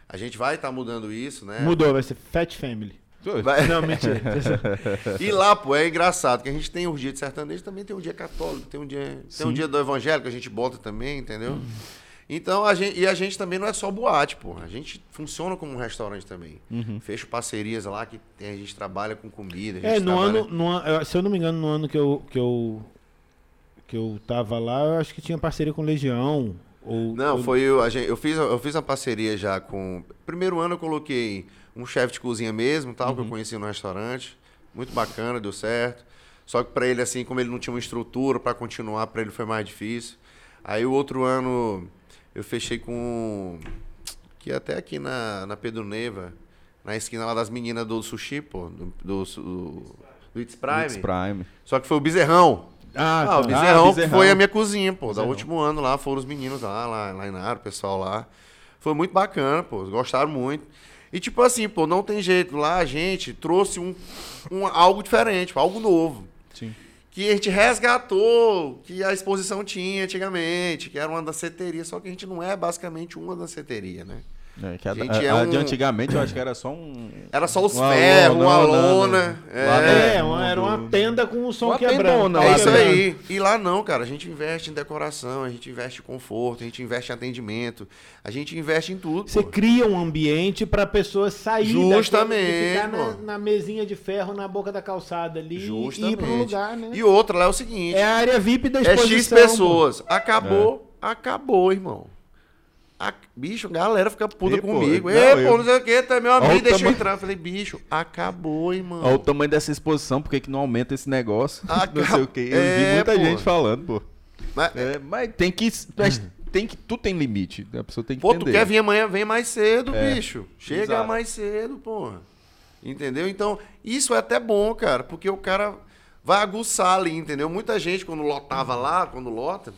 a gente vai estar mudando isso, né? Mudou, vai ser Fat Family. Vai- Não, mentira. [laughs] E lá, pô, é engraçado que a gente tem o dia de sertanejo, também tem um dia católico, tem um dia, tem um dia do evangélico, a gente bota também, entendeu? Então, a gente, e a gente também não é só boate, pô. A gente funciona como um restaurante também. Uhum. Fecha parcerias lá que tem, a gente trabalha com comida. A gente É, no trabalha- ano, no eu- se eu não me engano, no ano que eu, que eu, que eu tava lá, eu acho que tinha parceria com Legião. Ou, Não, ou- foi o, a gente, eu fiz eu fiz uma parceria já com. Primeiro ano eu coloquei um chefe de cozinha mesmo, tal, que eu conheci no restaurante. Muito bacana, deu certo. Só que pra ele assim, como ele não tinha uma estrutura pra continuar, pra ele foi mais difícil. Aí o outro ano eu fechei com que é até aqui na na Pedro Neiva, na esquina lá das meninas do sushi, pô, do do, do, do It's Prime. It's Prime. Só que foi o Bezerrão. Ah, Ah, tá. o Bezerrão, que Bezerrão. foi a minha cozinha, pô. Da último ano lá, foram os meninos lá, lá, lá em Naro, o pessoal lá. Foi muito bacana, pô. Gostaram muito. E tipo assim, pô, não tem jeito. Lá a gente trouxe um, um algo diferente, pô, algo novo. Sim. Que a gente resgatou, que a exposição tinha antigamente, que era uma danceteria, só que a gente não é basicamente uma danceteria, né? É, que a, Gente, a- é a de um- antigamente eu acho que era só um. Era só os ferros, uma uma lona. É, É, uma- era uma tenda com o som Uma quebrando. tendona É isso dentro. aí. E lá não, cara. A gente investe em decoração, a gente investe em conforto, a gente investe em atendimento, a gente investe em tudo. Você pô. cria um ambiente pra pessoa sair Justamente, ficar na, pô. na mesinha de ferro na boca da calçada ali e Justamente. ir pro lugar, né? E outra lá é o seguinte: É a área VIP da é exposição. X pô. pessoas. Acabou, acabou, irmão. A- bicho, galera fica puta pô, comigo. não, Ei, eu- pô, não sei o que, tá meu amigo, deixa eu tama- entrar. Eu falei, bicho, acabou, irmão. Olha o tamanho dessa exposição, por que que não aumenta esse negócio? Ah, [laughs] não sei o quê. Eu é, vi muita pô. gente falando, pô. Mas, É, mas tem que. Mas tem que. Tu tem limite. A pessoa tem que pô, tu entender. quer vir amanhã, vem mais cedo, É, bicho. Chega exato. mais cedo, porra. Entendeu? Então, isso é até bom, cara, porque o cara vai aguçar ali, entendeu? Muita gente, quando lotava lá, quando lota,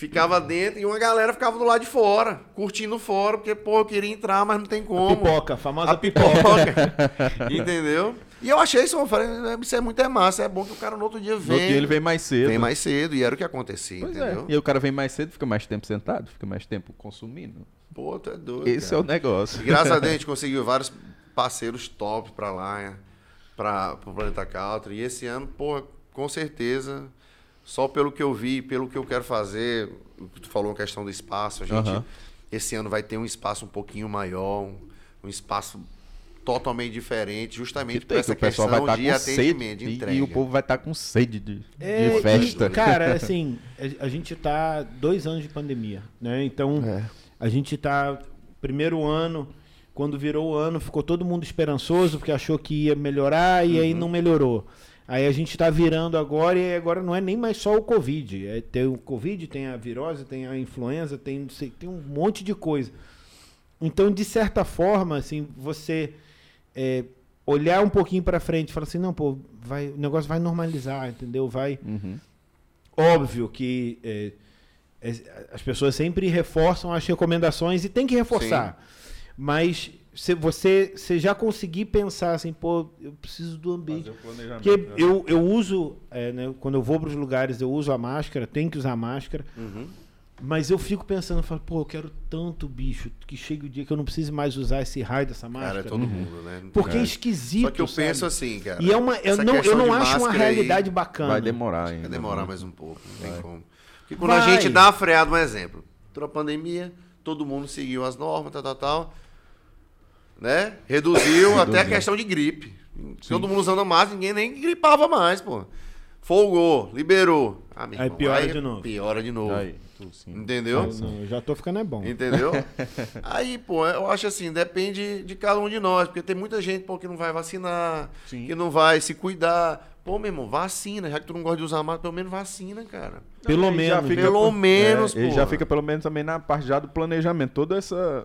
ficava dentro e uma galera ficava do lado de fora, curtindo fora, porque, pô, eu queria entrar, mas não tem como. Pipoca, a famosa A pipoca. [laughs] entendeu? E eu achei isso, eu falei, isso é muito é massa, é bom que o cara no outro dia vem. dia ele vem mais cedo. vem mais cedo, e era o que acontecia, Pois é. entendeu? E aí o cara vem mais cedo, fica mais tempo sentado, fica mais tempo consumindo. Pô, tu é doido. Esse cara. é o negócio. E graças a Deus a gente [laughs] conseguiu vários parceiros top pra lá, né? pra, pro Planeta Country. E esse ano, pô, com certeza, só pelo que eu vi, pelo que eu quero fazer, que tu falou, a questão do espaço, a gente Aham. esse ano vai ter um espaço um pouquinho maior, um, um espaço totalmente diferente, justamente Que por que essa o pessoal questão vai estar de sede atendimento, de e, entrega. e o povo vai estar com sede de, É, de e, festa. cara, [laughs] assim, a, gente tá dois anos de pandemia, né? Então, É. a gente tá. Primeiro ano, quando virou o ano, ficou todo mundo esperançoso, porque achou que ia melhorar e Uhum. aí não melhorou. Aí a gente tá virando agora e agora não é nem mais só o Covid. É, tem o Covid, tem a virose, tem a influenza, tem, não sei, tem um monte de coisa. Então, de certa forma, assim, você é, olhar um pouquinho para frente e falar assim, não, pô, vai, o negócio vai normalizar, entendeu? Vai. Uhum. Óbvio que é, é, as pessoas sempre reforçam as recomendações e tem que reforçar. Mas se você, você já conseguir pensar assim, pô, eu preciso do ambiente. Porque eu, eu uso, é, né, quando eu vou para os lugares, eu uso a máscara, tem que usar máscara. Uhum. Mas eu fico pensando, eu falo, pô, eu quero tanto bicho que chegue o dia que eu não precise mais usar esse raio dessa máscara. Cara, é todo mundo, né? Não Porque é tem- esquisito. Só que eu sabe? penso assim, cara. E é uma, eu não, eu não acho uma aí realidade bacana. Vai demorar ainda. Vai demorar né? mais um pouco, não tem como. Porque quando a Vai. gente dá uma freada, um exemplo. Entrou a pandemia, todo mundo seguiu as normas, tal, tal, tal. Né? Reduziu até a questão de gripe. Todo mundo usando máscara, ninguém nem gripava mais, pô. Folgou, liberou. Ah, meu Aí irmão, piora de novo. Piora de novo. Aí. Entendeu? Eu, não, eu já tô ficando é bom. Entendeu? [laughs] Aí, pô, eu acho assim, depende de cada um de nós, porque tem muita gente pô, que não vai vacinar, Sim. que não vai se cuidar. Pô, meu irmão, vacina, já que tu não gosta de usar máscara, pelo menos vacina, cara. Pelo menos. fica- Pelo menos, é, ele pô. já fica pelo menos também na parte já do planejamento. Toda essa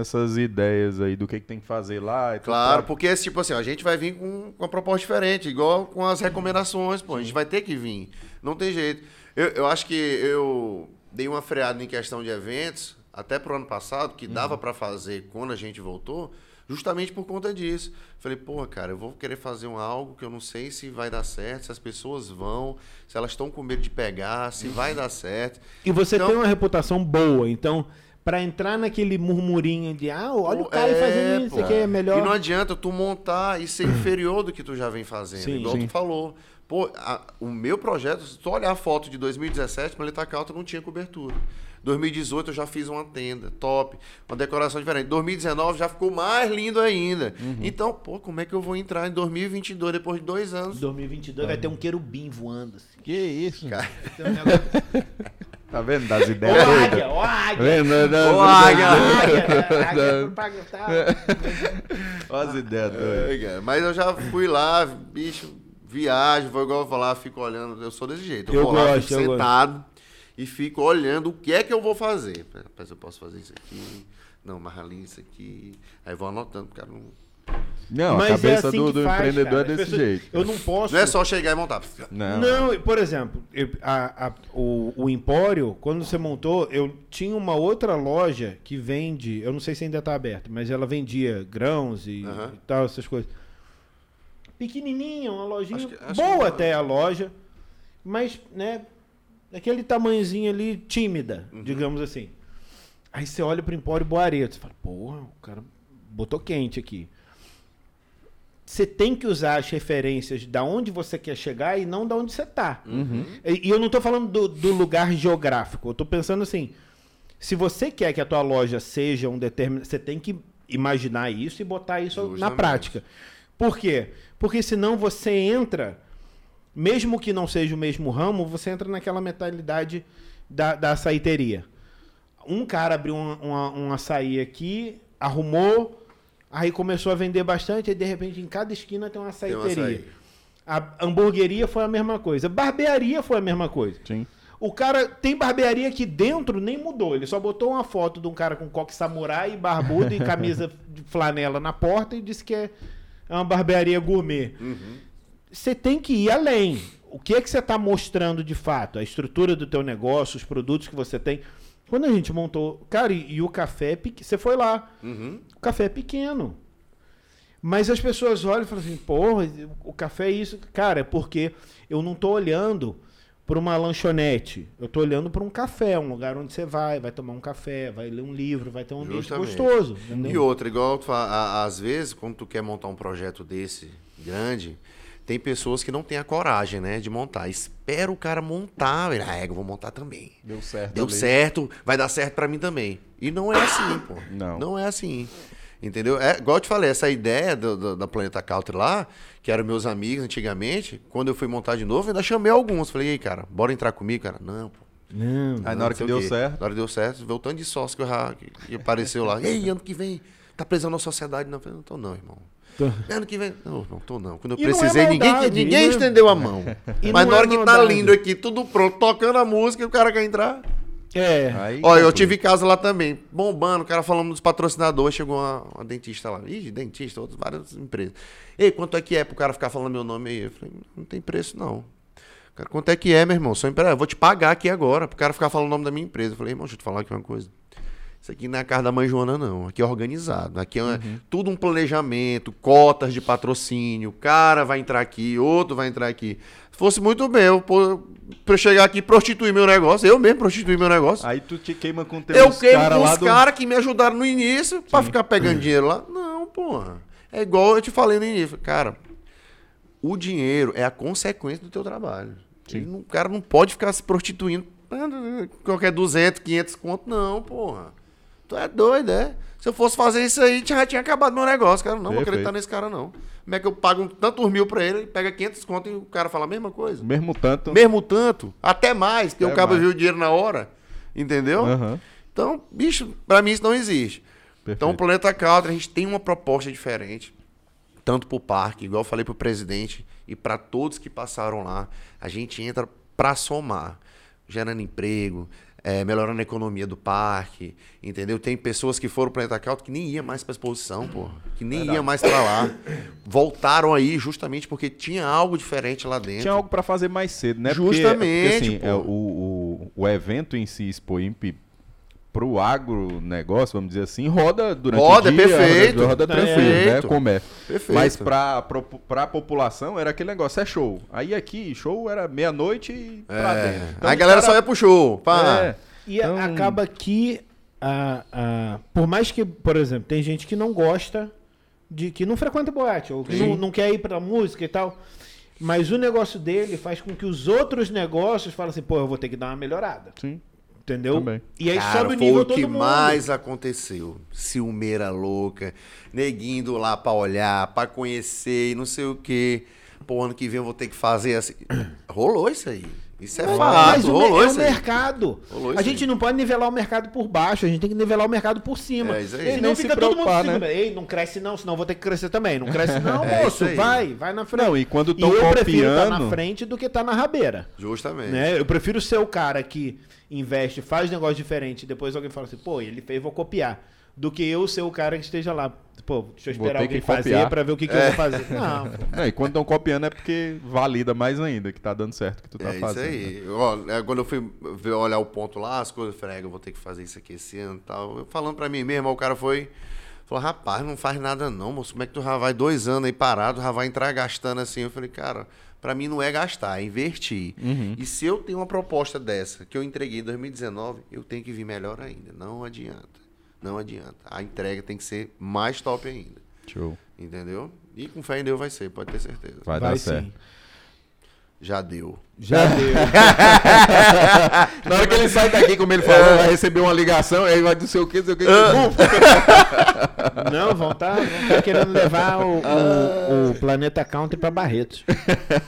essas ideias aí do que, que tem que fazer lá. e Claro, pra- porque tipo assim, a gente vai vir com, com uma proposta diferente, igual com as recomendações, pô. A gente vai ter que vir. Não tem jeito. Eu, eu acho que eu dei uma freada em questão de eventos, até pro ano passado, que dava Uhum. pra fazer quando a gente voltou, justamente por conta disso. Falei, pô, cara, eu vou querer fazer um algo que eu não sei se vai dar certo, se as pessoas vão, se elas estão com medo de pegar, se vai dar certo. E você Então- tem uma reputação boa, então, pra entrar naquele murmurinho de, ah, olha o cara é, fazendo isso pô. aqui, é melhor. E não adianta tu montar e ser inferior do que tu já vem fazendo, Sim. igual Sim. tu falou. Pô, a- o meu projeto, se tu olhar a foto de 2017, Planeta Calta não tinha cobertura. 2018 eu já fiz uma tenda, top, uma decoração diferente. 2019 já ficou mais lindo ainda. Uhum. Então, pô, como é que eu vou entrar em 2022 depois de dois anos? 2022 vai ter um querubim voando. Assim. Que isso? Um negócio- Tá vendo? Das Ô, ideias doidas. águia, ô, águia. Vendo? Das- Ô, águia. Tá. [laughs] Olha as ideias doidas. É, Mas eu já fui lá, bicho, viagem, vou igual eu falar, fico olhando. Eu sou desse jeito. Eu, Eu vou lá, gosto, fico eu sentado e fico olhando o que é que eu vou fazer. Rapaz, eu posso fazer isso aqui. Não, mas ali isso aqui. Aí vou anotando, cara. Não, Não, Mas a cabeça é assim do, do faz, empreendedor cara. é desse pessoas- jeito. Eu não posso. não é só chegar e montar. Não. Não, por exemplo, eu- a- a- o, o Empório, quando você montou, eu tinha uma outra loja que vende, eu não sei se ainda está aberta, mas ela vendia grãos e, Aham. e tal, essas coisas. Pequenininha, uma lojinha, Acho que- acho boa que- até a loja, mas, né, daquele tamanhozinho ali, tímida, Uhum. digamos assim. Aí você olha pro Empório Boareto, você fala, porra, o cara botou quente aqui. Você tem que usar as referências da onde você quer chegar e não da onde você está. E, e eu não estou falando do, do lugar geográfico. Eu estou pensando assim: se você quer que a tua loja seja um determinado. Você tem que imaginar isso e botar isso na Justamente. prática. Por quê? Porque senão você entra, mesmo que não seja o mesmo ramo, você entra naquela mentalidade da, da açaiteria. Um cara abriu um, uma- um açaí aqui, arrumou, aí começou a vender bastante, aí de repente em cada esquina tem uma um açaí. A hamburgueria foi a mesma coisa. Barbearia foi a mesma coisa. Sim. O cara tem barbearia aqui dentro, nem mudou. Ele só botou uma foto de um cara com coque samurai, barbudo e camisa [laughs] de flanela na porta e disse que é uma barbearia gourmet. Você tem que ir além. O que é que você está mostrando de fato? A estrutura do teu negócio, os produtos que você tem. Quando a gente montou... Cara, e, e o café... é pequ- Você foi lá. Uhum. O café é pequeno. Mas as pessoas olham e falam assim, porra, o café é isso. Cara, é porque eu não tô olhando para uma lanchonete. Eu tô olhando para um café, um lugar onde você vai, vai tomar um café, vai ler um livro, vai ter um ambiente Justamente. gostoso. E entendeu? outra, igual tu fala, às vezes, quando tu quer montar um projeto desse grande, tem pessoas que não têm a coragem, né, de montar. Espera o cara montar, ele, ah, é, eu vou montar também. Deu certo. Deu certo, vai dar certo pra mim também. E não é assim, pô. Não. Não é assim. Entendeu? É, igual eu te falei, essa ideia do, do- da Planeta Country lá, que eram meus amigos antigamente, quando eu fui montar de novo, eu ainda chamei alguns. Falei, e aí, cara, bora entrar comigo, cara? Não, pô. Não. Aí Não, na hora que deu certo. Na hora que deu certo, veio o tanto de sócio que, eu que apareceu lá. Ei, ano que vem, tá preso na sociedade? Não, eu falei, não tô não, irmão. Tô. Ano que vem. Não, não tô não. Quando eu E é precisei, ninguém, maldade, ninguém e não é- estendeu a mão. [laughs] E Mas na é hora que tá lindo aqui, tudo pronto, tocando a música, o cara quer entrar. É. Aí Olha, eu tive casa lá também, bombando, o cara falando dos patrocinadores, chegou uma, uma dentista lá. Ih, dentista, outras várias empresas. Ei, quanto é que é pro cara ficar falando meu nome aí? Eu falei, não tem preço não. Cara, quanto é que é, meu irmão? Sou empresário, eu vou te pagar aqui agora, pro cara ficar falando o nome da minha empresa. Eu falei, irmão, deixa eu te falar aqui uma coisa. Isso aqui não é a casa da mãe Joana, não. Aqui é organizado. Aqui é Uhum. tudo um planejamento, cotas de patrocínio. Cara vai entrar aqui, outro vai entrar aqui. Se fosse muito bem, eu, pô, pra eu chegar aqui e prostituir meu negócio, eu mesmo prostituir meu negócio. Aí tu te queima com teus eu queimo cara com os do... caras que me ajudaram no início pra ficar pegando dinheiro lá. Não, porra. É igual eu te falei no início. Cara, o dinheiro é a consequência do teu trabalho. Não- o cara não pode ficar se prostituindo ah, qualquer 200, 500 conto, não, porra. Tu é doido, é? Se eu fosse fazer isso aí, já tinha acabado meu negócio, cara. Não vou acreditar nesse cara, não. Como é que eu pago tantos mil pra ele, ele pega 500 conto e o cara fala a mesma coisa? Mesmo tanto... Mesmo tanto, até mais, porque Até o mais. viu o dinheiro na hora, entendeu? Aham. Então, bicho, pra mim isso não existe. Perfeito. Então, o Planeta Country, a gente tem uma proposta diferente, tanto pro parque, igual eu falei pro presidente, e para todos que passaram lá. A gente entra pra somar, gerando emprego, é, melhorando a economia do parque, entendeu? Tem pessoas que foram Planeta Country que nem ia mais pra exposição, pô, que nem ia mais pra lá. Voltaram aí justamente porque tinha algo diferente lá dentro. Tinha algo pra fazer mais cedo, né? Justamente, Porque, porque, assim, é, o, o, o evento em si, Expo Imp, pro agronegócio, vamos dizer assim, roda durante Roda, o dia, perfeito. roda, roda tranquilo, né? Perfeito. Comércio. Perfeito. Mas pra, pro, pra população era aquele negócio, é show. Aí aqui, show era meia-noite e pra É. dentro. Aí a galera cara- só ia pro show. Pá. É. E a- Então- acaba que, a, a- por mais que, por exemplo, tem gente que não gosta, de que não frequenta boate, ou que não, não quer ir pra música e tal, mas o negócio dele faz com que os outros negócios falem assim, pô, eu vou ter que dar uma melhorada. Sim. Entendeu? Também. E aí Cara, sobe o foi nível o todo que mundo. mais aconteceu. Ciumeira louca, neguinho indo lá pra olhar, pra conhecer e não sei o quê. Pô, ano que vem eu vou ter que fazer assim. [clears throat] Rolou isso aí. Isso é Mas fato, o me- rolou é o mercado. Rolou A gente aí. não pode nivelar o mercado por baixo, a gente tem que nivelar o mercado por cima. É isso aí. E nem fica se todo mundo preocupar, se né? Ei, não cresce não, senão vou ter que crescer também. Não cresce [laughs] não, É moço. vai, vai na frente. Não, e quando E tão eu prefiro estar na copiando- frente do que estar na rabeira. Justamente. Né? Eu prefiro ser o cara que investe, faz negócio diferente, e depois alguém fala assim, pô, ele fez, vou copiar. Do que eu ser o cara que esteja lá. Pô, deixa eu esperar alguém que fazer pra ver o que, que eu vou fazer. [laughs] Não, pô. Não, e quando estão copiando é porque valida mais ainda que tá dando certo o que tu tá É isso fazendo. né? aí. Ó, é, quando eu fui ver, olhar o ponto lá, as coisas, eu falei, "É, eu vou ter que fazer isso aqui esse ano e tal. Eu falando pra mim mesmo, o cara foi. Falou, rapaz, não faz nada não, moço. Como é que tu já vai dois anos aí parado, já vai entrar gastando assim? Eu falei, cara, pra mim não é gastar, é investir. Uhum. E se eu tenho uma proposta dessa, que eu entreguei em 2019, eu tenho que vir melhor ainda. Não adianta. Não adianta. A entrega tem que ser mais top ainda. Show. Entendeu? E com fé em Deus vai ser, pode ter certeza. Vai, Vai dar sim. certo. Já deu. Já [laughs] deu. Na hora que ele sai daqui, como ele falou, vai receber uma ligação, aí vai sei o que, sei o que. [laughs] Não, vão estar querendo levar o, o- o Planeta Country pra Barretos.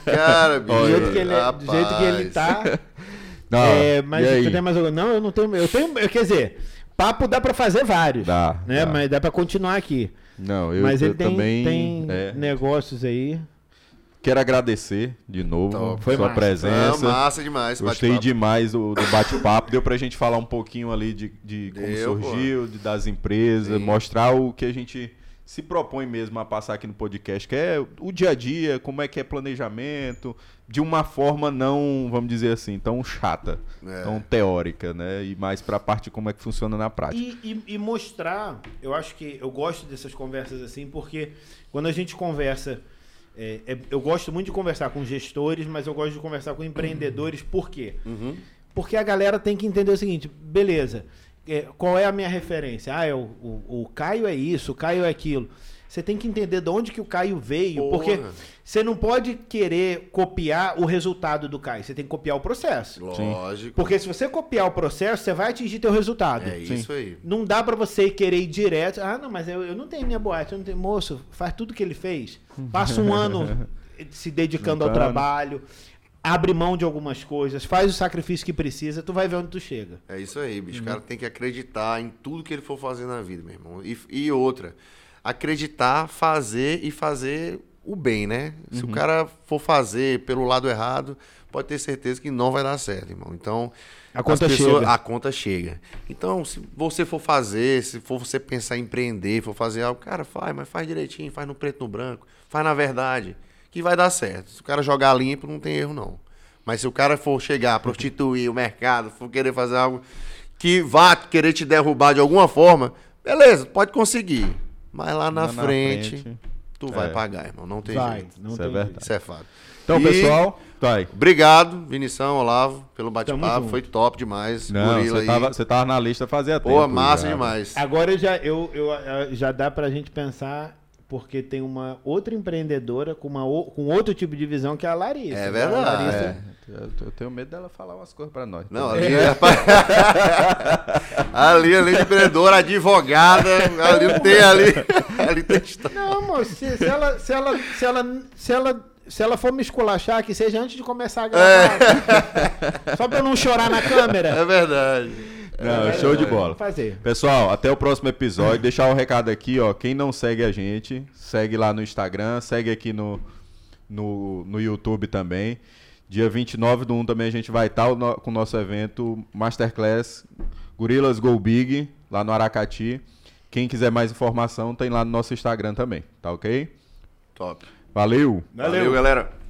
Cara, bicho. Do jeito que ele, jeito que ele tá. Não, é, mas e tem mais? Não, eu não tenho. Eu tenho. Quer dizer, papo dá pra fazer vários. Dá, Né? dá. Mas dá pra continuar aqui. Não, eu, mas eu ele tem, também tem é, negócios aí. quero agradecer de novo Top. Foi sua massa. Presença. massa demais. Gostei demais do, do bate-papo. Deu pra gente falar um pouquinho ali de, de como Deu, surgiu, de, das empresas, Sim. mostrar o que a gente se propõe mesmo a passar aqui no podcast, que é o dia a dia, como é que é planejamento, de uma forma não, vamos dizer assim, tão chata, É. tão teórica, né? E mais pra parte de como é que funciona na prática. E, e- e mostrar, eu acho que eu gosto dessas conversas assim, porque quando a gente conversa, é, é- eu gosto muito de conversar com gestores, mas eu gosto de conversar com empreendedores, por quê? Uhum. Porque a galera tem que entender o seguinte, beleza, é, qual é a minha referência? Ah, é o, o, o Caio é isso, o Caio é aquilo. Você tem que entender de onde que o Caio veio, Porra. porque você não pode querer copiar o resultado do Caio, você tem que copiar o processo. Lógico. Porque se você copiar o processo, você vai atingir teu resultado. É isso aí. Não dá pra você querer ir direto. Ah, não, mas eu, eu não tenho minha boate, eu não tenho. Moço, faz tudo que ele fez. Passa um ano se dedicando ao trabalho, abre mão de algumas coisas, faz o sacrifício que precisa, tu vai ver onde tu chega. É isso aí, Uhum. bicho. O cara tem que acreditar em tudo que ele for fazer na vida, meu irmão. E, e outra, acreditar, fazer e fazer o bem, né? Se Uhum. o cara for fazer pelo lado errado, pode ter certeza que não vai dar certo, irmão. Então, A conta chega. A conta chega. Então, se você for fazer, se for você pensar em empreender, for fazer algo, cara, faz, mas faz direitinho, faz no preto no branco, faz na verdade, que vai dar certo. Se o cara jogar limpo, não tem erro, não. Mas se o cara for chegar, [laughs] prostituir o mercado, for querer fazer algo que vá querer te derrubar de alguma forma, beleza, pode conseguir. Mas lá na, Lá na frente, frente, tu vai é. pagar, irmão. Não tem Vai, jeito. não Isso é tem verdade. jeito. Isso é fato. Então, E pessoal, vai. Obrigado, Vinição, Olavo, pelo bate-papo. Foi top demais. Não, você tava, você tava na lista fazia tempo. Pô, massa já. demais. Agora eu já, eu, eu, eh, já dá pra gente pensar, porque tem uma outra empreendedora com, uma, com outro tipo de visão que é a Larissa. É A verdade. Larissa- É, eu, tenho medo dela falar umas coisas pra nós. Não, ali [laughs] é. ali, além de empreendedora, advogada, ali não tem ali. [laughs] ali tem história. Não, moço, se, se ela, se, ela, se, ela, se, ela, se ela for me esculachar, que seja antes de começar a gravar. Só pra eu não chorar na câmera. É verdade. Não, é show de bola. Fazer. Pessoal, até o próximo episódio. [clears throat] Deixar o recado aqui, ó. Quem não segue a gente, segue lá no Instagram, segue aqui no, no, no YouTube também. Dia 29 do 1 também a gente vai estar com o nosso evento Masterclass Gorilas Go Big, lá no Aracati. Quem quiser mais informação, tem lá no nosso Instagram também, tá ok? Top. Valeu! Valeu galera.